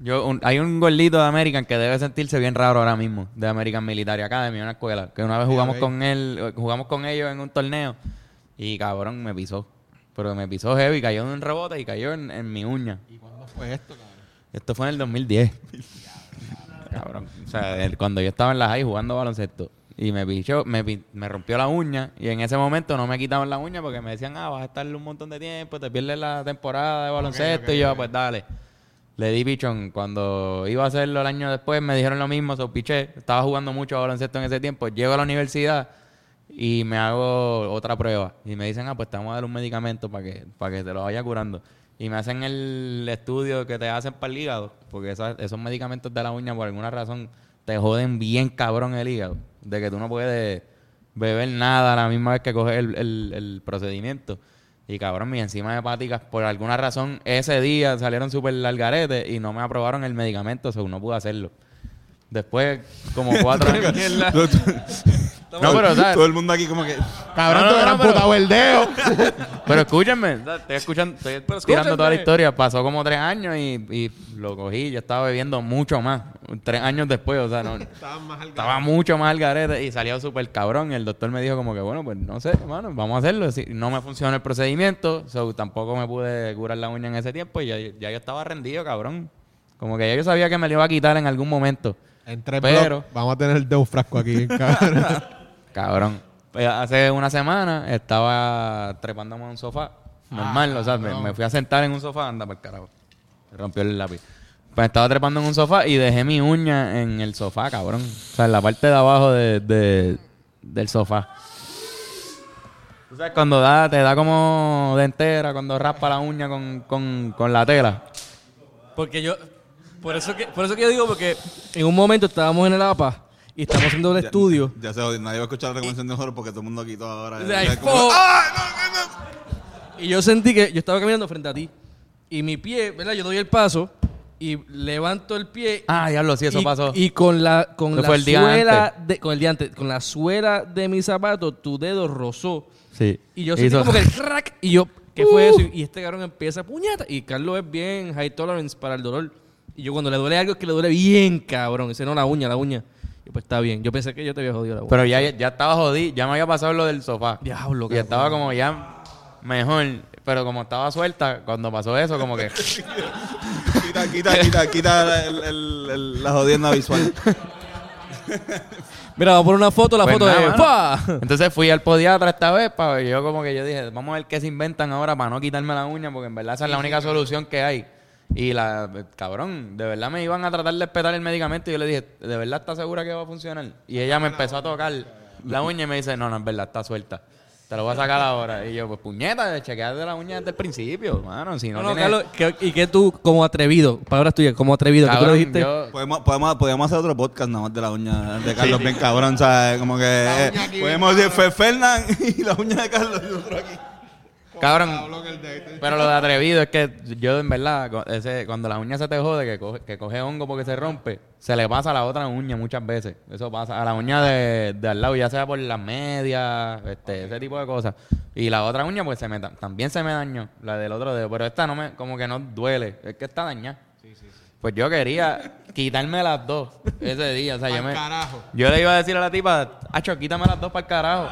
[SPEAKER 2] Yo, un- hay un gordito de American que debe sentirse bien raro ahora mismo, de American Military Academy, una escuela. Que una vez jugamos con él, jugamos con ellos en un torneo. Y cabrón, me pisó. Pero me pisó heavy, cayó en un rebote y cayó en, en mi uña.
[SPEAKER 4] ¿Y cuándo fue esto, cabrón?
[SPEAKER 2] Esto fue en el 2010. cabrón. O sea, el- cuando yo estaba en la high jugando baloncesto. Y me pichó, me, me rompió la uña. Y en ese momento no me quitaban la uña porque me decían, ah, vas a estar un montón de tiempo, te pierdes la temporada de baloncesto. y yo, pues dale. Le di pichón. Cuando iba a hacerlo el año después, me dijeron lo mismo, so piché. Estaba jugando mucho baloncesto en ese tiempo. Llego a la universidad y me hago otra prueba. Y me dicen, ah, pues te vamos a dar un medicamento para que, para que te lo vaya curando. Y me hacen el estudio que te hacen para el hígado, porque esas- esos medicamentos de la uña, por alguna razón, te joden bien cabrón el hígado. De que tú no puedes beber nada a la misma vez que coges el, el- el procedimiento. Y cabrón, mis enzimas hepáticas, por alguna razón, ese día salieron súper largaretes y no me aprobaron el medicamento, según no pude hacerlo. Después, como cuatro años. No, pero, ¿sabes?
[SPEAKER 1] Todo el mundo aquí como que...
[SPEAKER 4] Cabrón,
[SPEAKER 2] No,
[SPEAKER 4] tú
[SPEAKER 2] no,
[SPEAKER 4] eras
[SPEAKER 2] pero-
[SPEAKER 4] puta verdeo.
[SPEAKER 2] Pero escúchenme, estoy escuchando, estoy tirando toda la historia. Pasó como tres años y, y lo cogí. Yo estaba bebiendo mucho más. Tres años después, o sea, no,
[SPEAKER 4] Estaban más al
[SPEAKER 2] estaba mucho más al garete y salió súper cabrón. Y el doctor me dijo como que, bueno, pues no sé, hermano, vamos a hacerlo. Si no me funcionó el procedimiento, so, tampoco me pude curar la uña en ese tiempo y ya, ya yo estaba rendido, cabrón. Como que ya yo sabía que me lo iba a quitar en algún momento.
[SPEAKER 4] En tres
[SPEAKER 2] Pero-
[SPEAKER 4] blogs vamos a tener el dedo frasco aquí, cabrón.
[SPEAKER 2] Cabrón. Pues, hace una semana estaba trepándome en un sofá. Normal, o sea, me, me fui a sentar en un sofá, anda para el carajo. Me rompió el lápiz. Pues estaba trepando en un sofá y dejé mi uña en el sofá, cabrón. O sea, en la parte de abajo de, de- del sofá. Tú sabes, cuando da, te da como de entera, cuando raspa la uña con, con, con la tela.
[SPEAKER 3] Porque yo. Por eso, que, por eso que yo digo, porque en un momento estábamos en el APA y estamos haciendo el estudio.
[SPEAKER 1] Ya se jodió. Nadie va a escuchar la recomendación de nosotros porque todo el mundo aquí todo ahora... Ya como- ¡Ah! no, no, no!
[SPEAKER 3] Y yo sentí que yo estaba caminando frente a ti. Y mi pie, ¿verdad? Yo doy el paso y levanto el pie.
[SPEAKER 2] Ah, diablo, sí, eso
[SPEAKER 3] y,
[SPEAKER 2] pasó.
[SPEAKER 3] Y con la, con
[SPEAKER 2] Eso
[SPEAKER 3] la
[SPEAKER 2] fue el día
[SPEAKER 3] suela
[SPEAKER 2] antes.
[SPEAKER 3] de, con el día antes, con la suela de mi zapato, tu dedo rozó.
[SPEAKER 2] Sí.
[SPEAKER 3] Y yo sentí
[SPEAKER 2] Hizo-
[SPEAKER 3] como que el crack. Y yo, ¿qué fue eso? Y este cabrón empieza puñeta. Y Carlos es bien high tolerance para el dolor. Y yo cuando le duele algo es que le duele bien, cabrón. Dice, no, la uña, la uña. Y pues está bien. Yo pensé que yo te había jodido la uña.
[SPEAKER 2] Pero ya, ya estaba jodido, ya me había pasado lo del sofá.
[SPEAKER 3] Diablo,
[SPEAKER 2] Y
[SPEAKER 3] cabrón.
[SPEAKER 2] estaba como ya mejor. Pero como estaba suelta, cuando pasó eso, como que.
[SPEAKER 1] Quita, quita, quita, quita el- el- el- la jodienda visual.
[SPEAKER 3] Mira, vamos a poner una foto, la
[SPEAKER 2] Pues
[SPEAKER 3] foto
[SPEAKER 2] nada,
[SPEAKER 3] de...
[SPEAKER 2] mano.
[SPEAKER 3] ¡Fua!
[SPEAKER 2] Entonces fui al podiatra esta vez para yo como que yo dije, vamos a ver qué se inventan ahora para no quitarme la uña, porque en verdad esa es la única solución que hay. Y la, cabrón, de verdad me iban a tratar de espetar el medicamento y yo le dije, ¿de verdad está segura que va a funcionar? Y ella me empezó a tocar la uña y me dice, no, no, es verdad, está suelta. Te lo voy a sacar ahora. Y yo, pues puñeta, chequear de la uña desde el principio, mano. Si no,
[SPEAKER 3] No, no, Carlos, y que tú, como atrevido, palabras tuyas, como atrevido, que tú lo dijiste.
[SPEAKER 2] yo-
[SPEAKER 1] Podemos, podemos, podemos hacer otro podcast nada más de la uña de Carlos bien cabrón, ¿sabes? Como que podemos decir fue Fernán y la uña de Carlos y otro aquí.
[SPEAKER 2] Cabrón, Pero lo de atrevido es que yo, en verdad, ese, cuando la uña se te jode, que coge, que coge hongo porque se rompe, se le pasa a la otra uña muchas veces. Eso pasa a la uña de, de al lado, ya sea por las medias, este, ese tipo de cosas. Y la otra uña, pues se me, ta- también se me dañó, la del otro dedo. Pero esta no me, como que no duele, es que está dañada. Pues yo quería quitarme las dos ese día. O sea, yo, me,
[SPEAKER 4] carajo.
[SPEAKER 2] yo le iba a decir a la tipa, Acho, quítame las dos para el carajo.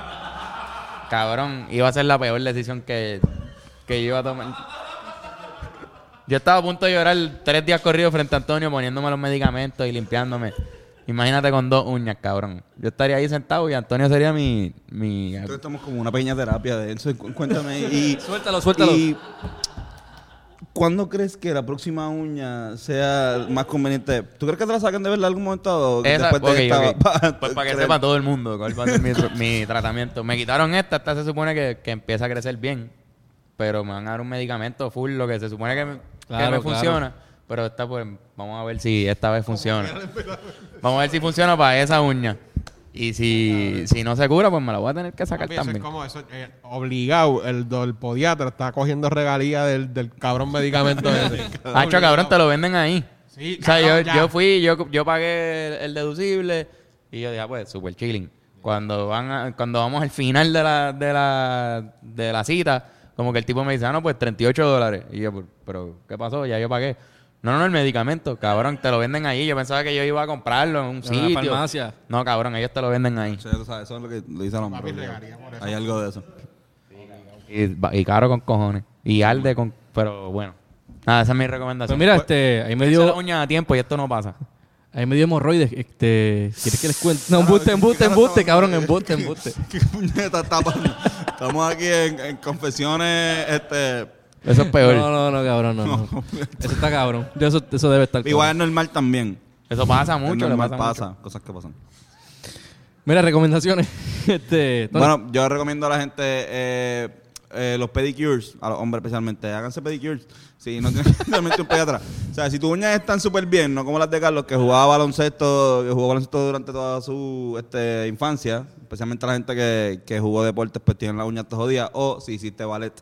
[SPEAKER 2] Cabrón, iba a ser la peor decisión que, que yo iba a tomar. Yo estaba a punto de llorar tres días corridos frente a Antonio poniéndome los medicamentos y limpiándome. Imagínate con dos uñas, cabrón. Yo estaría ahí sentado y Antonio sería mi... mi
[SPEAKER 1] Entonces estamos como una pequeña terapia de eso. Cu- Cuéntame. Y,
[SPEAKER 3] Suéltalo, suéltalo.
[SPEAKER 1] Y, ¿Cuándo crees que la próxima uña sea más conveniente? ¿Tú crees que te la saquen de verdad en algún momento? O
[SPEAKER 2] Esa-
[SPEAKER 1] después de
[SPEAKER 2] ok,
[SPEAKER 1] esta-
[SPEAKER 2] ok.
[SPEAKER 1] pa-
[SPEAKER 2] Pues para que
[SPEAKER 1] creer?
[SPEAKER 2] sepa todo el mundo cuál va a ser mi, tr- mi tratamiento. Me quitaron esta, esta se supone que, que empieza a crecer bien. Pero me van a dar un medicamento full, lo que se supone que me, que me
[SPEAKER 3] claro.
[SPEAKER 2] funciona. Pero esta, pues, vamos a ver si esta vez funciona. Vamos a ver si funciona para esa uña. Y si, si no se cura, pues me la voy a tener que sacar
[SPEAKER 4] Papi, eso es
[SPEAKER 2] también.
[SPEAKER 4] como eso, eh, obligado, el, podiatra está cogiendo regalía del, del cabrón medicamento ese.
[SPEAKER 2] Hacho, cabrón, te lo venden ahí.
[SPEAKER 4] Sí,
[SPEAKER 2] o sea, yo,
[SPEAKER 4] cabrón,
[SPEAKER 2] yo fui, yo, yo pagué el, el deducible y yo dije, ah, pues, super chilling. Cuando van a- cuando vamos al final de la, de la, de la cita, como que el tipo me dice, ah, no, pues 38 dólares. Y yo, "Pero- pero, ¿qué pasó? Ya yo pagué. No, no, el medicamento, cabrón, te lo venden ahí. Yo pensaba que yo iba a comprarlo en un
[SPEAKER 3] En
[SPEAKER 2] sitio.
[SPEAKER 3] una farmacia.
[SPEAKER 2] No, cabrón, ellos te lo venden ahí.
[SPEAKER 1] Sí, tú sabes, eso es lo que le dice al hombre.
[SPEAKER 4] Papi, regalía por eso.
[SPEAKER 1] Hay algo de eso.
[SPEAKER 2] Y, y caro con cojones. Y arde con... Pero bueno. Nada, esa es mi recomendación.
[SPEAKER 3] Pues mira, este, ahí me dio,
[SPEAKER 2] uñas a tiempo y esto no pasa.
[SPEAKER 3] ahí me dio hemorroides. Este, ¿quieres que les cuente? No, embuste, embuste, embuste, cabrón, embuste, embuste.
[SPEAKER 1] ¿Qué puñeta está? Estamos aquí en, en confesiones, este...
[SPEAKER 2] Eso es peor.
[SPEAKER 3] No, no, no, cabrón, no. no. Eso está cabrón. Eso, eso debe estar
[SPEAKER 1] Igual es normal también.
[SPEAKER 2] Eso pasa
[SPEAKER 1] Es
[SPEAKER 2] mucho. le
[SPEAKER 1] normal,
[SPEAKER 2] pasa,
[SPEAKER 1] pasa,
[SPEAKER 2] mucho.
[SPEAKER 1] cosas que pasan.
[SPEAKER 3] Mira, recomendaciones. Este.
[SPEAKER 1] Bueno, yo recomiendo a la gente eh, eh, los pedicures, a los hombres especialmente. Háganse pedicures. Si no tienen realmente un pediatra. O sea, si tus uñas están súper bien, no como las de Carlos, que jugaba baloncesto, que jugó baloncesto durante toda su este, infancia, especialmente la gente que, que jugó deportes, pues tienen las uñas todas jodidas, o si hiciste ballet.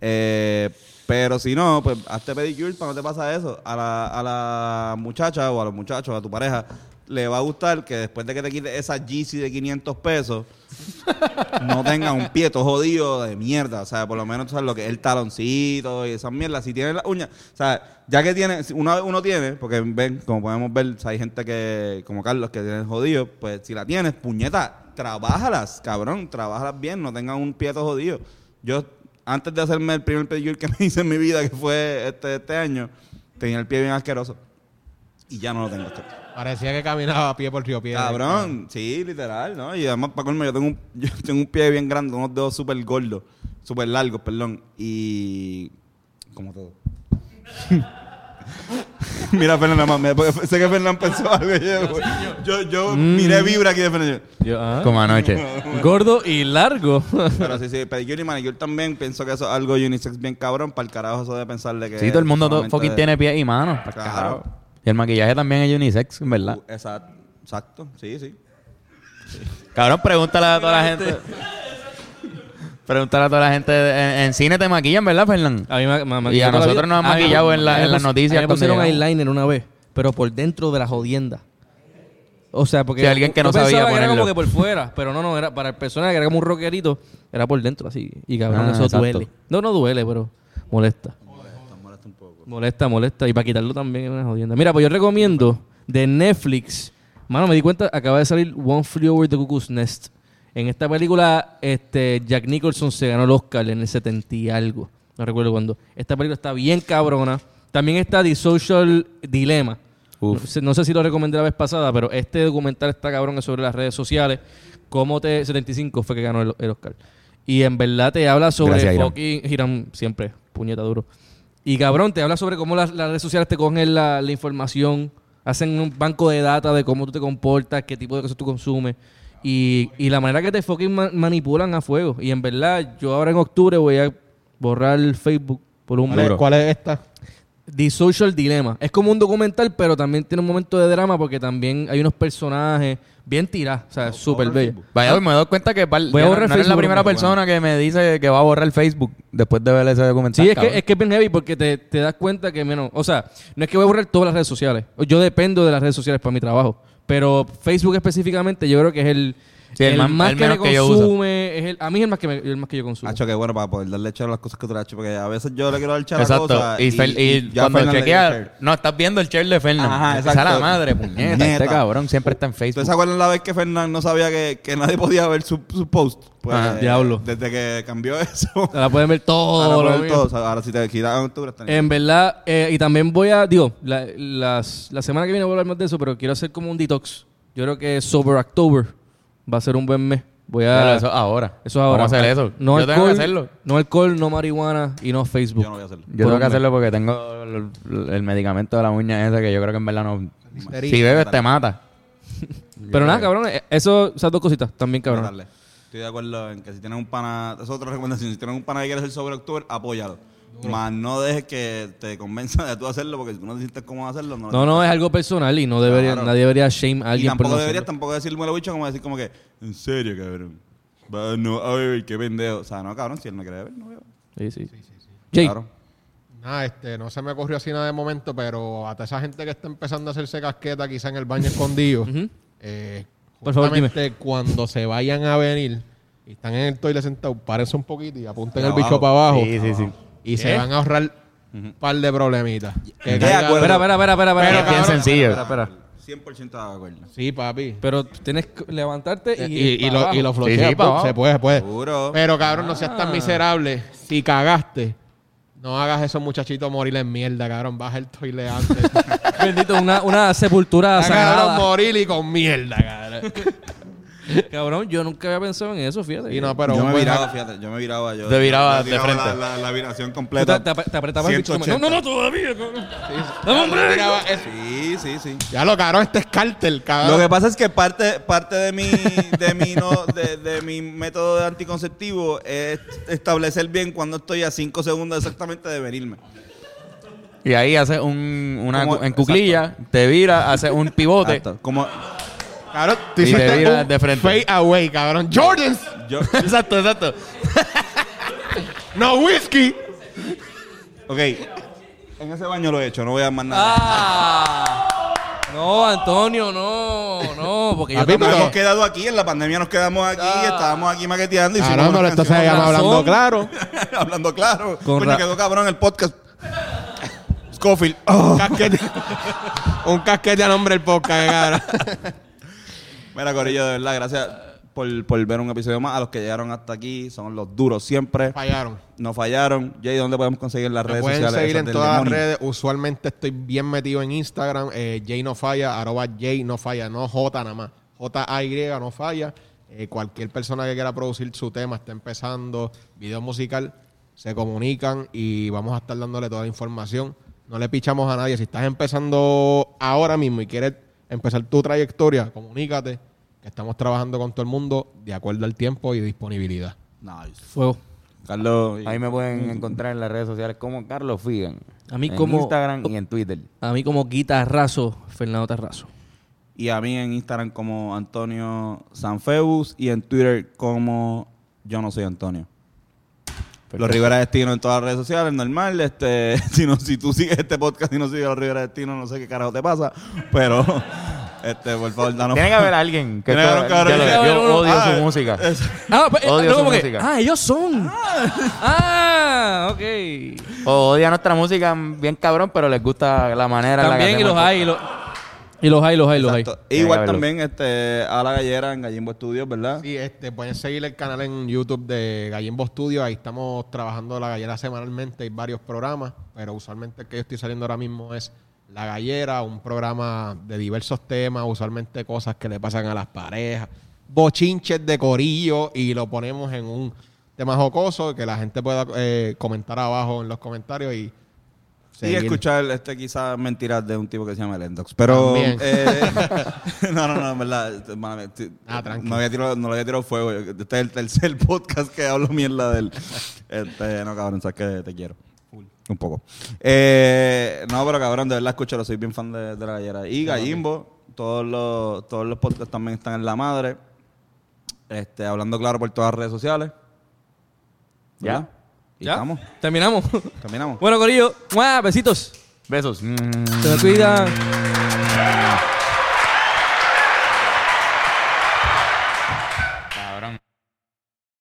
[SPEAKER 1] Eh, pero si no, pues hazte pedicure para no te pasa eso. A la, a la muchacha o a los muchachos, a tu pareja, le va a gustar que después de que te quites esa Yeezy de 500 pesos, no tenga un pie todo jodido de mierda. O sea, por lo menos sabes lo que es el taloncito y esas mierdas. Si tiene las uñas, o sea, ya que tiene, una vez uno tiene, porque ven, como podemos ver, o sea, hay gente que, como Carlos, que tiene jodido, pues si la tienes, puñeta, trabájalas, cabrón, trabájalas bien, no tengan un pie todo jodido. Yo, antes de hacerme el primer pedicure que me hice en mi vida, que fue este, este año, tenía el pie bien asqueroso. Y ya no lo tengo. este.
[SPEAKER 4] Parecía que caminaba a pie por Río Piedra.
[SPEAKER 1] Cabrón, sí, literal, ¿no? Y además, para colmo, yo tengo un, yo tengo un pie bien grande, unos dedos súper gordos, súper largos, perdón. Y. Como todo. Mira, Fernando, más, sé que Fernando pensó algo. Yo, yo, yo miré vibra aquí de Fernando.
[SPEAKER 3] Yo, ah,
[SPEAKER 2] Como anoche.
[SPEAKER 3] Gordo y largo.
[SPEAKER 1] Pero sí, sí, pedicure y manicure también. Pienso que eso es algo unisex bien cabrón. Para el carajo, eso de pensarle que.
[SPEAKER 2] Sí, todo el mundo todo,
[SPEAKER 1] solamente
[SPEAKER 2] fucking
[SPEAKER 1] de-
[SPEAKER 2] tiene pies y manos.
[SPEAKER 1] Claro.
[SPEAKER 2] carajo. Y el maquillaje también es unisex, en verdad.
[SPEAKER 1] Uh, exacto, exacto, sí, sí.
[SPEAKER 2] Cabrón, pregúntale a toda la gente. Pregúntale a toda la gente. En, en cine te maquillan, ¿verdad, Fernán?
[SPEAKER 3] A mí me, me- me
[SPEAKER 2] Y a nosotros nos han
[SPEAKER 3] mí-
[SPEAKER 2] maquillado en la- en las noticias
[SPEAKER 3] me pusieron eyeliner una vez, pero por dentro de la jodienda. O sea, porque
[SPEAKER 2] Sí, alguien que no sabía
[SPEAKER 3] que era
[SPEAKER 2] ponerlo.
[SPEAKER 3] como que por fuera, pero no, no, era para el personaje que era como un rockerito, era por dentro así. Y cabrón,
[SPEAKER 2] Ah,
[SPEAKER 3] eso
[SPEAKER 2] exacto.
[SPEAKER 3] duele. No, no duele, pero molesta.
[SPEAKER 1] Molesta un poco.
[SPEAKER 3] Molesta, molesta. Y para quitarlo también es una jodienda. Mira, pues yo recomiendo de Netflix. Mano, me di cuenta, acaba de salir One Flew Over the Cuckoo's Nest. En esta película, este, Jack Nicholson se ganó el Oscar en el 70 y algo. No recuerdo cuándo. Esta película está bien cabrona. También está The Social Dilemma. No sé, no sé si lo recomendé la vez pasada, pero este documental está cabrón es sobre las redes sociales. Cómo te 75 fue que ganó el, el Oscar. Y en verdad te habla sobre
[SPEAKER 2] Gracias, Hiram.
[SPEAKER 3] fucking Hiram siempre, puñeta duro. Y cabrón, te habla sobre cómo las, las redes sociales te cogen la, la información, hacen un banco de data de cómo tú te comportas, qué tipo de cosas tú consumes. Y, y la manera que te fucking ma- manipulan a fuego. Y en verdad, yo ahora en octubre voy a borrar el Facebook por un
[SPEAKER 4] ¿Cuál es,
[SPEAKER 3] mes.
[SPEAKER 4] cuál es esta?
[SPEAKER 3] The Social Dilemma. Es como un documental, pero también tiene un momento de drama porque también hay unos personajes bien tirados. O sea, súper bello.
[SPEAKER 2] Vaya, me doy cuenta que
[SPEAKER 3] Voy a
[SPEAKER 2] no-
[SPEAKER 3] borrar
[SPEAKER 2] no eres la primera
[SPEAKER 3] bueno.
[SPEAKER 2] persona que me dice que va a borrar el Facebook después de ver ese documental.
[SPEAKER 3] Sí, es que, es que es bien heavy porque te, te das cuenta que menos. O sea, no es que voy a borrar todas las redes sociales. Yo dependo de las redes sociales para mi trabajo. Pero Facebook específicamente, yo creo que es el,
[SPEAKER 2] Sí, el más- el
[SPEAKER 3] que me
[SPEAKER 2] menos que yo uso.
[SPEAKER 3] consume. es el- a mí es el más que, me- el más que yo consumo.
[SPEAKER 1] Hacho, que bueno para poder darle chero a las cosas que tú le has hecho, porque a veces yo le quiero dar chero a
[SPEAKER 2] Exacto.
[SPEAKER 1] cosas.
[SPEAKER 2] y, y cuando
[SPEAKER 1] Fernan
[SPEAKER 2] chequea, no, estás viendo el share de Fernan.
[SPEAKER 1] Ajá,
[SPEAKER 2] Esa
[SPEAKER 1] exacto.
[SPEAKER 2] la madre, puñeta. Este cabrón siempre está en
[SPEAKER 1] ¿Ustedes
[SPEAKER 2] Facebook.
[SPEAKER 1] se acuerdan la vez que Fernán no sabía que, que nadie podía ver su, su post? Pues,
[SPEAKER 2] Ajá.
[SPEAKER 1] eh,
[SPEAKER 3] Diablo.
[SPEAKER 1] Desde que cambió eso.
[SPEAKER 3] Ahora pueden ver todo.
[SPEAKER 1] ahora,
[SPEAKER 3] lo
[SPEAKER 1] pueden
[SPEAKER 3] mío.
[SPEAKER 1] todo. O sea, ahora si te quitas en octubre está
[SPEAKER 3] En verdad, eh, y también voy a, digo, la, las- la semana que viene voy a hablar más de eso, pero quiero hacer como un detox. Yo creo que Sober October va a ser un buen mes. Voy a...
[SPEAKER 2] Pero eso ahora.
[SPEAKER 3] Eso es ahora.
[SPEAKER 2] Vamos a hacer eso.
[SPEAKER 3] No
[SPEAKER 2] Yo tengo
[SPEAKER 3] alcohol,
[SPEAKER 2] que hacerlo.
[SPEAKER 3] No alcohol, no marihuana y no Facebook.
[SPEAKER 1] Yo no voy a hacerlo.
[SPEAKER 2] Yo tengo que hacerlo porque tengo el, el medicamento de la uña ese que yo creo que en verdad no... Si bebes te mata.
[SPEAKER 3] Pero nada, cabrón, eh, eso, esas dos cositas también, cabrón.
[SPEAKER 1] Estoy de acuerdo en que si tienes un pana, esa es otra recomendación, si tienes un pana que quiere hacer sobre octubre, apóyalo. Más no dejes que te convenza de tú hacerlo, porque si tú no te sientes cómo hacerlo, no lo
[SPEAKER 3] No, no, es algo personal y no debería,
[SPEAKER 1] Claro.
[SPEAKER 3] nadie debería shame a
[SPEAKER 1] Y
[SPEAKER 3] alguien por
[SPEAKER 1] tampoco
[SPEAKER 3] no
[SPEAKER 1] deberías
[SPEAKER 3] hacerlo.
[SPEAKER 1] tampoco decirme lo bicho como decir como que, en serio, cabrón. No, a beber, qué pendejo. O sea, no, cabrón, si él no quiere beber, no beba.
[SPEAKER 3] Sí, sí. Jay,
[SPEAKER 1] Claro.
[SPEAKER 4] Nada, este, no se me ocurrió así nada de momento, pero hasta esa gente que está empezando a hacerse casqueta quizá en el baño escondido, eh,
[SPEAKER 3] Por favor, dime.
[SPEAKER 4] justamente cuando se vayan a venir y están en el toilet sentados, párense un poquito y apunten
[SPEAKER 1] De
[SPEAKER 4] el bicho para abajo.
[SPEAKER 2] Sí, sí, sí.
[SPEAKER 4] Y se
[SPEAKER 3] ¿Qué?
[SPEAKER 4] van a ahorrar un par de problemitas. Que
[SPEAKER 1] De
[SPEAKER 4] caiga-
[SPEAKER 1] acuerdo.
[SPEAKER 3] espera, espera, espera, espera.
[SPEAKER 4] Pero,
[SPEAKER 3] espera,
[SPEAKER 2] Es bien
[SPEAKER 4] cabrón,
[SPEAKER 2] sencillo.
[SPEAKER 3] Espera, espera.
[SPEAKER 1] 100% de acuerdo.
[SPEAKER 4] Sí, papi.
[SPEAKER 3] Pero tienes que levantarte y,
[SPEAKER 4] Y, y,
[SPEAKER 3] para
[SPEAKER 4] lo,
[SPEAKER 3] abajo.
[SPEAKER 4] y lo flocheas,
[SPEAKER 2] Sí, sí, pa' abajo.
[SPEAKER 4] se puede, se puede.
[SPEAKER 1] Seguro.
[SPEAKER 4] Pero cabrón, no seas
[SPEAKER 3] Ah.
[SPEAKER 4] tan miserable. Si cagaste, no hagas esos muchachitos morir en mierda, cabrón. Baja el toile antes.
[SPEAKER 3] Bendito, una, una sepultura
[SPEAKER 4] Ah, cabrón,
[SPEAKER 3] sagrada.
[SPEAKER 4] morir y con mierda, cabrón.
[SPEAKER 3] Cabrón, yo nunca había pensado en eso, fíjate.
[SPEAKER 4] Y no, pero
[SPEAKER 1] yo me
[SPEAKER 4] buen
[SPEAKER 1] viraba, fíjate, yo me viraba. Yo,
[SPEAKER 2] Te viraba
[SPEAKER 1] yo
[SPEAKER 2] de
[SPEAKER 1] tiraba
[SPEAKER 2] frente.
[SPEAKER 1] La, la, la viración
[SPEAKER 3] Tú
[SPEAKER 1] completa.
[SPEAKER 3] te, te, te apretabas el bicho como, No,
[SPEAKER 1] 180.
[SPEAKER 3] no, no, todavía. cabrón.
[SPEAKER 4] Dame un break. Tiraba eso.
[SPEAKER 1] Sí, sí, sí.
[SPEAKER 4] Ya lo cabrón, este es cártel,
[SPEAKER 1] Lo
[SPEAKER 4] cabrón.
[SPEAKER 1] que pasa es que parte, parte de mi, de mi no, de, de mi método de anticonceptivo es establecer bien cuando estoy a 5 segundos exactamente de venirme.
[SPEAKER 2] Y ahí haces un, una
[SPEAKER 1] Como-
[SPEAKER 2] en cuclilla, te vira, haces un pivote.
[SPEAKER 1] Exacto. Como
[SPEAKER 4] Cabrón, tú
[SPEAKER 2] Y te
[SPEAKER 4] hiciste un
[SPEAKER 2] de frente.
[SPEAKER 4] fade away, cabrón. Jordans,
[SPEAKER 1] yo,
[SPEAKER 2] exacto, exacto.
[SPEAKER 4] no whisky.
[SPEAKER 1] ok, en ese baño lo he hecho, no voy a más nada.
[SPEAKER 3] Ah. No, Antonio, no, no, porque yo
[SPEAKER 4] Papi,
[SPEAKER 1] Nos
[SPEAKER 3] también-
[SPEAKER 1] hemos quedado aquí, en la pandemia nos quedamos aquí,
[SPEAKER 3] Ah.
[SPEAKER 1] estábamos aquí maqueteando y una
[SPEAKER 4] pero entonces
[SPEAKER 1] canción.
[SPEAKER 4] llama hablando claro.
[SPEAKER 1] hablando claro.
[SPEAKER 3] Con
[SPEAKER 1] Coño,
[SPEAKER 3] ra-
[SPEAKER 1] quedó cabrón el podcast. Scofield. Oh.
[SPEAKER 4] Un casquete. un casquete a nombre del podcast, cabrón.
[SPEAKER 1] Mira, Corillo, de verdad, gracias por, por ver un episodio más. A los que llegaron hasta aquí, son los duros siempre.
[SPEAKER 4] Fallaron.
[SPEAKER 1] No fallaron. Jay, ¿dónde podemos conseguir las
[SPEAKER 4] Me
[SPEAKER 1] redes
[SPEAKER 4] pueden
[SPEAKER 1] sociales?
[SPEAKER 4] seguir
[SPEAKER 1] esas
[SPEAKER 4] en
[SPEAKER 1] del
[SPEAKER 4] todas las
[SPEAKER 1] demonio?
[SPEAKER 4] redes. Usualmente estoy bien metido en Instagram. Eh, Jay no falla, arroba Jay no falla, no J nada más. J-A-Y no falla. Eh, cualquier persona que quiera producir su tema, está empezando, video musical, se comunican y vamos a estar dándole toda la información. No le pichamos a nadie. Si estás empezando ahora mismo y quieres empezar tu trayectoria, comunícate, que estamos trabajando con todo el mundo de acuerdo al tiempo y disponibilidad.
[SPEAKER 1] Nice.
[SPEAKER 3] Fuego.
[SPEAKER 1] Carlos.
[SPEAKER 2] Ahí me pueden encontrar en las redes sociales como Carlos Figan.
[SPEAKER 3] A mí
[SPEAKER 2] en
[SPEAKER 3] como-
[SPEAKER 2] Instagram y en Twitter.
[SPEAKER 3] A mí como guitarrazo, Fernando Terrazo.
[SPEAKER 1] Y a mí en Instagram como Antonio Sanfeus y en Twitter como Yo no soy Antonio. Los Rivera Destino en todas las redes sociales, normal. Este, si, no, si tú sigues este podcast y no sigues los Rivera Destino, no sé qué carajo te pasa. Pero, este, por favor, danos.
[SPEAKER 2] Tiene que haber alguien que
[SPEAKER 1] Tiene que haber un
[SPEAKER 2] yo,
[SPEAKER 1] cabrón
[SPEAKER 2] odio
[SPEAKER 1] Ah,
[SPEAKER 2] su música.
[SPEAKER 1] es-
[SPEAKER 3] Ah, pues,
[SPEAKER 2] Odio
[SPEAKER 3] no,
[SPEAKER 2] su
[SPEAKER 3] como que-
[SPEAKER 2] música.
[SPEAKER 3] ah, ellos son. Ah, ok.
[SPEAKER 2] O odia nuestra música bien cabrón, pero les gusta la manera en la que
[SPEAKER 3] También, y
[SPEAKER 2] hacemos
[SPEAKER 3] los hay, y los, y los hay, los hay, los hay.
[SPEAKER 1] Exacto.
[SPEAKER 2] Tiene
[SPEAKER 1] Igual también este, a la gallera en Gallimbo Studios, ¿verdad?
[SPEAKER 4] Sí, este, pueden seguir el canal en YouTube de Gallimbo Studio. Ahí estamos trabajando la gallera semanalmente. Hay varios programas, pero usualmente el que yo estoy saliendo ahora mismo es La Gallera, un programa de diversos temas, usualmente cosas que le pasan a las parejas, bochinches de corillo y lo ponemos en un tema jocoso que la gente pueda eh, comentar abajo en los comentarios y
[SPEAKER 1] Y
[SPEAKER 4] seguir.
[SPEAKER 1] escuchar este quizás mentiras de un tipo que se llama Lendox. Pero eh, no, no, no, en verdad. este, este,
[SPEAKER 4] Ah, tranquilo.
[SPEAKER 1] no, había tirado, no le había tirado fuego. Este es el tercer podcast que hablo mierda de él. Este, no, cabrón, sabes que te quiero. Un poco. Eh, no, pero cabrón, de verdad escúchalo, soy bien fan de, de la gallera. Y Gallimbo, todos los, todos los podcasts también están en la madre. Este, hablando claro por todas las redes sociales.
[SPEAKER 2] ¿Ya?
[SPEAKER 3] ¿Ya?
[SPEAKER 1] estamos.
[SPEAKER 3] Terminamos.
[SPEAKER 1] Terminamos.
[SPEAKER 3] bueno, Corillo, ¡mua! besitos.
[SPEAKER 2] Besos.
[SPEAKER 3] Se me cuidan.